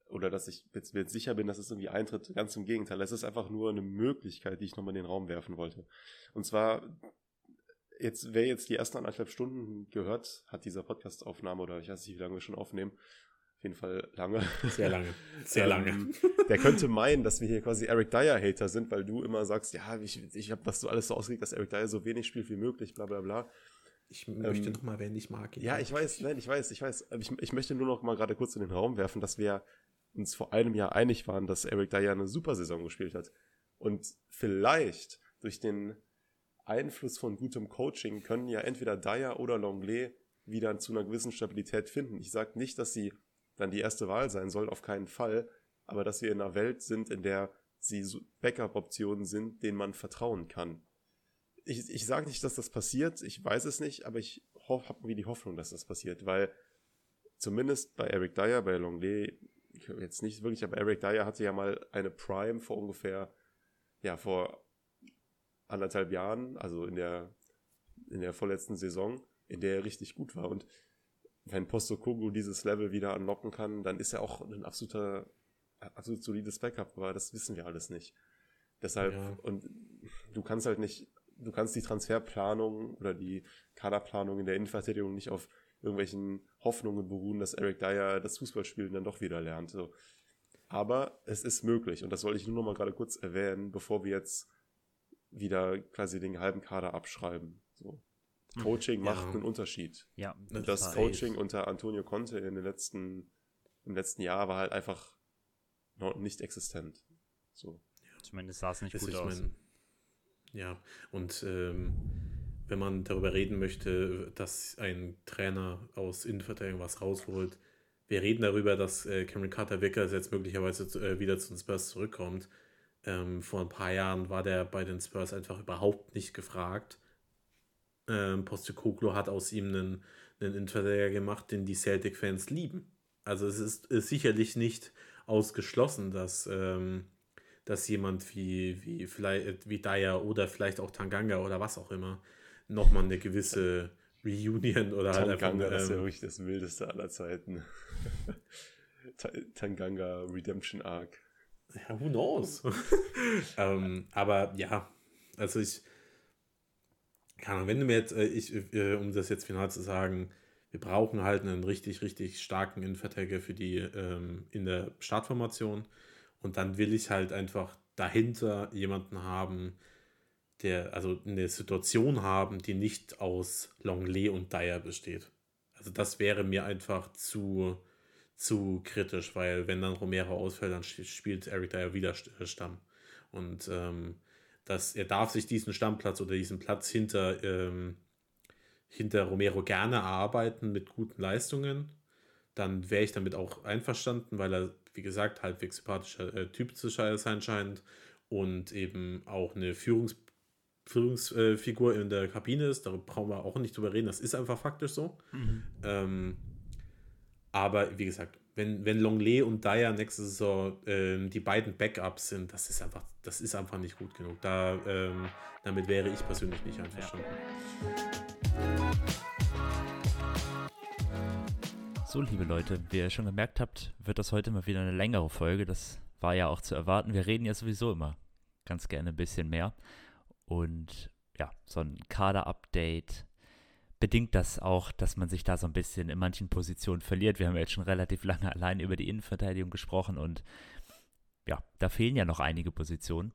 Oder dass ich jetzt, jetzt sicher bin, dass es irgendwie eintritt. Ganz im Gegenteil. Es ist einfach nur eine Möglichkeit, die ich nochmal in den Raum werfen wollte. Und zwar jetzt, wer jetzt die ersten anderthalb Stunden gehört hat, dieser Podcast-Aufnahme, oder ich weiß nicht, wie lange wir schon aufnehmen, auf jeden Fall lange. Sehr lange. Sehr lange. Ähm, der könnte meinen, dass wir hier quasi Eric Dyer-Hater sind, weil du immer sagst, ja, ich, ich habe das so alles so ausgelegt, dass Eric Dyer so wenig spielt wie möglich, bla bla bla. Ich möchte ähm, noch mal wenn ich mag. Ja, ich weiß, nein, ich weiß, ich weiß. Ich, ich möchte nur noch mal gerade kurz in den Raum werfen, dass wir uns vor einem Jahr einig waren, dass Eric Dyer eine super Saison gespielt hat. Und vielleicht durch den Einfluss von gutem Coaching können ja entweder Dyer oder Longley wieder zu einer gewissen Stabilität finden. Ich sage nicht, dass sie dann die erste Wahl sein soll, auf keinen Fall, aber dass wir in einer Welt sind, in der sie Backup-Optionen sind, denen man vertrauen kann. Ich, ich sage nicht, dass das passiert, ich weiß es nicht, aber ich habe irgendwie die Hoffnung, dass das passiert, weil zumindest bei Eric Dyer, bei Longley, jetzt nicht wirklich, aber Eric Dyer hatte ja mal eine Prime vor ungefähr, ja, vor anderthalb Jahren, also in der, in der vorletzten Saison, in der er richtig gut war. Und wenn Postokogu dieses Level wieder anlocken kann, dann ist er auch ein absoluter, absolut solides Backup, aber das wissen wir alles nicht. Deshalb, ja. und du kannst halt nicht, du kannst die Transferplanung oder die Kaderplanung in der Innenverteidigung nicht auf irgendwelchen Hoffnungen beruhen, dass Eric Dyer das Fußballspielen dann doch wieder lernt. So. Aber es ist möglich und das wollte ich nur noch mal gerade kurz erwähnen, bevor wir jetzt wieder quasi den halben Kader abschreiben. So. Coaching ja. macht einen Unterschied. Ja, das, das Coaching unter Antonio Conte in den letzten im letzten Jahr war halt einfach noch nicht existent. So. Zumindest sah es nicht Also gut aus. mein, ja, und ähm, wenn man darüber reden möchte, dass ein Trainer aus Innenverteidigung was rausholt, wir reden darüber, dass äh, Cameron Carter Vickers jetzt möglicherweise zu- äh, wieder zu den Spurs zurückkommt. Ähm, vor ein paar Jahren war der bei den Spurs einfach überhaupt nicht gefragt. Ähm, Postecoglou hat aus ihm einen, einen Innenverteidiger gemacht, den die Celtic-Fans lieben. Also es ist, ist sicherlich nicht ausgeschlossen, dass, ähm, dass jemand wie, wie vielleicht wie Dyer oder vielleicht auch Tanganga oder was auch immer nochmal eine gewisse Reunion oder halt einfach Tanganga, das ist ja ähm, wirklich das wildeste aller Zeiten. Ta- Tanganga Redemption Arc. Ja, who knows? ähm, aber ja, also ich, keine Ahnung, wenn du mir jetzt, äh, ich, äh, um das jetzt final zu sagen, wir brauchen halt einen richtig, richtig starken Innenverteidiger für die ähm, in der Startformation und dann will ich halt einfach dahinter jemanden haben, der, also eine Situation haben, die nicht aus Longley und Dyer besteht. Also das wäre mir einfach zu, zu kritisch, weil wenn dann Romero ausfällt, dann spielt Eric Dyer wieder äh, Stamm. Und ähm, dass er darf sich diesen Stammplatz oder diesen Platz hinter, ähm, hinter Romero gerne erarbeiten mit guten Leistungen. Dann wäre ich damit auch einverstanden, weil er, wie gesagt, halbwegs sympathischer äh, Typ zu sein scheint und eben auch eine Führungs Führungsfigur in der Kabine ist. Darüber brauchen wir auch nicht drüber reden. Das ist einfach faktisch so. Ähm, aber wie gesagt, wenn, wenn Longley und Dyer nächste Saison ähm, die beiden Backups sind, das ist einfach, das ist einfach nicht gut genug. Da, ähm, damit wäre ich persönlich nicht einverstanden. So, liebe Leute, wie ihr schon gemerkt habt, wird das heute mal wieder eine längere Folge. Das war ja auch zu erwarten. Wir reden ja sowieso immer ganz gerne ein bisschen mehr. Und ja, so ein Kader-Update bedingt das auch, dass man sich da so ein bisschen in manchen Positionen verliert. Wir haben jetzt schon relativ lange allein über die Innenverteidigung gesprochen und ja, da fehlen ja noch einige Positionen.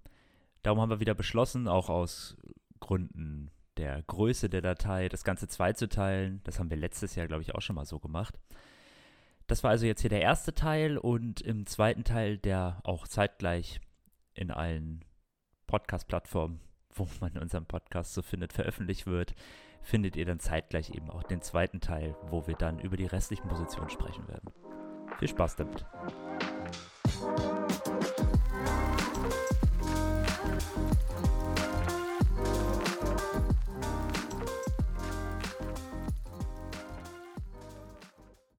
Darum haben wir wieder beschlossen, auch aus Gründen der Größe der Datei, das Ganze zweizuteilen. Das haben wir letztes Jahr, glaube ich, auch schon mal so gemacht. Das war also jetzt hier der erste Teil und im zweiten Teil, der auch zeitgleich in allen Podcast-Plattformen, wo man unseren Podcast so findet, veröffentlicht wird, findet ihr dann zeitgleich eben auch den zweiten Teil, wo wir dann über die restlichen Positionen sprechen werden. Viel Spaß damit.